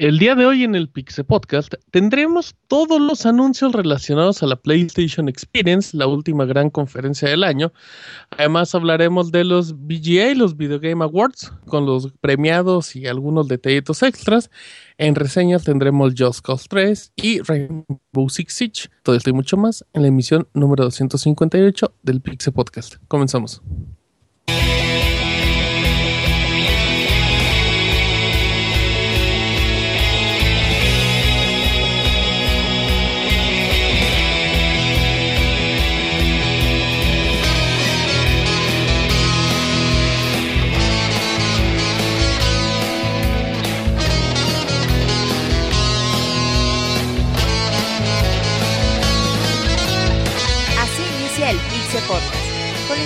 El día de hoy en el Pixel Podcast tendremos todos los anuncios relacionados a la PlayStation Experience, la última gran conferencia del año. Además hablaremos de los VGA, los Video Game Awards, con los premiados y algunos detallitos extras. En reseñas tendremos Just Cause 3 y Rainbow Six Siege. Todo esto y mucho más en la emisión número 258 del Pixel Podcast. Comenzamos.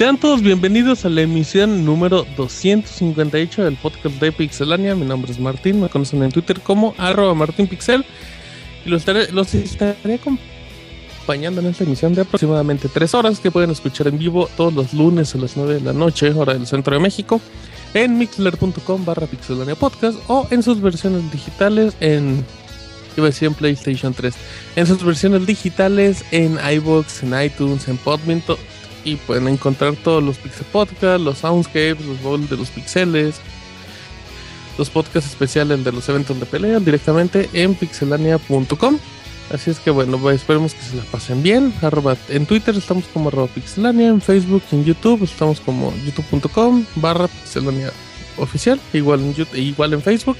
Sean todos bienvenidos a la emisión número 258 del podcast de Pixelania. Mi nombre es Martín, me conocen en Twitter como arroba martinpixel y los estaré, acompañando en esta emisión de aproximadamente 3 horas que pueden escuchar en vivo todos los lunes a las 9 de la noche, hora del centro de México, en mixler.com barra pixelania podcast o en sus versiones digitales en iba a decir en PlayStation 3, en sus versiones digitales en iBox, en iTunes, en Podbean, y pueden encontrar todos los Pixel Podcasts, los Soundscapes, los bowls de los pixeles, los podcasts especiales de los eventos de pelea directamente en pixelania.com. Así es que bueno, pues, esperemos que se la pasen bien. en Twitter estamos como arroba pixelania, en Facebook y en YouTube estamos como youtube.com barra pixelania oficial, igual en, igual en Facebook.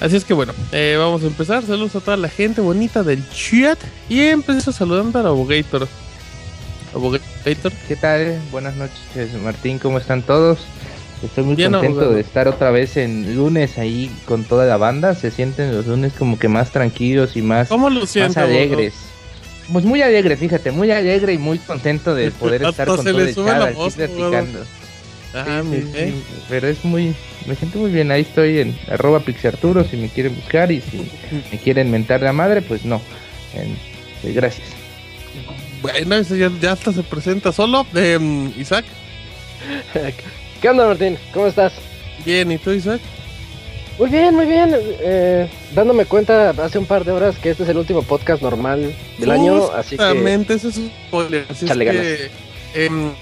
Así es que bueno, eh, vamos a empezar. Saludos a toda la gente bonita del chat. Y empiezo saludando a Abogator. Abogator. ¿Qué tal? Buenas noches, Martín. ¿Cómo están todos? Estoy muy contento de estar otra vez en lunes ahí con toda la banda. Se sienten los lunes como que más tranquilos y más, más alegres. Pues muy alegre, fíjate, muy alegre y muy contento de poder estar con todo el chat aquí platicando. Ah, pero es muy, me siento muy bien. Ahí estoy en arroba pixarturo si me quieren buscar y si me quieren mentar la madre, pues no. gracias. Bueno, ese ya, ya hasta se presenta solo. Eh, Isaac. ¿Qué onda, Martín? ¿Cómo estás? Bien, ¿y tú, Isaac? Muy bien, muy bien. Eh, dándome cuenta hace un par de horas que este es el último podcast normal del año, así que... Exactamente, eso es un spoiler. Así es que, eh,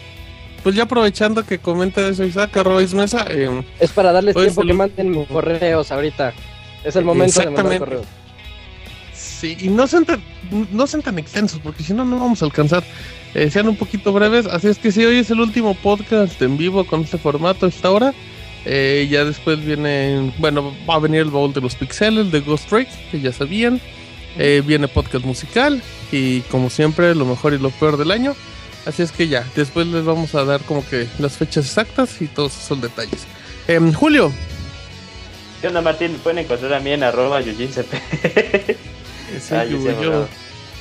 pues ya aprovechando que comenta eso Isaac, arroba Mesa. Eh, es para darles tiempo que manden correos ahorita. Es el momento de mandar correos. Sí, y no sean tan, no sean tan extensos, porque si no, no vamos a alcanzar. Eh, sean un poquito breves. Así es que si hoy es el último podcast en vivo con este formato, esta hora. Eh, ya después viene, bueno, va a venir el baúl de los pixeles, de Ghost Trick, que ya sabían. Eh, viene podcast musical y como siempre lo mejor y lo peor del año. Así es que ya, después les vamos a dar como que las fechas exactas y todos esos detalles. Em, Julio. ¿Qué onda Martín? Pueden encontrar a mí en arroba Ah,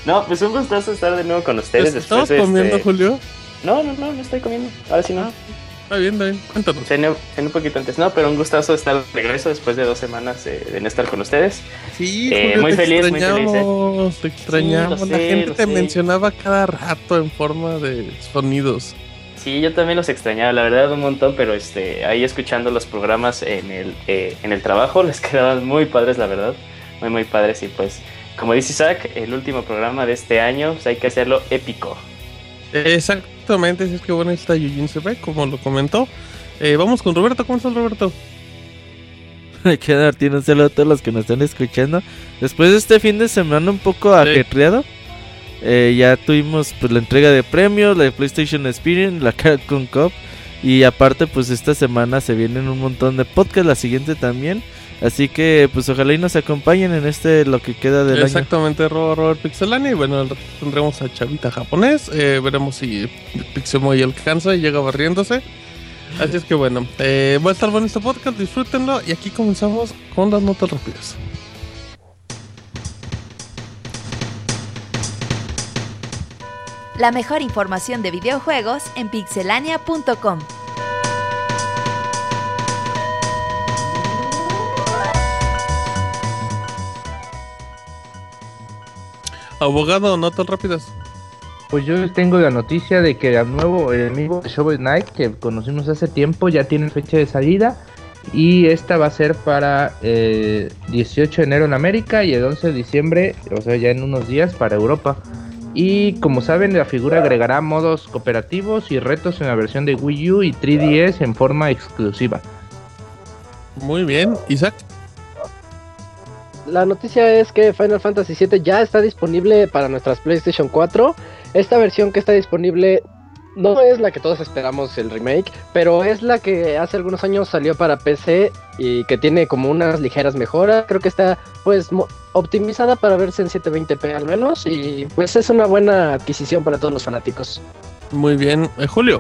no, pues un gustazo estar de nuevo con ustedes. ¿Estás comiendo, este Julio? No, no, no, no estoy comiendo. Ahora sí no. Ah, está bien, está bien. Cuéntanos. Cené, un poquito antes, no, pero un gustazo estar de regreso después de dos semanas de no estar con ustedes. Sí, eh, muy, feliz, muy feliz, ¿eh? Te extrañamos, la gente te mencionaba cada rato en forma de sonidos. Sí, yo también los extrañaba, la verdad un montón, pero este, ahí escuchando los programas en el, eh, en el trabajo les quedaban muy padres, la verdad, muy muy padres y pues como dice Isaac, el último programa de este año, pues hay que hacerlo épico. Exactamente, es que bueno, está Eugene ve, como lo comentó. Eh, vamos con Roberto, ¿cómo estás Roberto? que dar, tiene un saludo a todos los que nos están escuchando. Después de este fin de semana un poco ajetreado, eh, ya tuvimos pues la entrega de premios, la de PlayStation Experience, la Capcom Cup. Y aparte, pues esta semana se vienen un montón de podcasts, la siguiente también. Así que pues ojalá y nos acompañen en este lo que queda del Exactamente, año. Exactamente, Robert Pixelani. Bueno, tendremos a Chavita japonés. Eh, veremos si Pixemoy alcanza y llega barriéndose. Así es que bueno, eh, va a estar bueno este podcast, disfrútenlo. Y aquí comenzamos con las notas rápidas. La mejor información de videojuegos en pixelania.com. Abogado, notas rápidas. Pues yo tengo la noticia de que el nuevo enemigo de Shovel Knight que conocimos hace tiempo ya tiene fecha de salida y esta va a ser para eh, 18 de enero en América y el 11 de diciembre, o sea ya en unos días para Europa. Y como saben la figura agregará modos cooperativos y retos en la versión de Wii U y 3DS en forma exclusiva. Muy bien, Isaac la noticia es que Final Fantasy VII ya está disponible para nuestras PlayStation 4. Esta versión que está disponible no es la que todos esperamos el remake, pero es la que hace algunos años salió para PC y que tiene como unas ligeras mejoras. Creo que está pues optimizada para verse en 720p al menos y pues es una buena adquisición para todos los fanáticos. Muy bien, eh, Julio.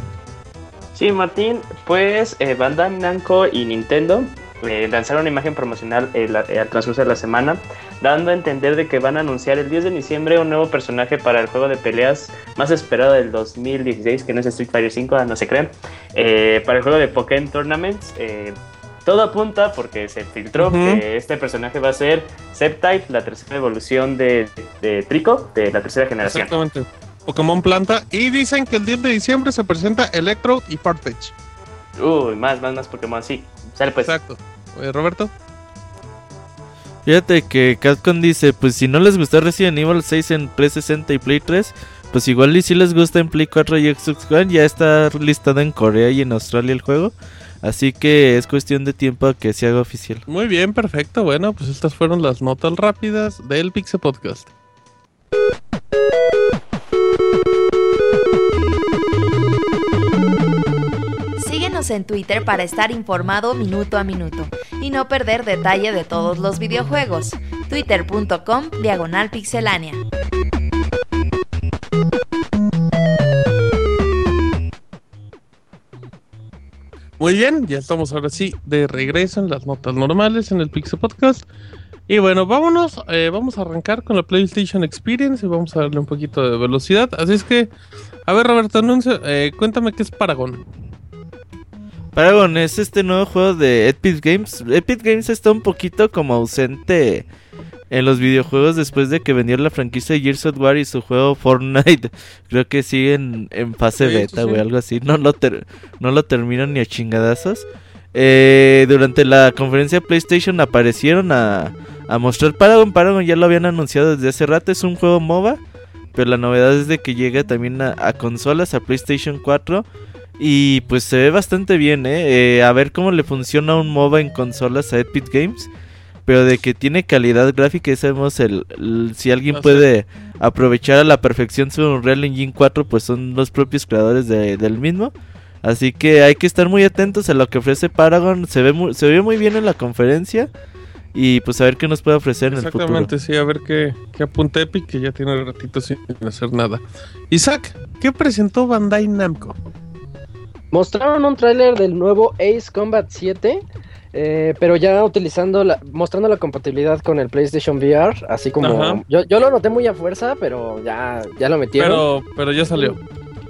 Sí, Martín, pues eh, Bandai Namco y Nintendo eh, lanzaron una imagen promocional eh, eh, al transcurso de la semana, dando a entender de que van a anunciar el 10 de diciembre un nuevo personaje para el juego de peleas más esperado del 2016, que no es Street Fighter 5, ah, no se creen, para el juego de Pokémon Tournaments. todo apunta, porque se filtró, que este personaje va a ser Sceptile, la tercera evolución de, de, Trico, de la tercera generación. Exactamente. Pokémon Planta. Y dicen que el 10 de diciembre se presenta Electro y Farfetch. Uy, más, más, más Pokémon, sí. Sale pues. Exacto. Roberto. Fíjate que Capcom dice, pues si no les gusta Resident Evil 6 en 360 y Play 3, pues igual y si les gusta en Play 4 y Xbox One, ya está listado en Corea y en Australia el juego. Así que es cuestión de tiempo a que se haga oficial. Muy bien, perfecto. Bueno, pues estas fueron las notas rápidas del Pixel Podcast. En Twitter para estar informado minuto a minuto y no perder detalle de todos los videojuegos. Twitter.com Diagonal Pixelánea. Muy bien, ya estamos ahora sí de regreso en las notas normales en el Pixel Podcast. Y bueno, vámonos, eh, vamos a arrancar con la PlayStation Experience y vamos a darle un poquito de velocidad. Así es que, a ver Roberto, anuncio, eh, cuéntame qué es Paragon. Paragon es este nuevo juego de Epic Games. Epic Games está un poquito como ausente en los videojuegos después de que vendió la franquicia de Gears of War y su juego Fortnite. Creo que siguen en fase beta, o algo así. No lo, no lo terminan ni a chingadazos. Eh, durante la conferencia PlayStation aparecieron a, a mostrar Paragon. Paragon ya lo habían anunciado desde hace rato. Es un juego MOBA. Pero la novedad es de que llega también a, a consolas, a PlayStation 4 y pues se ve bastante bien, ¿eh? ¿eh? A ver cómo le funciona un MOBA en consolas a Epic Games. Pero de que tiene calidad gráfica y sabemos el, si alguien puede aprovechar a la perfección su Unreal Engine 4, pues son los propios creadores del mismo. Así que hay que estar muy atentos a lo que ofrece Paragon. Se ve muy, se ve muy bien en la conferencia. Y pues a ver qué nos puede ofrecer en el futuro. Exactamente, sí, a ver qué, qué apunta Epic, que ya tiene ratito sin hacer nada. Isaac, ¿qué presentó Bandai Namco? Mostraron un tráiler del nuevo Ace Combat 7, eh, pero ya utilizando la, mostrando la compatibilidad con el PlayStation VR, así como yo, yo, lo noté muy a fuerza, pero ya, ya lo metieron. Pero, pero ya salió.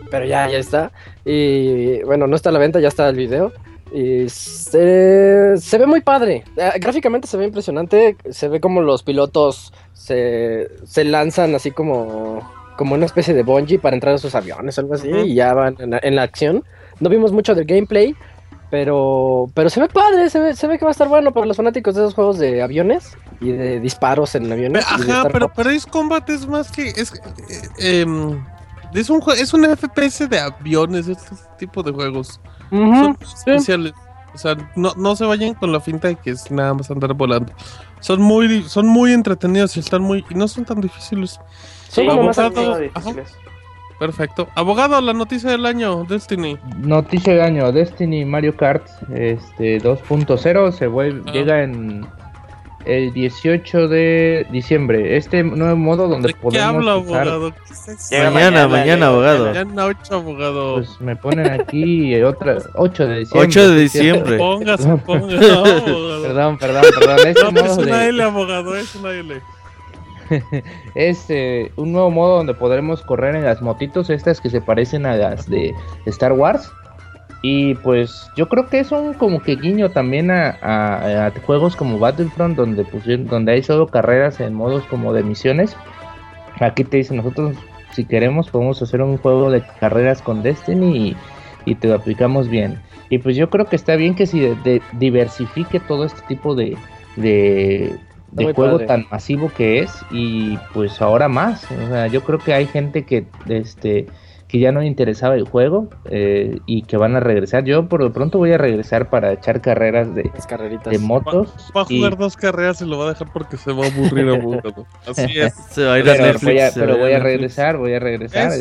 Pero ya, ya está. Y bueno, no está a la venta, ya está el video. Y se, se ve muy padre. Eh, gráficamente se ve impresionante. Se ve como los pilotos se, se lanzan así como, como una especie de bungee para entrar a sus aviones o algo así. Y ya van en la acción. No vimos mucho del gameplay, pero, pero se ve padre, se ve, se ve que va a estar bueno para los fanáticos de esos juegos de aviones y de disparos en aviones. Ajá, pero, pero Ace Combat es más que. Es, eh, em, es, un, es un FPS de aviones, este tipo de juegos. Son especiales. O sea, no, no se vayan con la finta de que es nada más andar volando. Son muy, son muy entretenidos y están muy. y no son tan difíciles. Son como más Perfecto. Abogado, la noticia del año, Destiny. Noticia del año, Destiny Mario Kart este 2.0 se vuelve, ah. llega en el 18 de diciembre. Este nuevo modo donde ¿De podemos. ¿Qué habla, abogado? mañana, mañana, abogado. Mañana 8, abogado. Pues me ponen aquí otra 8 de diciembre. 8 de diciembre. Póngase, póngase. perdón, perdón, perdón. Este no, es una L, abogado, es una L. es eh, un nuevo modo donde podremos correr en las motitos estas que se parecen a las de Star Wars. Y pues yo creo que es un como que guiño también a, juegos como Battlefront donde donde hay solo carreras en modos como de misiones. Aquí te dicen nosotros si queremos podemos hacer un juego de carreras con Destiny y, te lo aplicamos bien. Y pues yo creo que está bien que si diversifique todo este tipo de, de, juego tan masivo que es y pues ahora más. O sea, yo creo que hay gente que este que ya no interesaba el juego eh, y que van a regresar. Yo por lo pronto voy a regresar para echar carreras de, de motos. Va, a jugar dos carreras y lo va a dejar porque se va a aburrir a Así es. se va a ir a pero, voy a, pero voy a regresar, voy a regresar.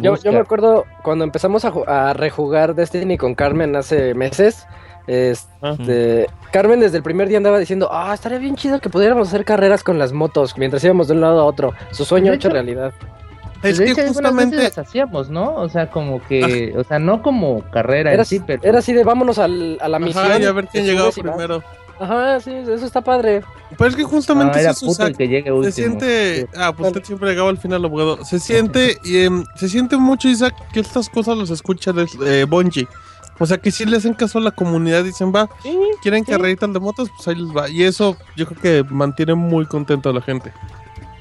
yo, me acuerdo cuando empezamos a, a rejugar Destiny con Carmen hace meses. Este, Carmen desde el primer día andaba diciendo, ah, estaría bien chido que pudiéramos hacer carreras con las motos mientras íbamos de un lado a otro. Su sueño hecho realidad. Es que justamente las hacíamos, ¿no? O sea, como que, o sea, no como carrera era, en sí, pero... Era así de vámonos al, a la misión. Ajá, y a ver quién llegaba primero. Ajá, sí, eso está padre. Pero es que justamente puto el que llegue último. se siente, ah, pues usted siempre llegaba al final abogado. Se siente y em, se siente mucho Isaac que estas cosas los escucha de eh, Bungie. O sea que si le hacen caso a la comunidad, dicen, va, quieren que carreritas de motos, pues ahí les va. Y eso yo creo que mantiene muy contento a la gente.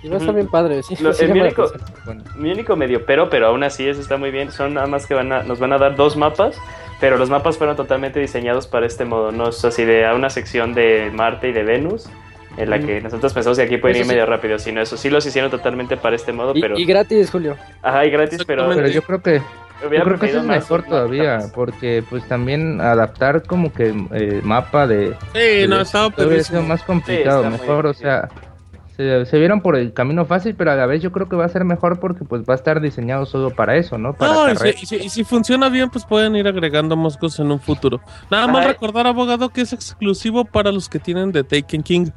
Y va a estar bien padre, sí. mi, único, medio pero, pero aún así eso está muy bien. Son nada más que van a, nos van a dar dos mapas, pero los mapas fueron totalmente diseñados para este modo. No es así de a una sección de Marte y de Venus, en la que nosotros pensamos que aquí pueden ir medio rápido, sino eso sí los hicieron totalmente para este modo, pero... Y gratis, Julio. Ajá, y gratis, pero... Pero yo creo que... Yo creo que eso es mejor todavía, porque pues también adaptar como que eh, mapa de... Sí, no, estaba más complicado, mejor, o sea se, vieron por el camino fácil, pero a la vez yo creo que va a ser mejor porque pues va a estar diseñado solo para eso, ¿no? Para y, si, funciona bien, pues pueden ir agregando más cosas en un futuro. Nada más recordar, abogado, que es exclusivo para los que tienen The Taken King.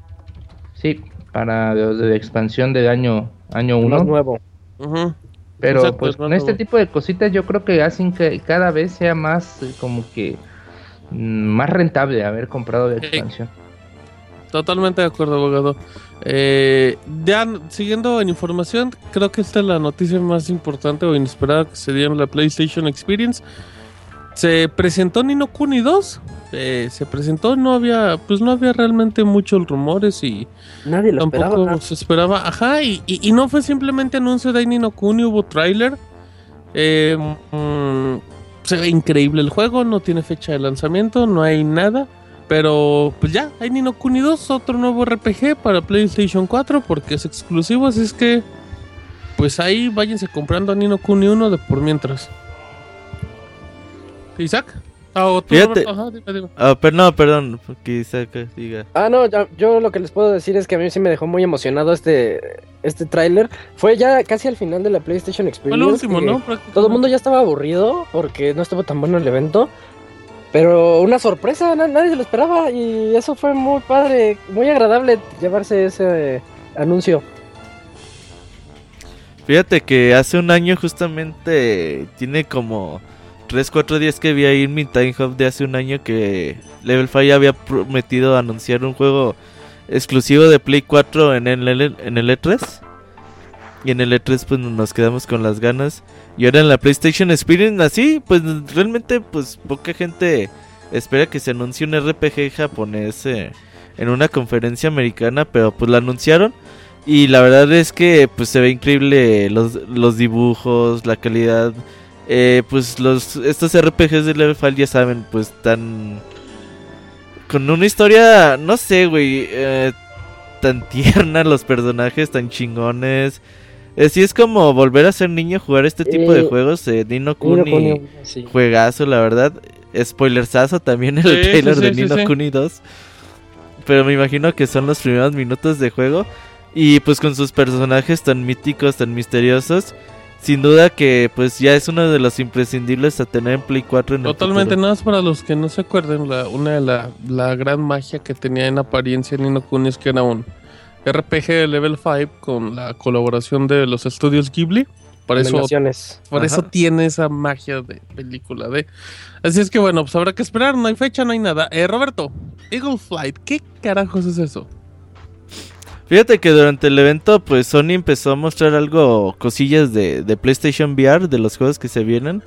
Sí, para de, expansión del año año 1. nuevo. Pero pues con este tipo de cositas yo creo que hacen que cada vez sea más eh, como que mm, más rentable haber comprado de expansión. Totalmente de acuerdo, abogado. Eh, ya siguiendo en información, creo que esta es la noticia más importante o inesperada que se dio en la PlayStation Experience. Se presentó Nino Kuni 2. Eh, se presentó, no había, pues no había realmente muchos rumores y nadie lo tampoco esperaba. se esperaba. Ajá, y, y, no fue simplemente anuncio de Nino Kuni, hubo tráiler. Eh, mm, se ve increíble el juego, no tiene fecha de lanzamiento, no hay nada. Pero pues ya, hay Nino Kuni 2, otro nuevo RPG para PlayStation 4 porque es exclusivo, así es que pues ahí váyanse comprando a Nino Kuni 1 de por mientras. Isaac? Ah, Fíjate. Ah, pero no, perdón, que Isaac diga. Ah, no, yo lo que les puedo decir es que a mí sí me dejó muy emocionado este este tráiler. Fue ya casi al final de la PlayStation Experience. Fue último, ¿no? Todo el mundo ya estaba aburrido porque no estuvo tan bueno el evento. Pero una sorpresa, nadie se lo esperaba y eso fue muy padre, muy agradable llevarse ese anuncio. Fíjate que hace un año justamente tiene como 3, 4 días que vi ahí en mi Time Hub de hace un año que Level 5 había prometido anunciar un juego exclusivo de Play 4 en el, en el E3. Y en el E3 pues nos quedamos con las ganas. Y ahora en la PlayStation Experience así, pues realmente pues poca gente espera que se anuncie un RPG japonés eh, en una conferencia americana, pero pues lo anunciaron. Y la verdad es que pues se ve increíble los, los dibujos, la calidad. Eh, pues los estos RPGs de Level 5 ya saben, pues tan... Con una historia, no sé, güey, eh, tan tierna, los personajes tan chingones. Eh, sí, es como volver a ser niño jugar este tipo de juegos. Eh, Nino Kuni, juegazo, la verdad. Spoilersazo también el trailer de Nino Kuni 2. Pero me imagino que son los primeros minutos de juego. Y pues con sus personajes tan míticos, tan misteriosos. Sin duda que pues ya es uno de los imprescindibles a tener en Play 4 en Totalmente, nada más para los que no se acuerden, la, una de la, la gran magia que tenía en apariencia Nino Kuni es que era un RPG Level 5 con la colaboración de los estudios Ghibli. Por eso, por eso tiene esa magia de película de. Así es que bueno, pues habrá que esperar, no hay fecha, no hay nada. Eh, Roberto, Eagle Flight, ¿qué carajos es eso? Fíjate que durante el evento, pues Sony empezó a mostrar algo, cosillas de, de PlayStation VR, de los juegos que se vienen.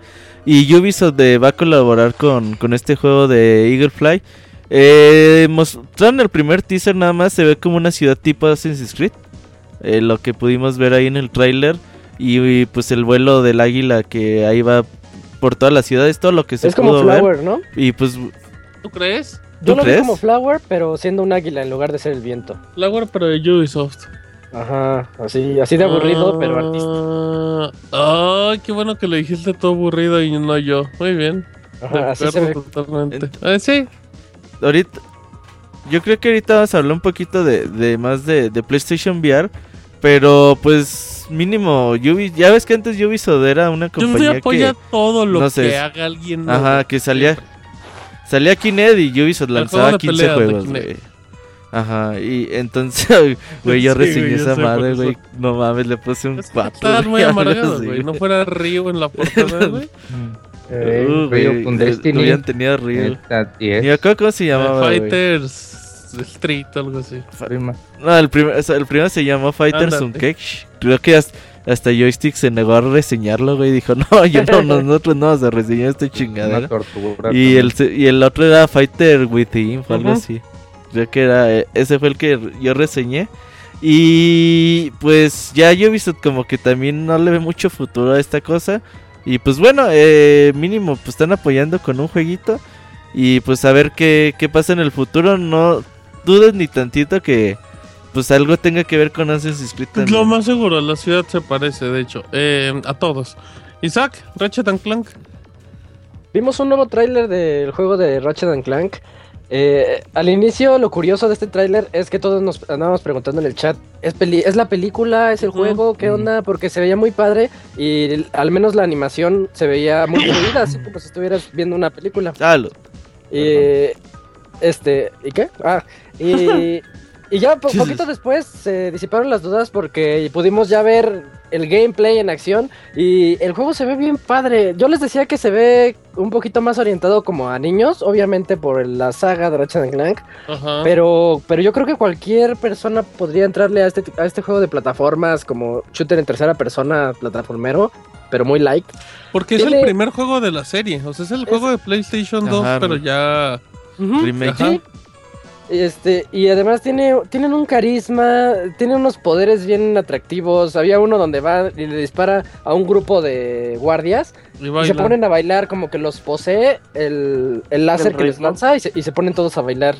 Y Ubisoft de, va a colaborar con, con este juego de Eagle Fly. Eh, mostraron el primer teaser nada más, se ve como una ciudad tipo Assassin's Creed. Eh, lo que pudimos ver ahí en el tráiler. Y, pues el vuelo del águila que ahí va por toda la ciudad, es todo lo que se es como Flower, ¿no? Y pues... ¿Tú crees? Yo lo veo como Flower, pero siendo un águila en lugar de ser el viento. Flower, pero de Ubisoft. Ajá, así, así de aburrido, pero artista. Ay, qué bueno que le dijiste todo aburrido y no yo. Muy bien. Ajá, así se ve. totalmente. Eh, sí. Ahorita, yo creo que ahorita vamos a hablar un poquito de, de más de, de, PlayStation VR, pero pues mínimo, Ubisoft, ya ves que antes Ubisoft era una compañía Yo apoya que todo lo que haga alguien. Ajá, que salía salía Kinect y Ubisoft lanzaba 15 juegos, Ajá, y entonces, güey, yo reseñé esa madre, güey. No mames, le puse un 4. Estás muy amargado, güey. No fuera Río en la portada, güey. Eh, uh, Río con Destiny. Habían tenido Río. ¿Y acá cómo se llamaba? Fighters Street, algo así. No, el, prim el primero se llamó Fighters Unkesh. Creo que hasta, hasta, Joystick se negó a reseñarlo, güey. Dijo, no, yo no, nosotros no vamos a reseñar esta chingadera. y, el, y el otro era Fighter Within, uh algo así. Creo que era, eh, ese fue el que yo reseñé. Y pues ya yo he visto como que también no le ve mucho futuro a esta cosa. Y pues bueno, eh, mínimo, pues están apoyando con un jueguito. Y pues a ver qué, qué pasa en el futuro. No dudes ni tantito que pues algo tenga que ver con Assassin's Creed. Lo más seguro, la ciudad se parece, de hecho, eh, a todos. Isaac, Ratchet and Clank. Vimos un nuevo tráiler del juego de Ratchet and Clank. Eh, al inicio, lo curioso de este tráiler es que todos nos andábamos preguntando en el chat, ¿es, ¿es la película? ¿Es el juego? ¿Qué onda? Porque se veía muy padre y al menos la animación se veía muy fluida, así como si estuvieras viendo una película. Y, este, ¿y qué? Ah, y, y ya poquito después se disiparon las dudas porque pudimos ya ver el gameplay en acción y el juego se ve bien padre. Yo les decía que se ve un poquito más orientado como a niños, obviamente por la saga de Ratchet Clank, pero pero yo creo que cualquier persona podría entrarle a este a este juego de plataformas como shooter en tercera persona, plataformero, pero muy light. Porque es el primer juego de la serie, o sea, es el juego de PlayStation 2, pero ya remake. Este, y además tiene, tienen un carisma, tiene unos poderes bien atractivos. Había uno donde va y le dispara a un grupo de guardias y, se ponen a bailar como que los posee el, el láser que les lanza y se, y se, ponen todos a bailar.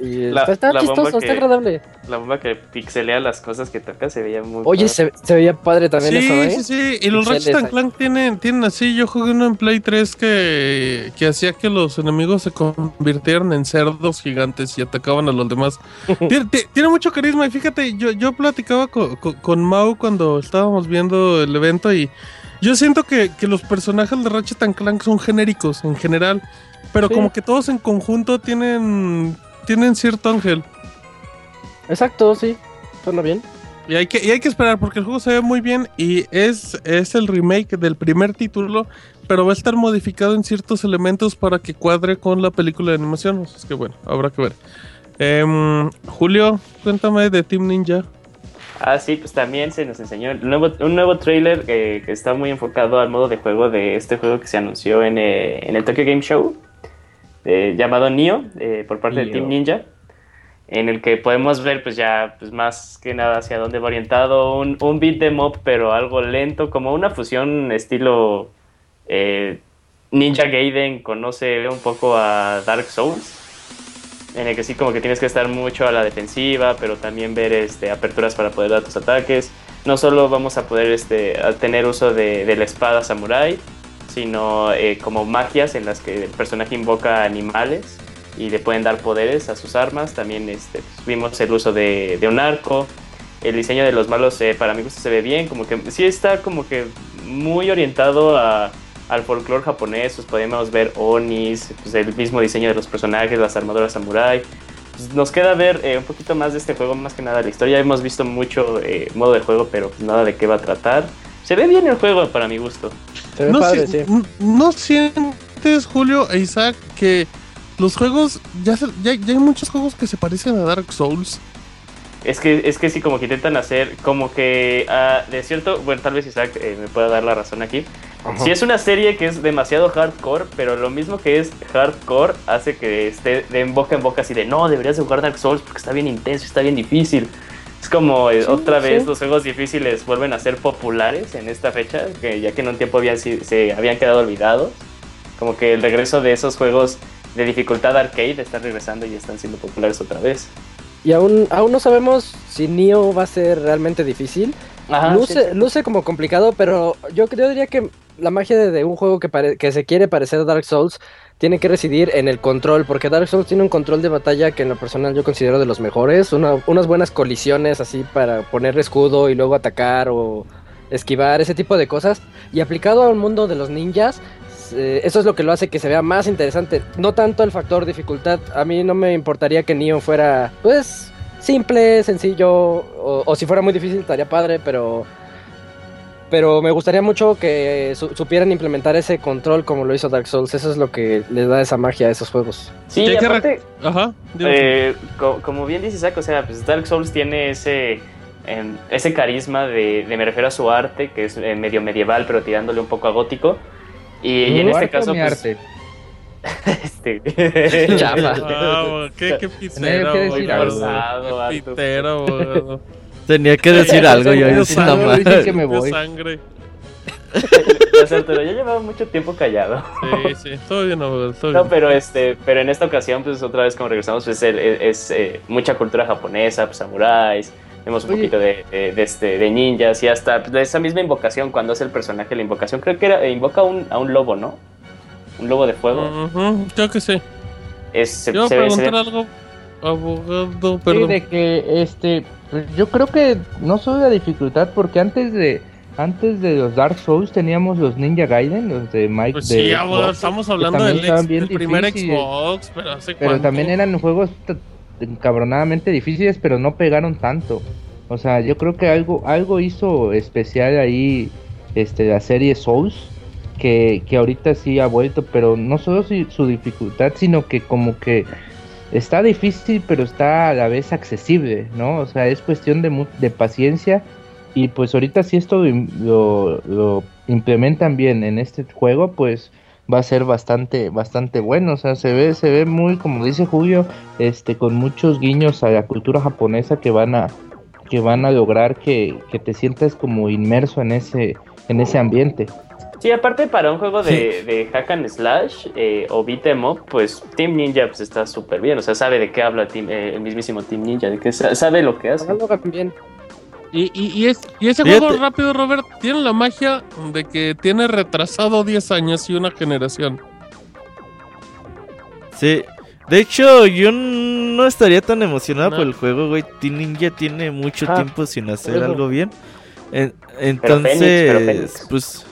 Y, está, chistoso, está agradable. La bomba que pixelea las cosas que toca se veía muy Oye, se, se, veía padre también sí, eso, ¿eh? Sí, sí, y los Ratchet Clank tienen, tienen así, yo jugué uno en Play 3 que, que hacía que los enemigos se convirtieran en cerdos gigantes y atacaban a los demás. tiene, tiene, mucho carisma y fíjate, yo, yo platicaba con, con, con Mau cuando estábamos viendo el evento y yo siento que, los personajes de Ratchet Clank son genéricos en general, pero como que todos en conjunto tienen tienen cierto ángel. Exacto, sí, suena bien. Y hay que, y hay que esperar porque el juego se ve muy bien y es, es el remake del primer título, pero va a estar modificado en ciertos elementos para que cuadre con la película de animación. Es que bueno, habrá que ver. Em, Julio, cuéntame de Team Ninja. Ah, sí, pues también se nos enseñó un nuevo, un nuevo trailer que está muy enfocado al modo de juego de este juego que se anunció en, eh, el Tokyo Game Show, eh, llamado Nioh, eh, por parte de Team Ninja, en el que podemos ver pues ya pues más que nada hacia dónde va orientado, un, un beat em up pero algo lento, como una fusión estilo Ninja Gaiden, conoce un poco a Dark Souls en el que sí como que tienes que estar mucho a la defensiva, pero también ver este, aperturas para poder dar tus ataques. No solo vamos a poder este, tener uso de, la espada samurai, sino eh, como magias en las que el personaje invoca animales y le pueden dar poderes a sus armas. También este, pues, vimos el uso de, un arco. El diseño de los malos eh, para mí gusto se ve bien, como que sí está como que muy orientado a al folclore japonés, pues podemos ver onis, pues el mismo diseño de los personajes, las armaduras samurai. Pues nos queda ver eh, un poquito más de este juego, más que nada la historia. Hemos visto mucho eh, modo de juego, pero nada de qué va a tratar. Se ve bien el juego para mi gusto. no, ¿No sientes, Julio e Isaac, que los juegos, ya, ya, ya hay muchos juegos que se parecen a Dark Souls? Es que, es que sí, como que intentan hacer, como que ah, de cierto, bueno, tal vez Isaac eh, me pueda dar la razón aquí. Si es una serie que es demasiado hardcore, pero lo mismo que es hardcore hace que esté de boca en boca así de no, deberías de jugar Dark Souls porque está bien intenso, está bien difícil. Es como eh, otra vez los juegos difíciles vuelven a ser populares en esta fecha, que ya que en un tiempo habían, se habían quedado olvidados. Como que el regreso de esos juegos de dificultad arcade están regresando y están siendo populares otra vez. Y aún, aún no sabemos si Nioh va a ser realmente difícil. luce, luce como complicado, pero yo, yo diría que la magia de, un juego que, que se quiere parecer a Dark Souls tiene que residir en el control, porque Dark Souls tiene un control de batalla que en lo personal yo considero de los mejores, unas buenas colisiones así para poner escudo y luego atacar o esquivar, ese tipo de cosas, y aplicado al mundo de los ninjas, eh, eso es lo que lo hace que se vea más interesante, no tanto el factor dificultad, a mí no me importaría que Neo fuera, pues, simple, sencillo, o, o si fuera muy difícil estaría padre, pero pero me gustaría mucho que supieran implementar ese control como lo hizo Dark Souls. Eso es lo que le da esa magia a esos juegos. Sí, aparte, Ajá, eh, como bien dice Zack, o sea, pues Dark Souls tiene ese, em, ese carisma de, me refiero a su arte, que es eh, medio medieval, pero tirándole un poco a gótico. Y, en este caso, pues, arte? este. Chapa. qué, qué decir Qué Tenía que decir algo, yo dije que me voy. Sangre. pero yo llevaba mucho tiempo callado. Sí, sí, todo bien, no, No, pero este, pero en esta ocasión, pues otra vez como regresamos, pues es, eh, mucha cultura japonesa, pues samuráis, vemos un poquito de, de, este, de ninjas y hasta esa misma invocación cuando hace el personaje la invocación, creo que era, invoca un, a un lobo, ¿no? Un lobo de fuego. creo que sí. Es, Yo se, preguntar algo, abogado, perdón. Sí, de que este pues yo creo que no solo la dificultad, porque antes de antes de los Dark Souls teníamos los Ninja Gaiden, los de Mike. Pues sí, estamos hablando del, primer Xbox, pero hace Pero también eran juegos encabronadamente difíciles, pero no pegaron tanto. O sea, yo creo que algo algo hizo especial ahí este la serie Souls que, que ahorita sí ha vuelto, pero no solo su dificultad, sino que como que está difícil, pero está a la vez accesible, ¿no? O sea, es cuestión de, de paciencia. Y pues ahorita si esto lo, lo, implementan bien en este juego, pues va a ser bastante, bastante bueno. O sea, se ve, se ve muy, como dice Julio, este, con muchos guiños a la cultura japonesa que van a, que van a lograr que, que te sientas como inmerso en ese, en ese ambiente. Sí, aparte para un juego de, de hack and slash eh, o beat em up, pues Team Ninja pues está súper bien. O sea, sabe de qué habla eh, el mismísimo Team Ninja, de que sabe lo que hace. Bien. Y, y, es, y ese juego rápido, Robert, tiene la magia de que tiene retrasado 10 años y una generación. Sí, de hecho, yo no estaría tan emocionado por el juego, güey. Team Ninja tiene mucho ah, tiempo sin hacer algo bien. entonces, pues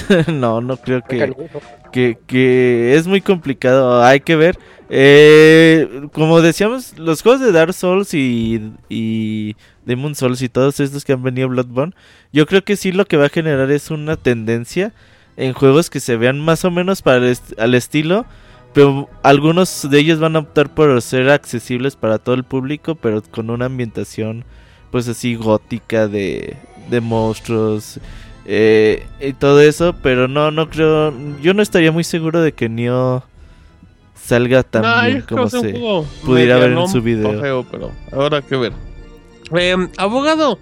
no, no creo que, que, es muy complicado. Hay que ver. Eh, como decíamos, los juegos de Dark Souls y, y Demon Souls y todos estos que han venido Bloodborne, yo creo que sí lo que va a generar es una tendencia en juegos que se vean más o menos para al estilo. Pero algunos de ellos van a optar por ser accesibles para todo el público, pero con una ambientación pues así gótica de, de monstruos eh, y todo eso, pero no, no creo, yo no estaría muy seguro de que Neo salga tan bien como se pudiera ver en su video. pero ahora que ver. Em, abogado,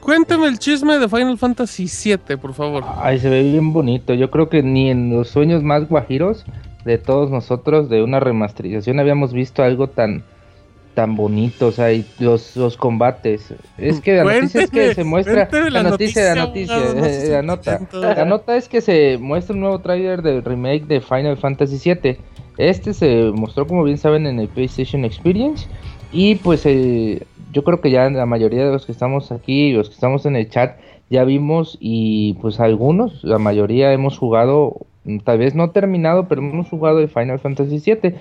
cuéntame el chisme de Final Fantasy VII, por favor. Ay, se ve bien bonito. Yo creo que ni en los sueños más guajiros de todos nosotros de una remasterización habíamos visto algo tan tan bonito, o sea, y los, los combates. Es que la noticia es que se muestra la, noticia, la noticia, eh, la nota. La nota es que se muestra un nuevo trailer del remake de Final Fantasy VII. Este se mostró, como bien saben, en el PlayStation Experience y pues eh, yo creo que ya la mayoría de los que estamos aquí, los que estamos en el chat, ya vimos y pues algunos, la mayoría hemos jugado, tal vez no terminado, pero hemos jugado el Final Fantasy VII.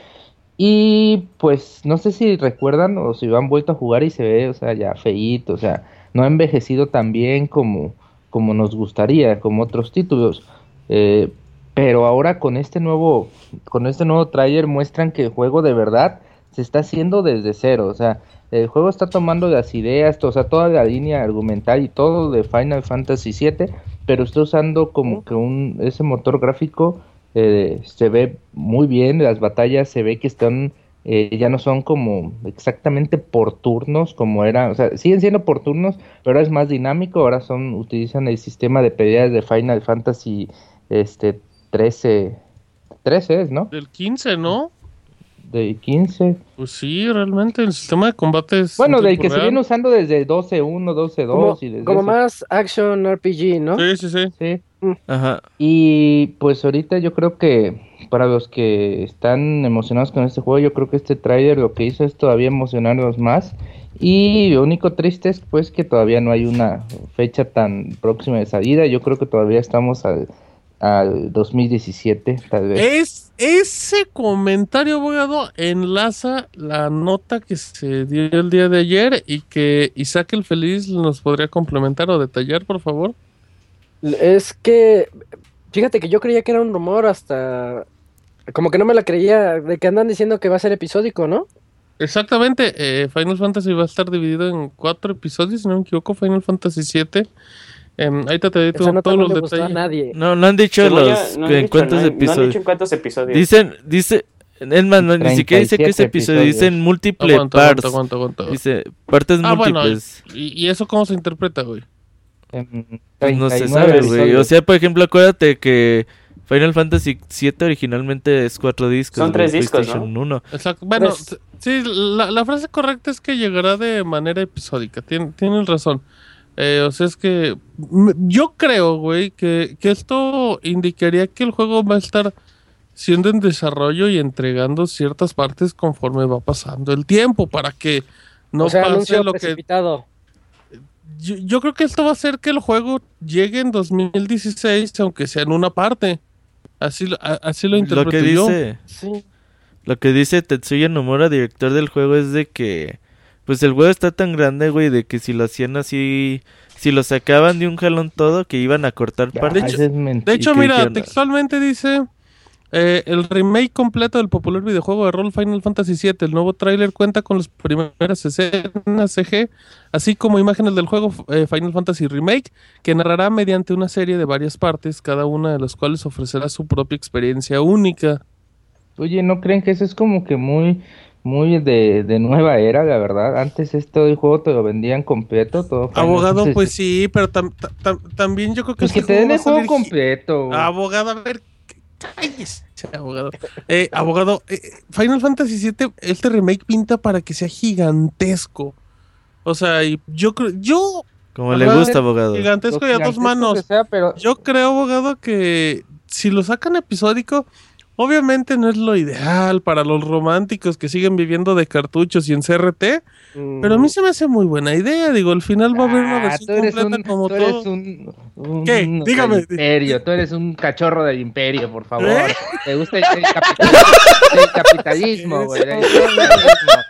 Y pues no sé si recuerdan o si han vuelto a jugar y se ve, o sea, ya feíto, o sea, no ha envejecido tan bien como, como nos gustaría, como otros títulos. Eh, pero ahora con este nuevo, con este nuevo trailer muestran que el juego de verdad se está haciendo desde cero, o sea, el juego está tomando las ideas, o sea, toda la línea argumental y todo de Final Fantasy VII, pero está usando como que un ese motor gráfico eh, se ve muy bien, las batallas se ve que están eh, ya no son como exactamente por turnos como era, o sea, siguen siendo por turnos, pero es más dinámico, ahora son utilizan el sistema de peleas de Final Fantasy este 13 13 es, ¿no? Del 15, ¿no? De 15. Pues sí, realmente el sistema de combate es Bueno, del que se viene usando desde 12.1, 12.2 Como, y desde como ese- más action RPG, ¿no? Sí, sí, sí. Sí. Ajá. Y pues ahorita yo creo que para los que están emocionados con este juego, yo creo que este tráiler lo que hizo es todavía emocionarnos más. Y lo único triste es pues que todavía no hay una fecha tan próxima de salida. Yo creo que todavía estamos al, al 2017, tal vez. Es, ese comentario, abogado, enlaza la nota que se dio el día de ayer y que Isaac el Feliz nos podría complementar o detallar, por favor. Es que, fíjate que yo creía que era un rumor hasta... Como que no me la creía de que andan diciendo que va a ser episódico, ¿no? Exactamente, eh, Final Fantasy va a estar dividido en cuatro episodios, si no me equivoco, Final Fantasy VII. Em, ahorita te todo- nota todos no los detalles. nadie. No, no han dicho Según los no han en dicho, cuántos no han- No han episodios. dicho en cuántos episodios. Dicen, dice, es más, no, ni siquiera dice que es 37 episodio, episodios. dicen múltiple Aguanta, parts. aguanta, aguanta, aguanta. Dice partes Ah, bueno, múltiples. ¿Y, y eso cómo se interpreta, güey? Pues no se 39 sabe, güey. episodios. O sea, por ejemplo, acuérdate que Final Fantasy VII originalmente es cuatro discos. Son tres discos, PlayStation 1. Exacto. Bueno, Pues- sí, la, la frase correcta es que llegará de manera episódica. Tien- tienes razón. Eh, o sea, es que yo creo, güey, que, que esto indicaría que el juego va a estar siendo en desarrollo y entregando ciertas partes conforme va pasando el tiempo para que no o sea, pase lo que... precipitado. Yo, yo creo que esto va a hacer que el juego llegue en 2016, aunque sea en una parte. Así, lo- a- así lo Lo interpreto que yo. dice, Sí. lo que dice Tetsuya Nomura, director del juego, es de que pues el juego está tan grande, güey, de que si lo hacían así, si lo sacaban de un jalón todo, que iban a cortar partes. hecho- es. De hecho, ¿Y qué mira, dijeron? textualmente dice eh, el remake completo del popular videojuego de rol Final Fantasy VII. El nuevo tráiler cuenta con las primeras escenas CG, así como imágenes del juego eh, Final Fantasy Remake, que narrará mediante una serie de varias partes, cada una de las cuales ofrecerá su propia experiencia única. Oye, ¿no creen que eso es como que muy, muy de, de nueva era, la verdad? Antes esto el juego te lo vendían completo, todo. Abogado, pues sí, pero tam- tam- tam- también yo creo que Pues que este te den el juego salir completo. güey. Abogado, a ver. cállese, abogado. Eh, abogado, eh, Final Fantasy VII, este remake pinta para que sea gigantesco. O sea, y yo creo, yo, Como le gusta, abogado. gigantesco y a dos manos. que sea, pero Yo creo, abogado, que si lo sacan episódico, obviamente no es lo ideal para los románticos que siguen viviendo de cartuchos y en CRT, pero a mí se me hace muy buena idea. Digo, al final va a haber una Ah, versión tú eres completa un, como tú eres todo. un, un- ¿Qué? Dígame. imperio, tú eres un cachorro del imperio, por favor. ¿Eh? Te gusta el, el capital- el capitalismo, güey. el capitalismo.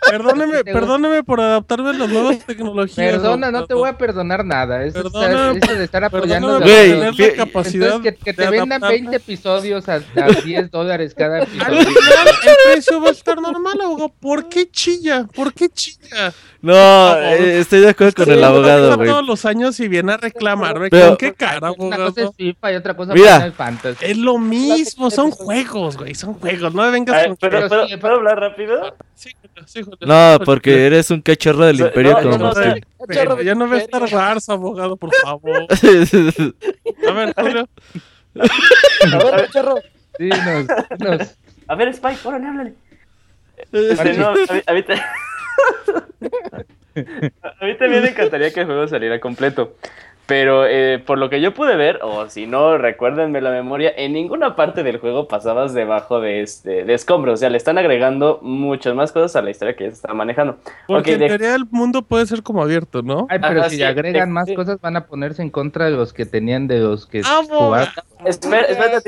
Perdóneme, ¿Te perdóneme por adaptarme a las nuevas tecnologías. Perdona, no te abogado. voy a perdonar nada. Eso, Perdona, está- eso de estar apoyando. Perdóname Güey, la capacidad Entonces, que, que te vendan adaptarme. 20 episodios a, a 10 dólares cada Al episodio. final el precio va a estar normal, abogado. ¿Por qué chilla? ¿Por qué chilla? No, eh, estoy de acuerdo con Sí, el abogado, güey. todos los años y viene a reclamarme. Pero- ¿Con qué cara, Una abogado? cosa es FIFA y otra cosa Mira. Final Fantasy. Es lo mismo, son juegos, güey, son juegos. No me vengas con... ver, ¿puedo, pero puedo- sí, puedo hablar rápido? Sí, Julio, sí, Julio. No, porque eres un cachorro del imperio no, como no, Martín. Pero ya no ve Star Wars, abogado, por favor. A ver, Julio. A ver, cachorro. Sí, nos, nos- A ver, Spike, órale, háblale. Este, no, a, mí, a mí ta- a mí también me encantaría que el juego saliera completo. Pero eh, por lo que yo pude ver, o si no, recuérdenme la memoria, en ninguna parte del juego pasabas debajo de, este, de escombros. O sea, le están agregando muchas más cosas a la historia que ya se está manejando. Porque Ok, en de- teoría el mundo puede ser como abierto, ¿no? Ay, pero Ajá, si sí, le agregan más cosas van a ponerse en contra de los que tenían de los que ¡Vamos! jugaban. Espera, espera.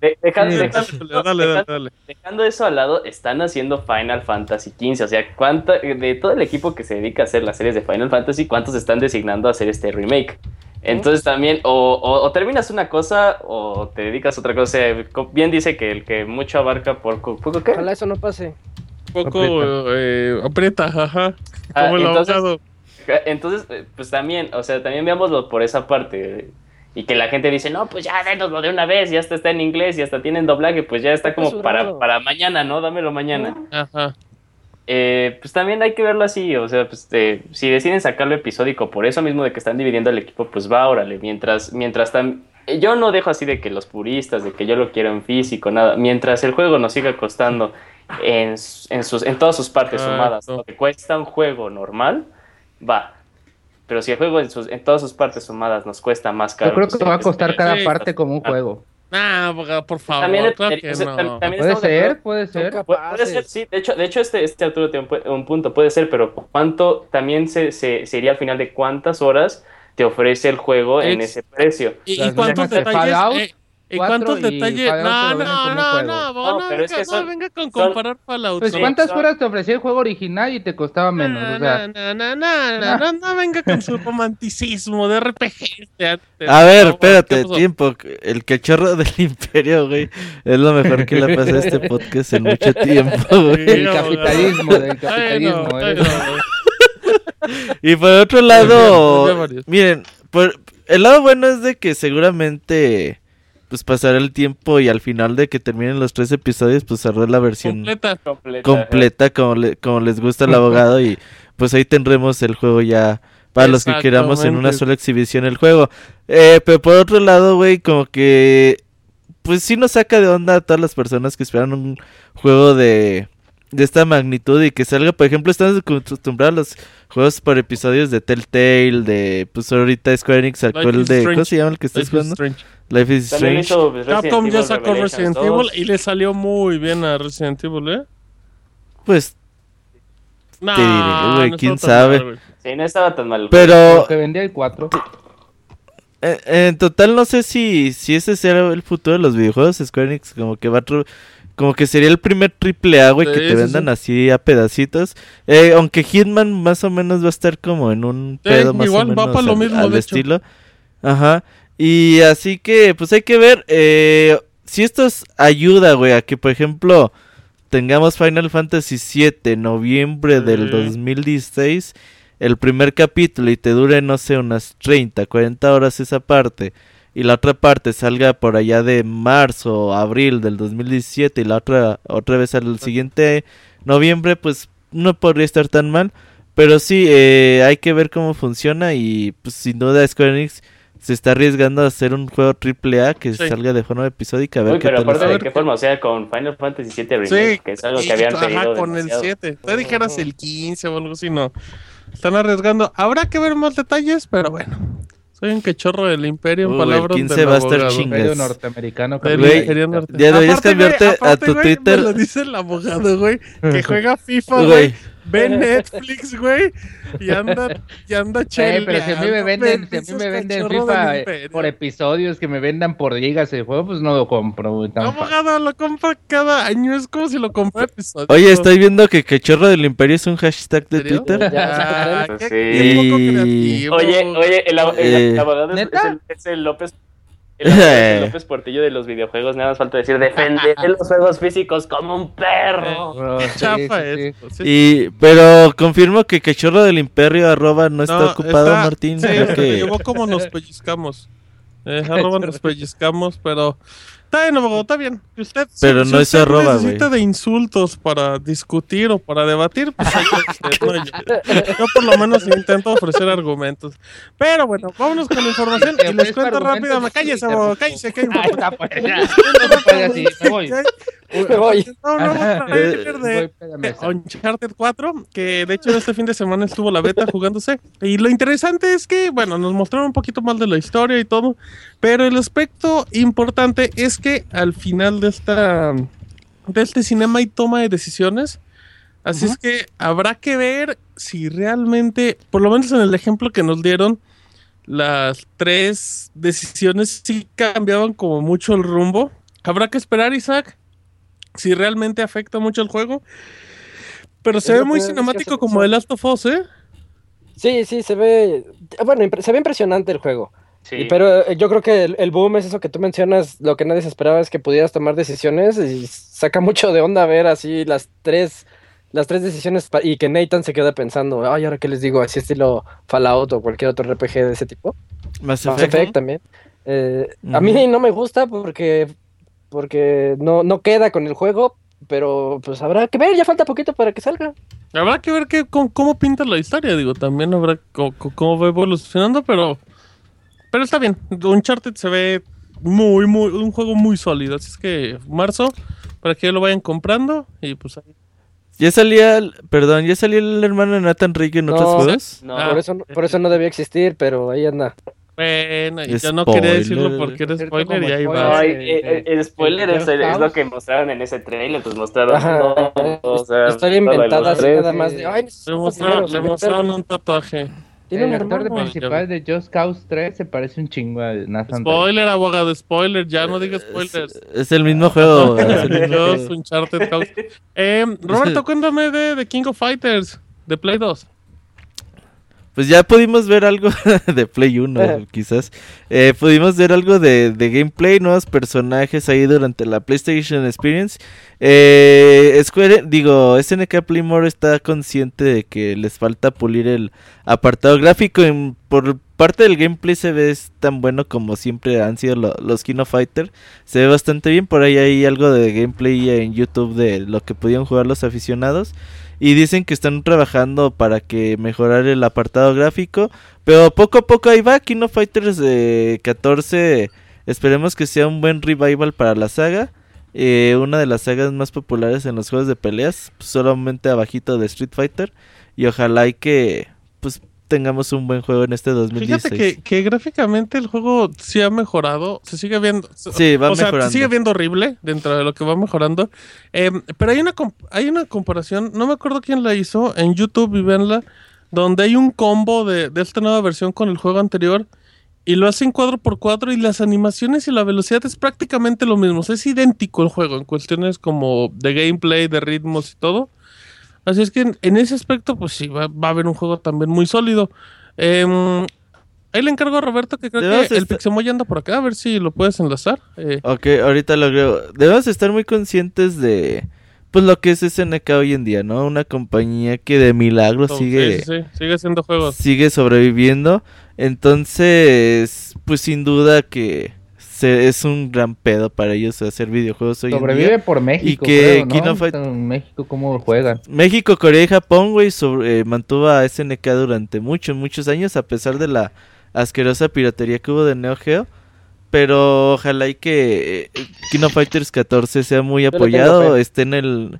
De- deja- Sí. deja- Dale, dale, dale, deja- dale. Dejando eso al lado, están haciendo Final Fantasy XV. O sea, ¿cuánta, de todo el equipo que se dedica a hacer las series de Final Fantasy, ¿cuántos están designando a hacer este remake? Entonces también, o, o- o terminas una cosa o te dedicas a otra cosa. O sea, co- bien dice que el que mucho abarca por co- poco qué. Ojalá eso no pase. poco eh, aprieta, ajá. Ah, Como el entonces- abogado. Entonces, eh, pues también, o sea, también veámoslo por esa parte. Y que la gente dice, no, pues ya dénoslo de una vez, ya hasta está en inglés y hasta tienen doblaje, pues ya está como para, para mañana, ¿no? Dámelo mañana. Ajá. Eh, pues también hay que verlo así, o sea, pues eh, si deciden sacarlo episódico por eso mismo de que están dividiendo el equipo, pues va, órale, mientras, mientras tam- eh, yo no dejo así de que los puristas, de que yo lo quiero en físico, nada, mientras el juego nos siga costando en, en, sus, en todas sus partes sumadas, lo que cuesta un juego normal, va. Pero si el juego en, sus, en todas sus partes sumadas nos cuesta más caro. Yo creo pues que va a hay costar cada Sí. parte como un Ah. juego. Nah, por favor. También, claro que no. también Puede ser, puede ser. Pu- Puede ser, sí. De hecho, de hecho este, este Arturo tiene un, pu- un punto, puede ser, pero ¿cuánto también se, se, sería al final de cuántas horas te ofrece el juego en ese precio? ¿Y, y cuántos detalles? Fallout eh, ¿Y cuatro cuántos y detalles? No, no, no, no, No, no, pero es venga, que son- no venga con son- comparar Fallout. Pues. ¿cuántas son- horas te ofrecía el juego original y te costaba menos? No, O sea, no, no, no, no, no, no venga con su romanticismo de RPG. de antes, A ver, por favor, ¿qué espérate, tiempo. El cachorro del imperio, güey. Es lo mejor que le pasa a este podcast en mucho tiempo, güey. abogado. capitalismo, del Ay, capitalismo. no, eres- ay, no. Y por otro lado, miren, por, el lado bueno es de que seguramente pues pasará el tiempo y al final de que terminen los tres episodios pues hará la versión Completa. Completa. completa como, le- como les gusta al abogado y pues ahí tendremos el juego ya para los que queramos en una sola exhibición el juego. Eh, pero por otro lado, güey, como que pues sí nos saca de onda a todas las personas que esperan un juego de de esta magnitud y que salga, por ejemplo, estamos acostumbrados a los juegos por episodios de Telltale, de pues ahorita Square Enix sacó Life el de. ¿cómo se llama el que estás Life jugando? Life is También Strange. Capcom ya sacó Resident 2. Evil y le salió muy bien a Resident Evil, ¿eh? Pues Te diré, güey, no quién sabe. mal. Sí, no estaba tan mal. pero que vendía el 4. Eh, en total no sé si, si ese será el futuro de los videojuegos Square Enix como que va a como que sería el primer triple A güey que te sí, vendan sí. así a pedacitos eh, aunque Hitman más o menos va a estar como en un pedo más igual, o va menos pa' lo al, mismo, al de hecho. estilo ajá y así que pues hay que ver eh, si esto es ayuda güey a que por ejemplo tengamos Final Fantasy VII noviembre del Sí. 2016 el primer capítulo y te dure, no sé, unas 30, 40 horas esa parte, y la otra parte salga por allá de marzo o abril del 2017 y la otra otra vez al siguiente noviembre, pues no podría estar tan mal. Pero sí, eh, hay que ver cómo funciona y pues sin duda Square Enix se está arriesgando a hacer un juego triple A que Sí. salga de forma episódica. A ver Uy, qué pero tal aparte de qué forma, o sea, con Final Fantasy VII Remake, Sí, que es algo que habían ajá, pedido con demasiado. el 7. Te dijeras el 15 o algo así, no. Están arriesgando. Habrá que ver más detalles, pero bueno. Soy un quechorro del imperio en palabras el 15 del va a estar abogado. ching- Imperio Chingas. norteamericano. Del Güey, imperio norte- ya deberías Aparte, cambiarte a tu güey, Twitter. Me lo dice el abogado, güey, que juega FIFA, Güey. güey. Ve Netflix, güey. Y anda, y anda Eh, chévere. pero si a mí me venden, si a mí me venden FIFA eh, por episodios, que me vendan por gigas el juego, pues no lo compro. güey, tan fácil. Abogado, lo compra cada año. Es como si lo compra episodio. Oye, estoy viendo que Cachorro del Imperio es un hashtag de. Twitter. Ya, qué- sí. Oye, oye, el, Eh. el abogado es, ¿Neta? es el, es el López. El el López Portillo de los videojuegos, nada más falta decir defender los juegos físicos como un perro. Sí, Chafa sí, sí. Y, pero confirmo que Cachorro del Imperio arroba no está No, ocupado, está- Martín. Sí, creo se que- llevó como nos pellizcamos. Eh, arroba nos pellizcamos, pero está bien, abogado, está bien. Si Usted, si- Pero si no es usted arroba, necesita güey. de insultos para discutir o para debatir, pues ahí está usted, no, yo, yo por lo menos intento ofrecer argumentos. Pero bueno, vámonos con la información y les cuento rápido. Cállese, sí, abogado, cállese, que Ahí está, pues ya. Puede así, me voy. Me voy. No, no, trailer de. Uncharted 4, que de hecho este fin de semana estuvo la beta jugándose. Y lo interesante es que, bueno, nos mostraron un poquito más de la historia y todo, pero el aspecto importante es que al final de esta de este cinema hay toma de decisiones. Así es que habrá que ver si realmente, por lo menos en el ejemplo que nos dieron, las tres decisiones sí cambiaban como mucho el rumbo. Habrá que esperar, Isaac, si realmente afecta mucho el juego. Pero se Es ve muy cinemático se- como se- The Last of Us, ¿eh? Sí, sí, se ve. Bueno, se ve impresionante el juego. Sí. Y- Pero eh, yo creo que el, el boom es eso que tú mencionas. Lo que nadie se esperaba es que pudieras tomar decisiones y saca mucho de onda ver así las tres las tres decisiones y que Nathan se queda pensando, ay, ahora qué les digo, así estilo Fallout o cualquier otro RPG de ese tipo. Mass Effect, también. Eh, a mí no me gusta porque porque no, no queda con el juego, pero pues habrá que ver, ya falta poquito para que salga. Habrá que ver que, cómo, pinta la historia, digo, también habrá cómo, cómo va evolucionando, pero pero está bien. Uncharted se ve muy, muy, un juego muy sólido. Así es que marzo, para que lo vayan comprando y pues ahí. Ya salía, perdón, ya salía el hermano de Nathan Drake en otros juegos. No, por, eso, por eso no debía existir, pero ahí anda. Bueno, yo no quería decirlo porque era spoiler y ahí va. el, spoiler es, lo que mostraron en ese trailer, pues mostraron todo, o sea, Historia inventada así nada más de, ay, le mostraron un tatuaje el actor principal de Just Cause 3 se parece un chingo a Nathan Spoiler, abogado, spoiler, ya no digas spoilers. Es, el mismo juego. es el Uncharted Eh, Roberto, cuéntame de, de King of Fighters, de Play 2 pues ya pudimos ver algo de Play 1, quizás. Eh, pudimos ver algo de, gameplay, nuevos personajes ahí durante la PlayStation Experience. Eh, Square, digo, SNK Playmore está consciente de que les falta pulir el apartado gráfico. por parte del gameplay se ve tan bueno como siempre han sido los Kino Fighter. Se ve bastante bien. Por ahí hay algo de gameplay en YouTube de lo que podían jugar los aficionados y dicen que están trabajando para que mejorar el apartado gráfico, pero poco a poco ahí va, Kino Fighters de 14, esperemos que sea un buen revival para la saga. Eh, una de las sagas más populares en los juegos de peleas, solamente abajito de Street Fighter y ojalá y que pues tengamos un buen juego en este 2016. Fíjate que, gráficamente el juego sí ha mejorado, se sigue viendo, sí, va o mejorando. se sigue viendo horrible dentro de lo que va mejorando, em, pero hay una hay una comparación, no me acuerdo quién la hizo en YouTube y venla, donde hay un combo de, de esta nueva versión con el juego anterior y lo hacen cuadro por cuadro y las animaciones y la velocidad es prácticamente lo mismo, es idéntico el juego en cuestiones como de gameplay, de ritmos y todo. Así es que en, ese aspecto, pues sí, va, a haber un juego también muy sólido. Em, ahí le encargo a Roberto que creo que el Pixemoy anda por acá, a ver si lo puedes enlazar. Eh. Ok, ahorita lo creo. Debemos estar muy conscientes de pues lo que es SNK hoy en día, ¿no? Una compañía que de milagro sigue sí, sigue haciendo juegos. Sigue sobreviviendo. Entonces, pues sin duda que es un gran pedo para ellos hacer videojuegos hoy Sobrevive en día. por México. Y que en México, ¿cómo juegan? México, Corea y Japón, güey, eh, mantuvo a SNK durante muchos, muchos años, a pesar de la asquerosa piratería que hubo de Neo Geo. Pero ojalá y que eh, Kino Fighters 14 sea muy apoyado, esté en el...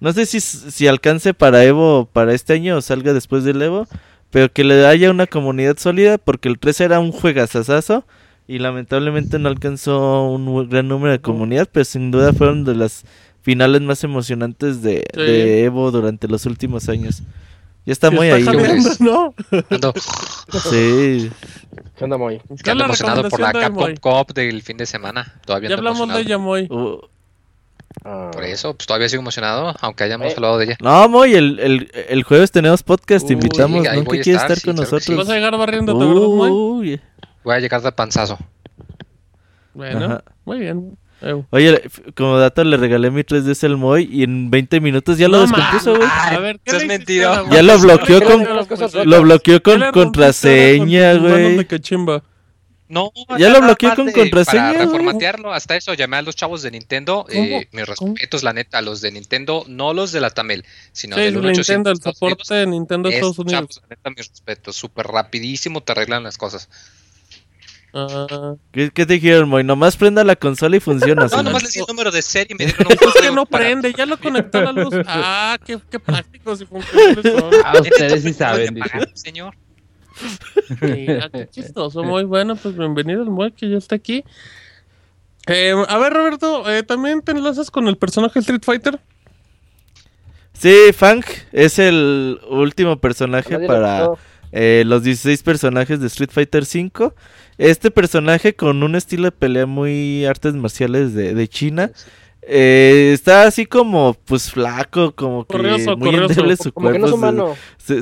No sé si, si alcance para Evo para este año o salga después del Evo, pero que le haya una comunidad sólida, porque el 3 era un juegazazazo y lamentablemente no alcanzó un gran número de comunidad, pero sin duda fueron de las finales más emocionantes de, Evo durante los últimos años. Ya está muy ahí. ¿no? sí. ¿Qué onda, Moy? ¿Qué anda emocionado por la Capcom Coop del fin de semana. Todavía ya hablamos de ella, Moy. Uh. Por eso, pues todavía sigo emocionado, aunque hayamos eh. hablado de ella. No, Moy, el, el, el jueves tenemos podcast, te invitamos. ¿No quieres estar, con nosotros? ¿Vas a llegar barriendo, Moy? Voy a llegar de panzazo. Bueno, muy bien. Oye, como dato le regalé mi 3DS al Moy y en 20 minutos ya lo descompuso, güey. A ver, ¿qué es mentira. Ya lo bloqueó con lo bloqueó con contraseña, güey. No, ya lo bloqueó con contraseña. Para reformatearlo, hasta eso llamé a los chavos de Nintendo. Eh, mis respetos, la neta, a los de Nintendo, no los de la Tamel, sino sí, de Nintendo, el soporte de Nintendo Estados Unidos. Chavos, la neta, mis respetos, súper rapidísimo te arreglan las cosas. Uh, ¿Qué, te dijeron, Moy? Nomás prenda la consola y funciona. no, nomás le di el número de serie y me dieron un Es que no prende, ya lo conectó a la luz. Ah, qué, qué prácticos y funcionales son. Ah, ustedes sí saben, pagar, señor. Mira, qué chistoso, muy bueno. Pues bienvenido el Moy que ya está aquí. Eh, a ver, Roberto, eh, ¿también te enlazas con el personaje Street Fighter? Sí, Fang es el último personaje para eh, los 16 personajes de Street Fighter V. Este personaje con un estilo de pelea muy artes marciales de, de China. Eh, está así como, pues flaco, como que muy endeble su como Que no es humano. Se,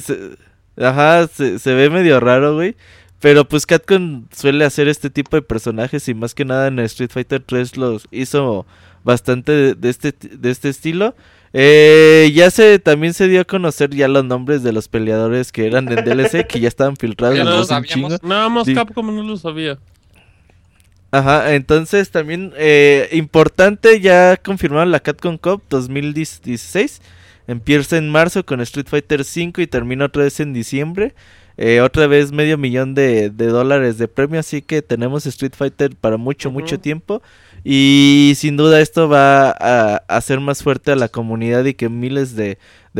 ajá, se, se ve medio raro, güey. Pero pues Capcom suele hacer este tipo de personajes y más que nada en Street Fighter 3 los hizo bastante de, este, de este estilo. Eh, ya se también se dio a conocer ya los nombres de los peleadores que eran en DLC, que ya estaban filtrados. no, Nada más Capcom no lo sabía. Ajá, entonces también eh, importante, ya confirmaron la Capcom Cup 2016. Empieza en marzo con Street Fighter V y termina otra vez en diciembre. Eh, otra vez medio millón de, dólares de premio, así que tenemos Street Fighter para mucho, mucho tiempo. Y sin duda esto va a hacer más fuerte a la comunidad y que miles de,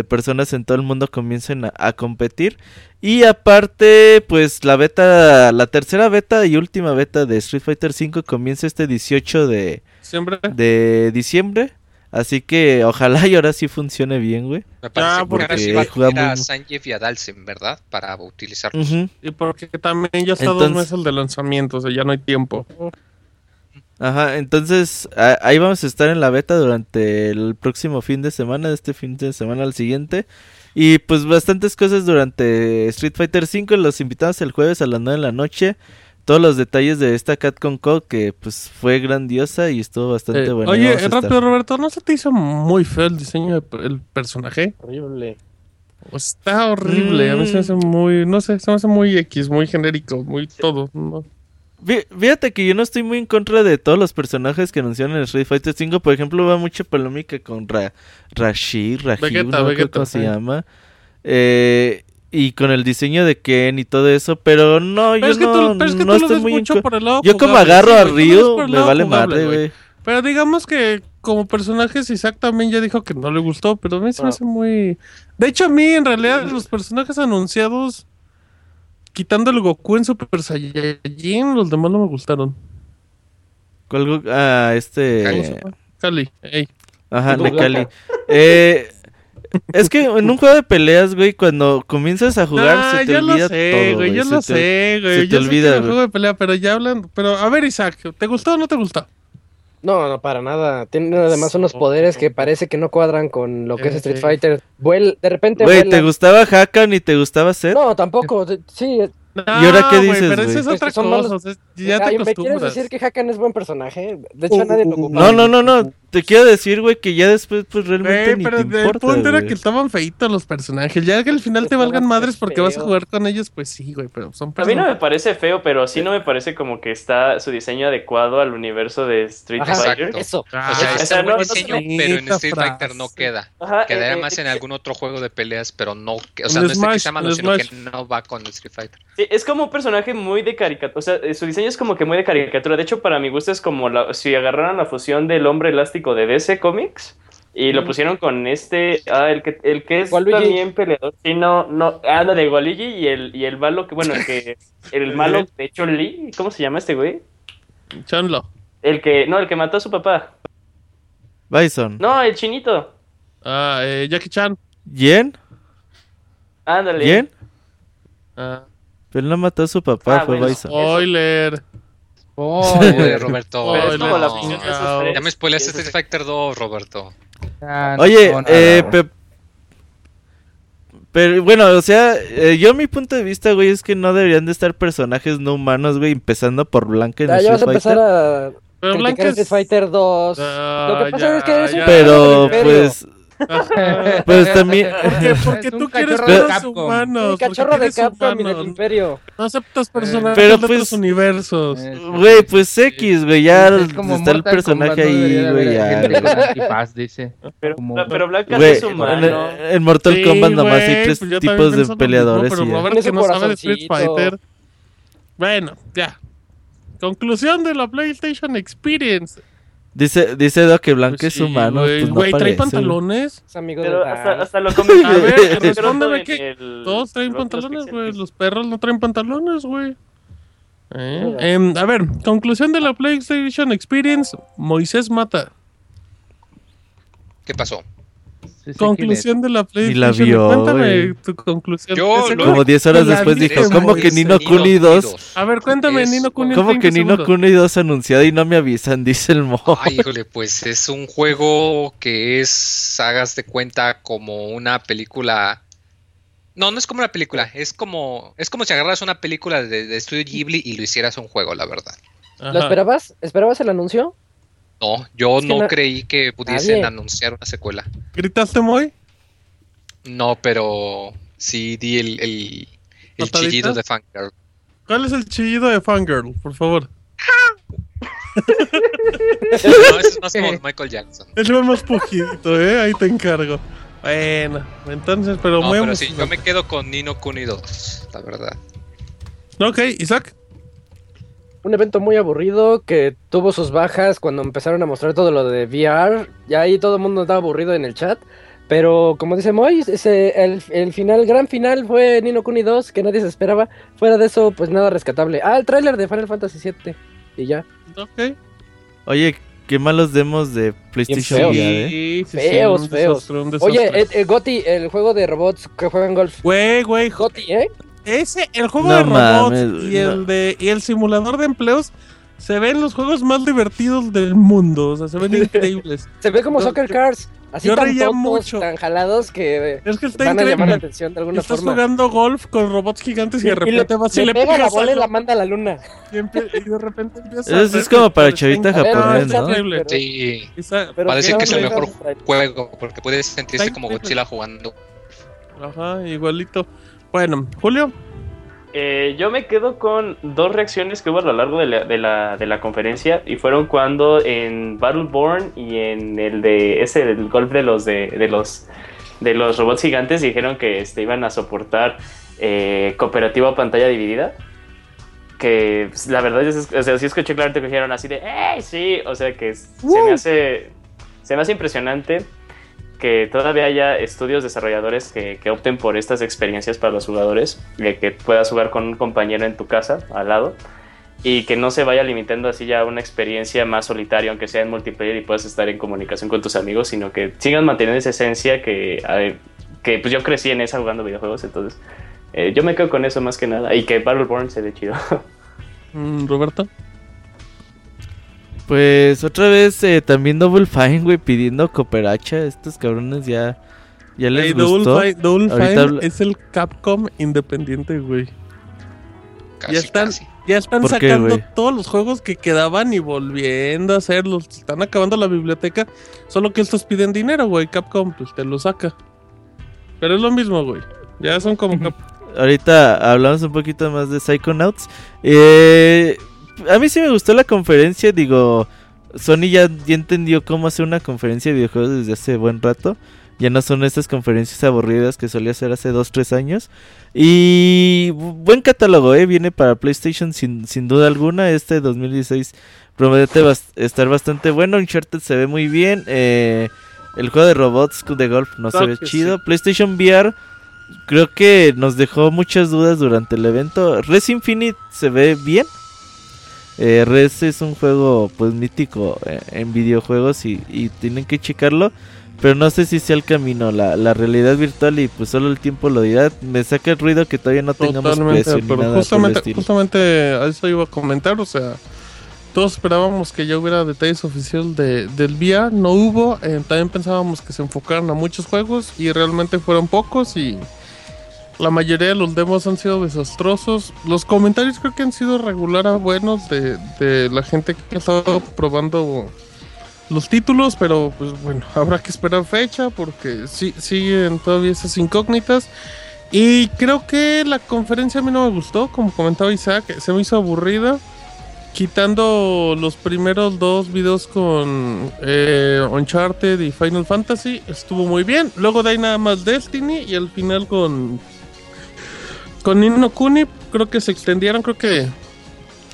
personas en todo el mundo comiencen a, competir. Y aparte, pues la beta, la tercera beta y última beta de Street Fighter V comienza este 18 de de diciembre. Así que ojalá y ahora sí funcione bien, güey. Me parece ah, porque ahora sí va a jugar a Sanjeev y a Dalsen, ¿verdad? Para utilizarlos. Y porque también ya está dos meses de lanzamiento, o sea, ya no hay tiempo. Ajá, entonces ahí vamos a estar en la beta durante el próximo fin de semana, de este fin de semana al siguiente. Y pues bastantes cosas durante Street Fighter V. Los invitamos el jueves a las 9 de la noche todos los detalles de esta Catcon Code que pues fue grandiosa y estuvo bastante eh, bueno. Oye, rápido Roberto, ¿no se te hizo muy feo el diseño del personaje? Horrible. Está horrible, a mí se me hace mm. muy, no sé, se me hace muy X, muy genérico, muy todo. Fíjate que yo no estoy muy en contra de todos los personajes que anunciaron en Street Fighter 5. Por ejemplo, va mucha polémica con Ra Rashid, Rashid, ¿cómo se llama? Eh, y con el diseño de Ken y todo eso, pero no, yo no, no estoy muy mucho por el lado Yo como agarro a Ryu, me vale madre, güey. Pero digamos que como personajes Isaac también ya dijo que no le gustó, pero a mí se me hace muy... De hecho a mí en realidad los personajes anunciados, quitando el Goku en Super Saiyajin, los demás no me gustaron. ¿Cuál Ah, este... Cali, ey. Ajá, de Cali. Eh, es que en un juego de peleas, güey, cuando comienzas a jugar ah, se te olvida lo sé, Güey, yo lo sé, güey. Se te olvida, juego de pelea, pero ya hablan. Pero a ver, Isaac, ¿te gustó o no te gustó? No, no, para nada. Tiene además unos poderes que parece que no cuadran con lo que es Street Fighter. de repente. Güey, ¿te gustaba Hakan y te gustaba Seth? No, tampoco. Sí, ¿Y ahora qué dices, Pero eso es otra cosa. ya te ¿Me quieres decir que Hakan es buen personaje? De hecho, nadie lo ocupa. No, no, no, no. Te quiero decir, güey, que ya después, pues realmente. ni pero te el punto era que estaban feitos los personajes. Ya que al final te valgan madres porque vas a jugar con ellos, pues sí, güey, pero son personajes. A mí no me parece feo, pero sí no me parece como que está su diseño adecuado al universo de Street Fighter. Eso. o sea, está buen diseño, pero en Street Fighter no queda. Quedaría eh, más eh, en algún otro juego de peleas, pero no. O sea, no es que sea malo, sino que no va con Street Fighter. Sí, es como un personaje muy de caricatura. O sea, su diseño es como que muy de caricatura. De hecho, para mi gusto es como si agarraran la fusión del hombre elástico de DC Comics y lo pusieron con este, ah, el que, el que es también peleador. Sí, no, no, anda de Waluigi y el, y el malo que, bueno, el que, el malo de Chun Li, ¿cómo se llama este güey? Chunlo. El que, no, el que mató a su papá. Bison. No, el chinito. Ah, eh, Jackie Chan. ¿Yen? Ándale. ¿Yen? Ah. Pero él no mató a su papá, ah, fue Bison. Spoiler. Spoiler, Roberto. Ya me spoileaste Street Fighter 2, Roberto. Oye, eh, pero bueno, o sea, eh, yo mi punto de vista, güey, es que no deberían de estar personajes no humanos, güey, empezando por Blanca en ya, Street Fighter. Empezar a... Pero Blanca es... Street Fighter 2. Ah, Lo que pasa es que es un Pero pues pues también. Porque, tú quieres humanos. El cachorro de Capcom y del Imperio. No aceptas personajes pero de pues, otros universos. Güey, pues X, güey. Ya está el personaje ahí, güey. Ya. dice. Pero, pero Blanca es humano. En, Mortal Kombat nomás hay tres pues tipos de peleadores. pero Robert que no sabe de Street Fighter. Bueno, ya. Conclusión de la PlayStation Experience. Dice, dice Edo que Blanca pues es humano. Güey, pues no ¿trae pantalones? Es amigo Pero de hasta, hasta, lo comenté. A ver, respóndeme que todos traen pantalones, güey. Los perros no traen pantalones, güey. Eh, eh, a ver, conclusión de la PlayStation Experience: Moisés mata. ¿Qué pasó? Conclusión de la PlayStation. Y la vio. Cuéntame tu conclusión. Yo como 10 horas después dijo, ¿cómo que Nino Kuni 2? A ver, cuéntame, Nino Kuni ¿Cómo que Nino Kuni 2 anunciado y no me avisan? Dice el mo. Ay, híjole, pues es un juego que es, hagas de cuenta, como una película. No, no es como una película, es como es como si agarras una película de, de Studio Ghibli y lo hicieras un juego, la verdad. ¿Lo esperabas? ¿Esperabas el anuncio? No, yo no, creí que pudiesen anunciar una secuela. ¿Gritaste muy? No, pero sí di el, el, el chillido de Fangirl. ¿Cuál es el chillido de Fangirl, por favor? no, ese es más como Michael Jackson. Es más poquito, ¿eh? Ahí te encargo. Bueno, entonces, pero no, pero sí, yo me quedo con Nino Kuni 2, la verdad. Ok, Isaac. Un evento muy aburrido que tuvo sus bajas cuando empezaron a mostrar todo lo de VR. Ya ahí todo el mundo estaba aburrido en el chat. Pero como dice Moy, ese, el, el, final, gran final fue Nino Kuni 2, que nadie se esperaba. Fuera de eso, pues nada rescatable. Ah, el tráiler de Final Fantasy VII. Y ya. Ok. Oye, qué malos demos de PlayStation feos. ¿eh? feos, feos. Oye, el, el, Goti, el juego de robots que juegan golf. Güey, güey. Goti, ¿eh? Ese, el juego de robots y, el de, y el simulador de empleos se ven los juegos más divertidos del mundo. O sea, se ven increíbles. se ve como Soccer Cars. Así yo tan reía mucho. tan jalados que, es que está van a llamar la atención de alguna Estás jugando golf con robots gigantes y, de repente vas y le, le pega la bola y la manda a la luna. Y, de repente empieza Eso es como para chavita japonés, ¿no? Sí. Parece que es el mejor juego porque puedes sentirse como Godzilla jugando. Ajá, igualito. Bueno, Julio. Eh, yo me quedo con dos reacciones que hubo a lo largo de la, de, la, de la, conferencia y fueron cuando en Battleborn y en el de ese del golf de los de, de los de los robots gigantes dijeron que este, iban a soportar eh, cooperativa pantalla dividida que pues, la verdad es o sea, sí escuché claramente que dijeron así de ¡Eh, sí! O sea que se me hace se me hace impresionante que todavía haya estudios desarrolladores que, opten por estas experiencias para los jugadores, de que puedas jugar con un compañero en tu casa al lado y que no se vaya limitando así ya a una experiencia más solitaria, aunque sea en multiplayer y puedas estar en comunicación con tus amigos, sino que sigan manteniendo esa esencia que, que pues yo crecí en esa jugando videojuegos, entonces eh, yo me quedo con eso más que nada y que Battleborn se ve chido. Mm, Roberto. Pues otra vez eh, también Double Fine, güey, pidiendo cooperacha. Estos cabrones ya, ya les gustó. Double Fine, es el Capcom independiente, güey. ya están, ya están sacando todos los juegos que quedaban y volviendo a hacerlos. Están acabando la biblioteca. Solo que estos piden dinero, güey. Capcom, pues te lo saca. Pero es lo mismo, güey. Ya son como... Ahorita hablamos un poquito más de Psychonauts. Eh a mí sí me gustó la conferencia, digo, Sony ya, ya entendió cómo hacer una conferencia de videojuegos desde hace buen rato. Ya no son estas conferencias aburridas que solía hacer hace 2-3 años. Y buen catálogo, ¿eh? Viene para PlayStation sin, sin duda alguna. Este 2016 promete estar bastante bueno. Uncharted se ve muy bien. Eh, el juego de robots de golf no se ve chido. PlayStation VR creo que nos dejó muchas dudas durante el evento. Res Infinite se ve bien. Eh, Res es un juego pues mítico eh, en videojuegos y, tienen que checarlo. Pero no sé si sea el camino, la, la, realidad virtual y pues solo el tiempo lo dirá. Me saca el ruido que todavía no tengamos precio ni nada justamente, justamente a eso iba a comentar, o sea, todos esperábamos que ya hubiera detalles oficiales de, del VR, no hubo. Eh, también pensábamos que se enfocaran a muchos juegos y realmente fueron pocos y la mayoría de los demos han sido desastrosos. Los comentarios creo que han sido regular a buenos de, de la gente que ha estado probando los títulos, pero pues bueno, habrá que esperar fecha porque sí, siguen todavía esas incógnitas. Y creo que la conferencia a mí no me gustó, como comentaba Isaac, se me hizo aburrida. Quitando los primeros dos videos con eh, Uncharted y Final Fantasy, estuvo muy bien. Luego de ahí nada más Destiny y al final con con Nino Kuni creo que se extendieron, creo que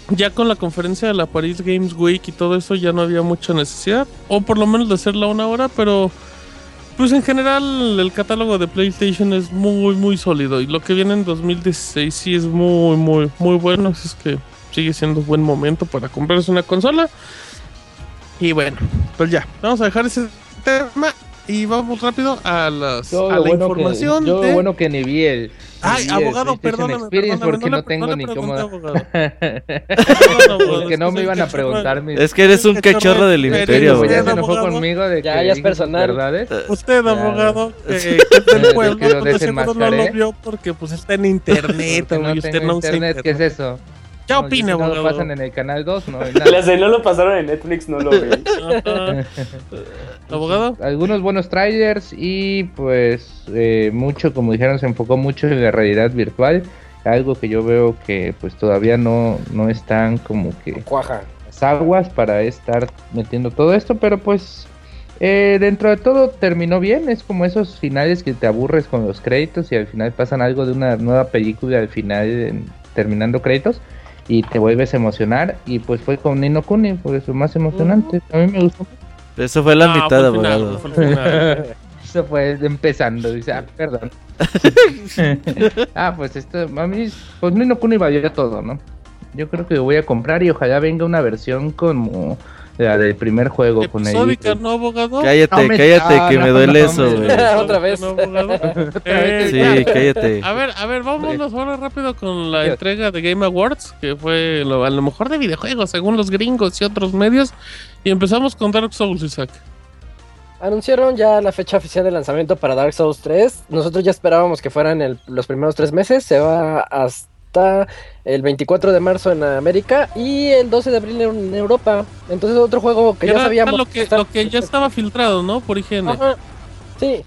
ya con la conferencia de la Paris Games Week y todo eso ya no había mucha necesidad, o por lo menos de hacerla una hora, pero pues en general el catálogo de PlayStation es muy muy sólido y lo que viene en 2016 sí es muy muy muy bueno, así es que sigue siendo buen momento para comprarse una consola. Y bueno, pues ya, vamos a dejar ese tema y vamos rápido a, las, a la información. yo bueno que ni vi el. Ay, abogado, perdóname. porque no, tengo ni cómo. porque no me iban a preguntar. Es que eres un cachorro del imperio, güey. Ya se enojó conmigo de que. Ya, ya es personal. ¿Verdades? Usted, abogado, que, es del pueblo, que lo no lo vio porque pues está en internet, güey. usted no usa internet. ¿Qué es eso? ¿Qué opina, No lo pasan en el canal 2, no Las de no lo pasaron en Netflix, no lo. Ajá. ¿Abogado? Algunos buenos trailers y pues eh, mucho, como dijeron, se enfocó mucho en la realidad virtual. Algo que yo veo que pues todavía no, no están como que Cuaja. las aguas para estar metiendo todo esto, pero pues eh, dentro de todo terminó bien. Es como esos finales que te aburres con los créditos y al final pasan algo de una nueva película al final en- terminando créditos y te vuelves a emocionar. Y pues fue con Nino Kuni, por eso más emocionante. A mí me gustó. Eso fue la Ah, mitad, abogado. Eso fue empezando, dice, ah, perdón. ah, pues esto, a mí, pues Nino Kuni valió todo, ¿no? Yo creo que lo voy a comprar y ojalá venga una versión como del primer juego con el... ¿no, abogado? Cállate, No cállate, ah, que no, me duele no, eso, no, güey. no. Otra vez. ¿No, abogado? Eh, Sí, cállate. A ver, a ver, vámonos ahora rápido con la entrega de Game Awards, que fue lo- a lo mejor de videojuegos, según los gringos y otros medios. Y empezamos con Dark Souls, Isaac. Anunciaron ya la fecha oficial de lanzamiento para Dark Souls 3. Nosotros ya esperábamos que fueran el- los primeros tres meses. Se va hasta el 24 de marzo en América y el 12 de abril en Europa. Entonces otro juego que ya sabíamos. lo que, está- lo que ya estaba filtrado, ¿no? Por higiene. Ajá, Sí.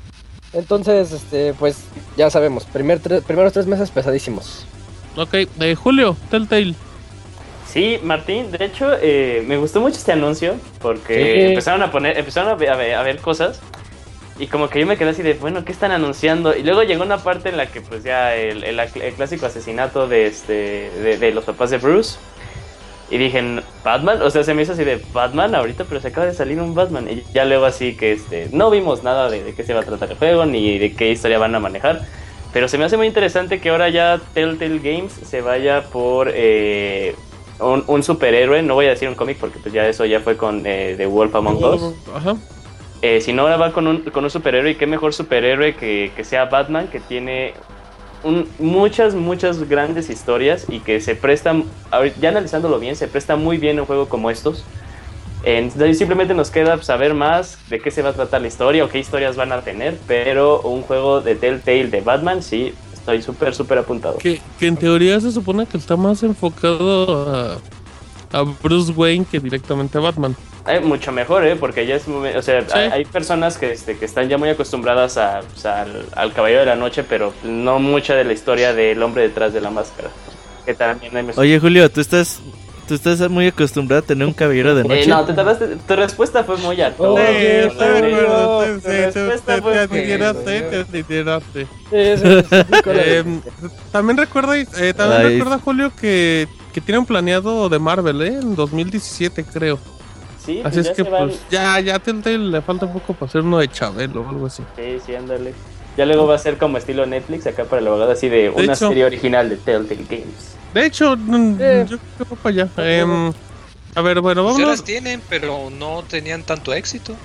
Entonces, este, pues ya sabemos. Primer tre- primeros tres meses pesadísimos. Ok, de Julio, Telltale. Sí, Martín, de hecho, eh, me gustó mucho este anuncio porque Sí. empezaron a poner, empezaron a ver, a ver- a ver cosas y como que yo me quedé así de, bueno, ¿qué están anunciando? Y luego llegó una parte en la que pues ya el, el- el clásico asesinato de, este, de, de los papás de Bruce y dije, ¿Batman? O sea, se me hizo así de, ¿Batman ahorita? Pero se acaba de salir un Batman y ya luego así que este, no vimos nada de, de qué se va a tratar el juego ni de qué historia van a manejar. Pero se me hace muy interesante que ahora ya Telltale Games se vaya por eh, un, un superhéroe, no voy a decir un cómic porque pues ya eso ya fue con eh, The Wolf Among Us. Ajá. Eh, si no, ahora va con un, con un superhéroe qué mejor superhéroe que, que sea Batman, que tiene muchas, muchas grandes historias y que se prestan, ya analizándolo bien, se presta muy bien un juego como estos. Entonces simplemente nos queda saber más de qué se va a tratar la historia o qué historias van a tener, pero un juego de Telltale de Batman, sí, estoy súper, súper apuntado. Que, que en teoría se supone que está más enfocado a, a Bruce Wayne que directamente a Batman. Eh, mucho mejor, ¿eh? Porque ya es muy- o sea, Sí. hay, hay personas que, este, que están ya muy acostumbradas a, o sea, al, al Caballero de la Noche, pero no mucha de la historia del hombre detrás de la máscara. Que también hay Oye, Julio, tú estás, tú estás muy acostumbrado a tener un caballero de Eh, noche. no, te tardaste, tu respuesta fue muy alta. Sí, sí, te- respuesta te- fue Eh, también recuerda, eh, también Ay. recuerda Julio que, que tienen planeado de Marvel, ¿eh? En 2017 creo. Sí, pues Así es ya que se van- pues ya, ya a Telltale le falta un poco para hacer uno de Chabelo o algo así. Sí, sí, ándale. Ya luego va a ser como estilo Netflix acá para el abogado, así de, una hecho. serie original de Telltale Games. De hecho, Eh. yo creo que para allá. Em, a ver, bueno, Pues ya las tienen, pero no tenían tanto éxito.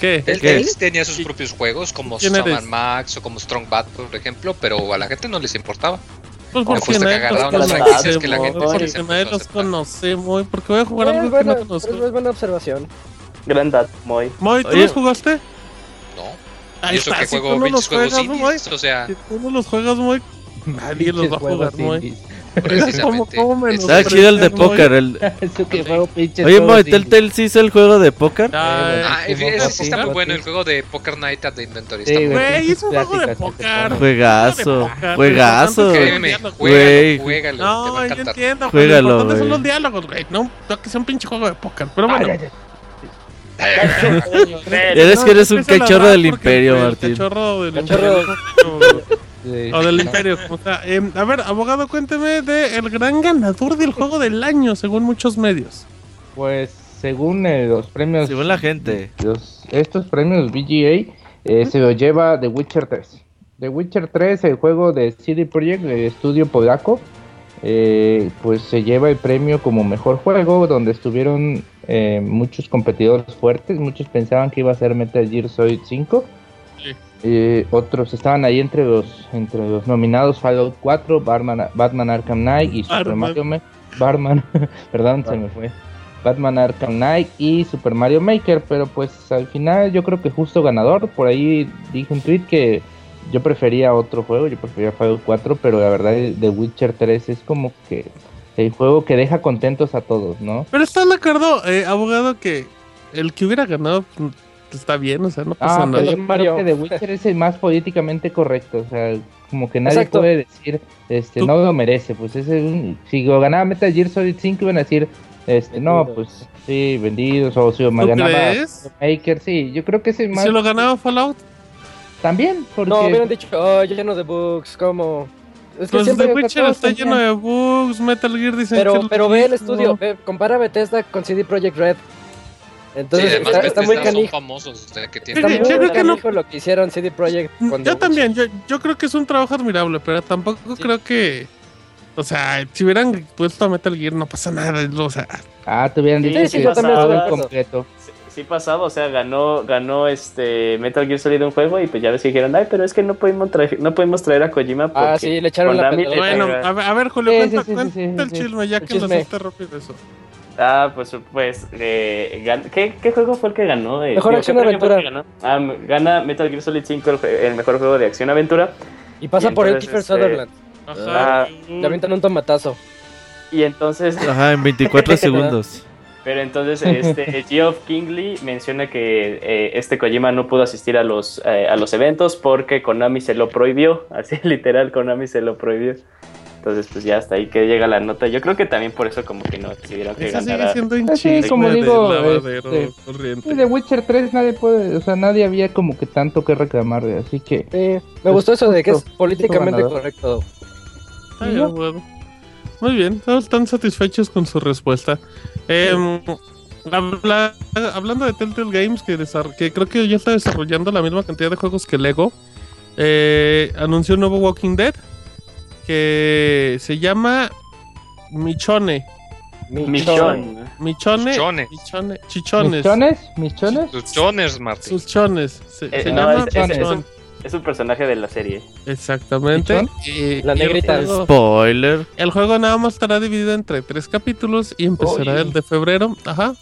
¿Qué? El ¿Qué? Tales tenía sus propios juegos, como ¿Quién Sam Max o como Strong Bad, por ejemplo, pero a la gente no les importaba. Pues No, porque nadie que agarraron los las conoce, franquicias que la gente porque sí se nadie empezó a los conoce, muy, porque voy a jugar algo que no conozco. es buena observación. Gran dato, muy. Moy, ¿tú los jugaste? No. Ahí eso que juego no los 20 juegos juegas, Moy, indies, o sea, si tú no los juegas, Moy, nadie los va a jugar, Moy. ¿Cómo, cómo me Es- Está chido el de póker. El... Oye, indies. Telltale sí hizo el juego de póker. Ah, ese sí está muy bueno, el juego de Poker Night at the Inventory. Sí, Está muy bueno. Güey, es un juego de póker. Juegazo, juegazo. juégalo, juégalo, No, yo entiendo. Juégalo, Lo importante son los diálogos, güey. No, no que sea un pinche juego de póker. Pero bueno. Eres que eres un cachorro del imperio, Martín. Cachorro del imperio. Sí. O del imperio, como sea. Em, a ver, abogado, cuénteme de el gran ganador del juego del año, según muchos medios. Pues según eh, los premios, Según la gente. los- estos premios VGA, eh, se lo lleva The Witcher 3. The Witcher 3, el juego de CD Projekt, el estudio polaco, eh, pues se lleva el premio como mejor juego, donde estuvieron eh, muchos competidores fuertes. Muchos pensaban que iba a ser Metal Gear Solid 5. Sí. Eh, otros estaban ahí entre los entre los nominados Fallout 4, Batman, Batman Arkham Knight y Super Batman. Mario Ma- Batman, perdón, se me fue. Batman Arkham Knight y Super Mario Maker, pero pues al final yo creo que justo ganador, por ahí dije un tweet que yo prefería otro juego, yo prefería Fallout 4, pero la verdad The Witcher 3 es como que el juego que deja contentos a todos, ¿no? Pero está de acuerdo, eh, abogado, que el que hubiera ganado está bien, o sea, no pasa Ah, nada. pero yo creo que The Witcher es el más políticamente correcto, o sea, como que nadie Exacto. puede decir, este, Tú- no lo merece, pues es un, si lo ganaba Metal Gear Solid 5 iban a decir, este, no, pues sí, vendidos, o si lo ¿Tú ganaba crees? Maker, sí, yo creo que es el ¿Y más, si lo ganaba Fallout? también, porque... No, hubieran dicho, oh, lleno de bugs, ¿cómo? Es Pues siempre The Witcher está tenían- lleno de bugs, Metal Gear dicen Pero, que pero ve el estudio, ve, compara Bethesda con CD Projekt Red. Entonces sí, además está, que está muy canijo. famosos, o sea, que tienen Está muy yo creo que no- lo que hicieron CD Projekt con The Yo Witcher. también, yo, yo creo que es un trabajo admirable, pero tampoco Sí. creo que... O sea, si hubieran puesto a Metal Gear no pasa nada, o sea... Ah, te hubieran Sí, dicho sí, que estoy de incompleto. Sí, sí pasaba, o sea, ganó, ganó este Metal Gear Solid un juego y pues ya ves que dijeron, ay, pero es que no pudimos traer, no pudimos traer a Kojima porque Ah, sí, le echaron la pelota. Bueno, a ver, Julio, Sí, cuenta, sí, sí, cuenta sí, sí, el sí. chisme, ya El que chisme. hiciste rápido eso. Ah, pues, pues eh, ¿qué, qué juego fue el que ganó? Eh, Mejor digo, acción ¿qué premio fue el aventura. ganó? Ah, gana Metal Gear Solid 5 el, el mejor juego de acción aventura. Y pasa Y por el Kiefer este, Sutherland. Ajá. Ah, Le avientan un tomatazo. Y entonces, Ajá, en 24 segundos. pero entonces este Geoff Kingley menciona que eh, este Kojima no pudo asistir a los eh, a los eventos porque Konami se lo prohibió, así literal Konami se lo prohibió. Entonces, pues ya hasta ahí que llega la nota. Yo creo que también por eso como que no decidieron que Eso sigue ganara. siendo un Pues sí, como de digo, este. Sí, The Witcher 3 nadie puede, o sea, nadie había como que tanto que reclamarle, así que... Sí, me gustó eso de que es políticamente correcto. Ah, ya, bueno. Muy bien, todos están satisfechos con su respuesta. Em, habla- hablando de Telltale Games, que, que creo que ya está desarrollando la misma cantidad de juegos que Lego, eh, anunció un nuevo Walking Dead que se llama Michone. Michón. Michone. Chichone. Michone. Chichones. ¿Mis chones? ¿Mis chones? Tus chones, Martín. Sus chones. Se, Eh, se no, llama es- es- Michón. Es un personaje de la serie. Exactamente. La y el negrita. juego- Spoiler. El juego nada más estará dividido entre tres capítulos y empezará Oye. el de febrero. Ajá.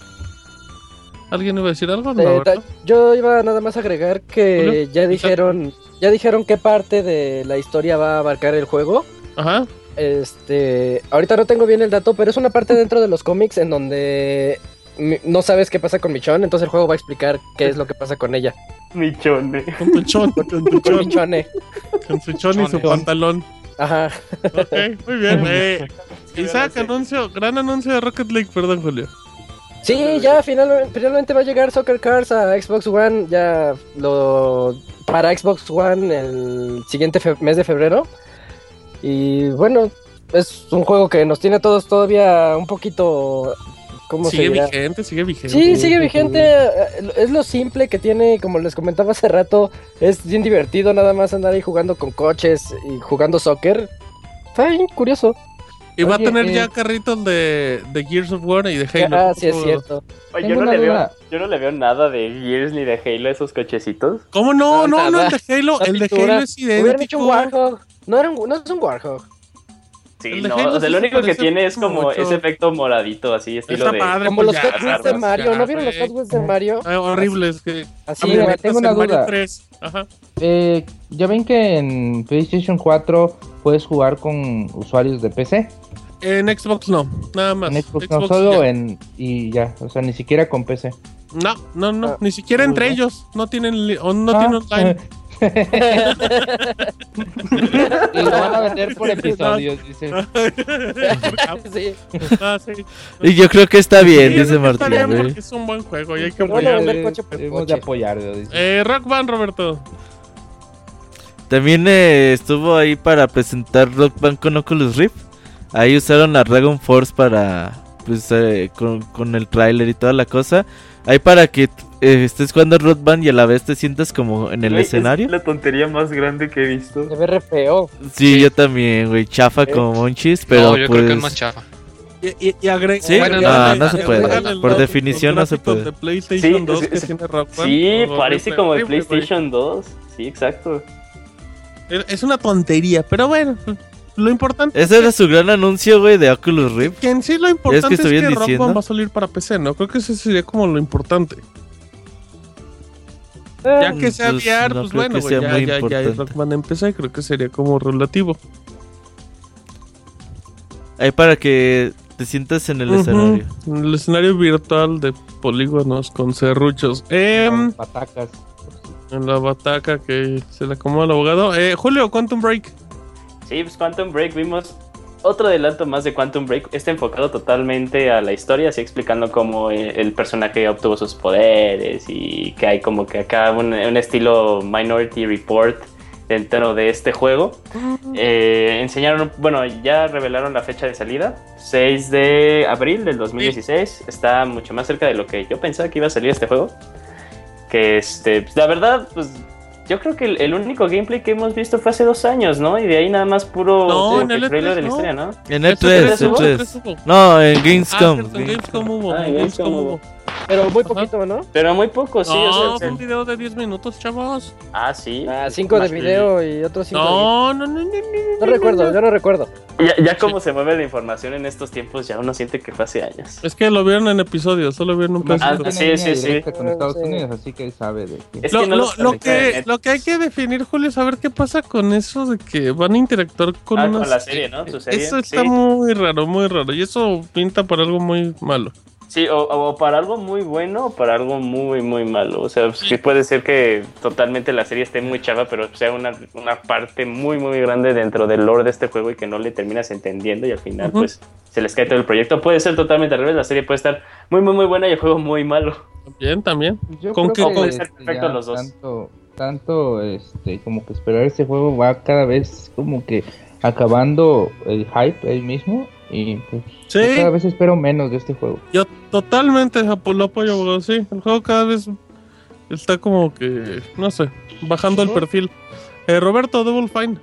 ¿Alguien iba a decir algo? No, Eh, yo iba nada más a agregar que Julio, ya dijeron, ya dijeron qué parte de la historia va a abarcar el juego. Ajá. Este, ahorita no tengo bien el dato, pero es una parte dentro de los cómics en donde no sabes qué pasa con Michonne, entonces el juego va a explicar qué es lo que pasa con ella. Michón. Con tu chon, con tu Con chon, Michonne. con su chon y su pantalón. Ajá. Ok, muy bien. Eh, Isaac, anuncio, gran anuncio de Rocket League, perdón, Julio. Sí, ya finalmente, finalmente va a llegar Soccer Cars a Xbox One, ya lo para Xbox One el siguiente mes de febrero. Y bueno, es un juego que nos tiene a todos todavía un poquito ¿cómo se Sigue dirá? vigente, sigue vigente. Sí, sigue vigente. eh, Es lo simple que tiene, como les comentaba hace rato, es bien divertido nada más andar ahí jugando con coches y jugando soccer. Está bien curioso. Y va a tener eh, ya carritos de, de Gears of War y de Halo. Ah, sí es ¿Cómo- cierto. Oye, yo no, le veo, yo no le veo nada de Gears ni de Halo a esos cochecitos. ¿Cómo no? No, No, no, el de Halo. La El de. Halo es Hubieran hecho un idéntico. No, era un- no es un Warhog. Sí, no, o sea, lo único que tiene es como mucho. ese efecto moradito, así, estilo Está de... padre. Como pues los Hot Wheels de Mario. ya, ¿No vieron los. Hot de Mario? Ah, horribles. Que Así, Mira, tengo en una Mario duda. 3. Ajá. Eh, ya ven que en PlayStation 4 puedes jugar con usuarios de PC. En Xbox no, nada más. En Xbox, no, solo ya. en... Y ya, o sea, ni siquiera con PC. No, no, no, Ah, ni siquiera entre no. ellos. No tienen, no Ah, tienen online. Y lo van a vender por episodios, dice. Sí. Ah, sí. Y yo creo que está bien, Sí, dice está Martín, bien es un buen juego y hay que apoyarlo. Debemos de dice. Eh, Rock Band, Roberto. También eh, estuvo ahí para presentar Rock Band con Oculus Rift. Ahí usaron la Dragon Force para. Pues eh, con, con el tráiler y toda la cosa. Ahí para que estés jugando Rock Band y a la vez te sientas como en el Güey, es escenario. la tontería más grande que he visto. Se ve re feo. Sí, Sí. yo también, güey. Chafa como monchis, pero no, yo pues. creo que es más chafa. Y, y, y agrega- Sí, Bueno, no, no se puede. Por definición no se puede. De PlayStation Sí, 2 sí, que sí. tiene Rock Band. Sí, Horrible, parece como de. PlayStation 2. Sí, exacto. Es una tontería, pero bueno. Lo importante Ese era su gran anuncio, güey, de Oculus Rift. que en sí lo importante es que, Rock diciendo. Band va a salir para PC, ¿no? Creo que ese sería como lo importante. Ya que sea VR, pues, bueno, ya, ya, ya es Rockman en PC, creo que sería como relativo. Ahí para que te sientas en el escenario. En el escenario virtual de polígonos con serruchos. Eh, Patacas. En la bataca que se le acomoda el abogado. Eh, Julio, Quantum Break. Sí, pues Quantum Break vimos otro adelanto más de Quantum Break. Está enfocado totalmente a la historia, así explicando cómo eh, el personaje obtuvo sus poderes y que hay como que acá un, estilo Minority Report dentro de este juego. Eh, enseñaron, bueno, ya revelaron la fecha de salida, 6 de abril del 2016. Está mucho más cerca de lo que yo pensaba que iba a salir este juego. Que este, la verdad, pues yo creo que el, único gameplay que hemos visto fue hace dos años, ¿no? Y de ahí nada más puro no, en el trailer de la historia, ¿no? En el 3, en 3. No, en Gamescom. Ah, en Gamescom hubo. Ah, en Gamescom hubo. Pero muy poquito, ¿no? Pero muy poco, sí. No, o sea, un video de 10 minutos, chavos. Ah, sí. Ah, 5 de video y otros 5 no, no, no, no, no, no. recuerdo, yo no recuerdo. Ya, ya como se mueve la información en estos tiempos, ya uno siente que fue hace años. Es que lo vieron en episodios, solo vieron un pedacito. Ah, sí, sí, sí. Con Estados Unidos, así que sabe de qué. Es lo, que no lo, lo, que, lo que hay que definir, Julio, es saber qué pasa con eso de que van a interactuar con ah, una... con la serie, ¿no? Su serie. Eso está muy raro, muy raro. Y eso pinta para algo muy malo. Sí, o, para algo muy bueno o para algo muy, muy malo. O sea, sí puede ser que totalmente la serie esté muy chava, pero sea una, una parte muy, muy grande dentro del lore de este juego y que no le terminas entendiendo y al final, pues, se les cae todo el proyecto. Puede ser totalmente al revés, la serie puede estar muy, muy, muy buena y el juego muy malo. Bien, también. Yo ¿Con qué puede ser perfecto los dos? Tanto, tanto, este, como que esperar este juego va cada vez como que acabando el hype ahí mismo y pues cada vez espero menos de este juego. Yo totalmente lo apoyo, abogado. Sí, el juego cada vez está como que, no sé, bajando el perfil. Eh, Roberto, Double Fine.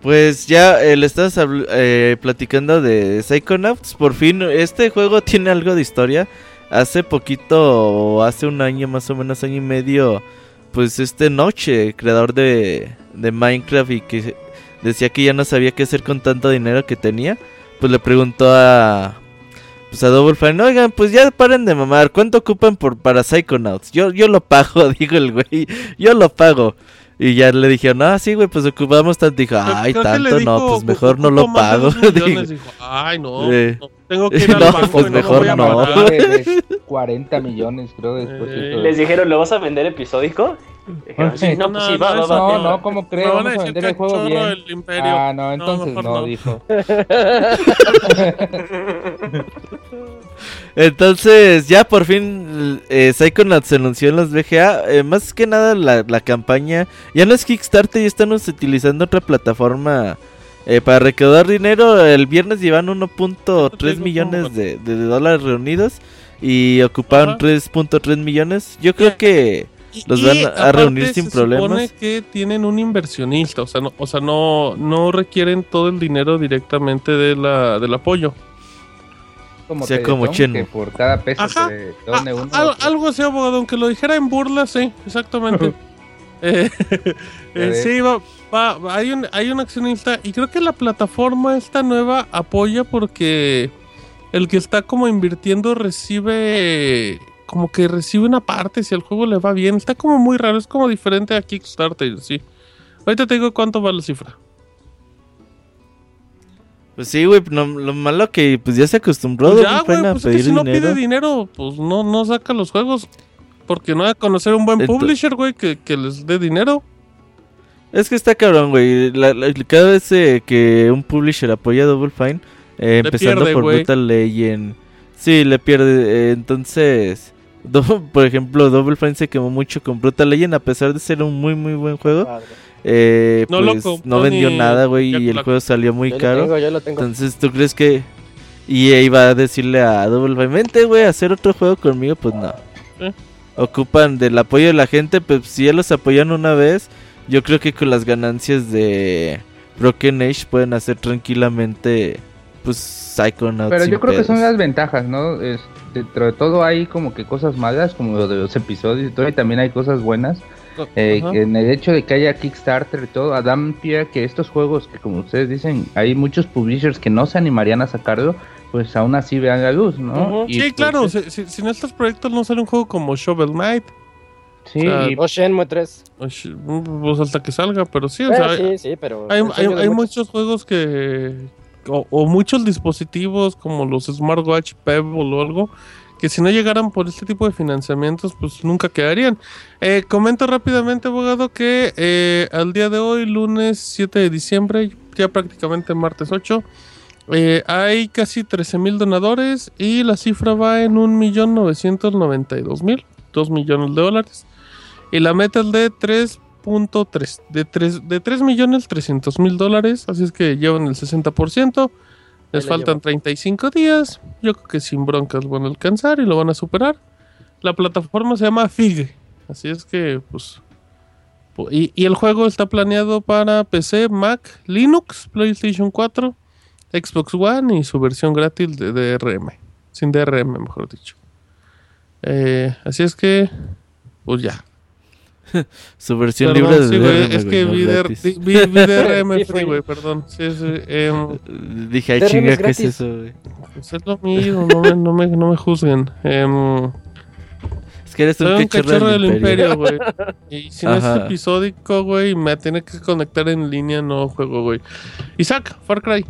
Pues ya eh, le estás eh, platicando de Psychonauts. Por fin, este juego tiene algo de historia. Hace poquito, hace un año más o menos, año y medio, pues este Noche, creador de, de Minecraft y que decía que ya no sabía qué hacer con tanto dinero que tenía, pues le preguntó a pues a Double Fine, oigan, pues ya paren de mamar, ¿cuánto ocupan por para Psychonauts? Yo yo lo pago, dijo el güey, yo lo pago. Y ya le dijeron, ah, sí, güey, pues ocupamos tanto. Dijo, ay, tanto, no, pues mejor no lo pago. dijo, ay, no, tengo que ir al banco pues mejor no. 40 millones, creo, después. Les dijeron, ¿lo vas a vender episódico? No, no, sí, va, no, no, ¿cómo creo? Vamos a vender el juego bien. Ah, no, entonces no, dijo. entonces, ya por fin eh, Psychonauts se anunció en los VGA. Eh, más que nada la, la, campaña. Ya no es Kickstarter, ya estamos utilizando otra plataforma eh, para recaudar dinero. El viernes llevan 1.3 millones de, de, dólares reunidos. Y ocuparon 3.3 millones. Yo creo que los van a reunir sin problemas. Se supone que tienen un inversionista, o sea, no, o sea, no, no requieren todo el dinero directamente de la, del apoyo. Como sea como Que por cada peso Ajá, uno. algo así, abogado, aunque lo dijera en burla, sí, exactamente. eh, eh, sí, va, va, hay, un, hay un accionista y creo que la plataforma esta nueva apoya porque el que está como invirtiendo recibe como que recibe una parte si el juego le va bien. Está como muy raro, es como diferente a Kickstarter, sí. Ahorita te digo cuánto va la cifra. Pues sí, güey, lo malo que pues ya se acostumbró pues ya, güey, pues es que si no pide dinero, pues no, no saca los juegos. Porque no va a conocer un buen publisher, güey, que, les dé dinero. Es que está cabrón, güey. cada vez eh, que un publisher apoya a Double Fine, eh, empezando por Brutal Legend, sí, le pierde. Eh, entonces, por ejemplo, Double Fine se quemó mucho con Brutal Legend a pesar de ser un muy muy buen juego. Eh, no, pues no vendió nada, güey, y el juego salió muy caro. Entonces, ¿tú crees que EA iba a decirle a Double Fine, vente, güey, a hacer otro juego conmigo? Pues no. ¿Eh? Ocupan del apoyo de la gente, pues si ya los apoyan una vez, yo creo que con las ganancias de Broken Age pueden hacer tranquilamente, pues, Psychonauts. Pero yo creo que son las ventajas, ¿no? Es, dentro de todo hay como que cosas malas, como lo de los episodios y todo, y también hay cosas buenas. Eh, en el hecho de que haya Kickstarter y todo, Adam pide que estos juegos que como ustedes dicen, hay muchos publishers que no se animarían a sacarlo, pues aún así vean la luz, ¿no? sí, claro, si, en estos proyectos no sale un juego como Shovel Knight, Sí, o, Shenmue 3. Pues hasta que salga, pero sí, o sea, sí, sí, pero hay, hay, muchos juegos que o, muchos dispositivos como los smartwatch Pebble o algo que si no llegaran por este tipo de financiamientos pues nunca quedarían. Eh, comento rápidamente abogado que eh, al día de hoy lunes 7 de diciembre ya prácticamente martes 8 eh, hay casi 13 mil donadores y la cifra va en 1.992.000, 2 millones de dólares. Y la meta es de 3.3, de 3, de 3 millones 300 mil dólares, así es que llevan el 60%. Les faltan 35 días, yo creo que sin broncas van a alcanzar y lo van a superar. La plataforma se llama FIG, así es que pues... Y, y el juego está planeado para PC, Mac, Linux, PlayStation 4, Xbox One y su versión gratis de DRM. Sin DRM, mejor dicho. Eh, así es que, pues ya. su versión libre de DRM. es que vi, DRM free, güey, perdón. Sí, em, Dije, ay, chinga, ¿qué es eso, güey? Pues es lo mismo, no me, no me, no me juzguen. Eh, es que eres un, un cachorro, del imperio, güey. Y si no es episódico, güey, me tiene que conectar en línea, no juego, güey. Isaac, Far Cry.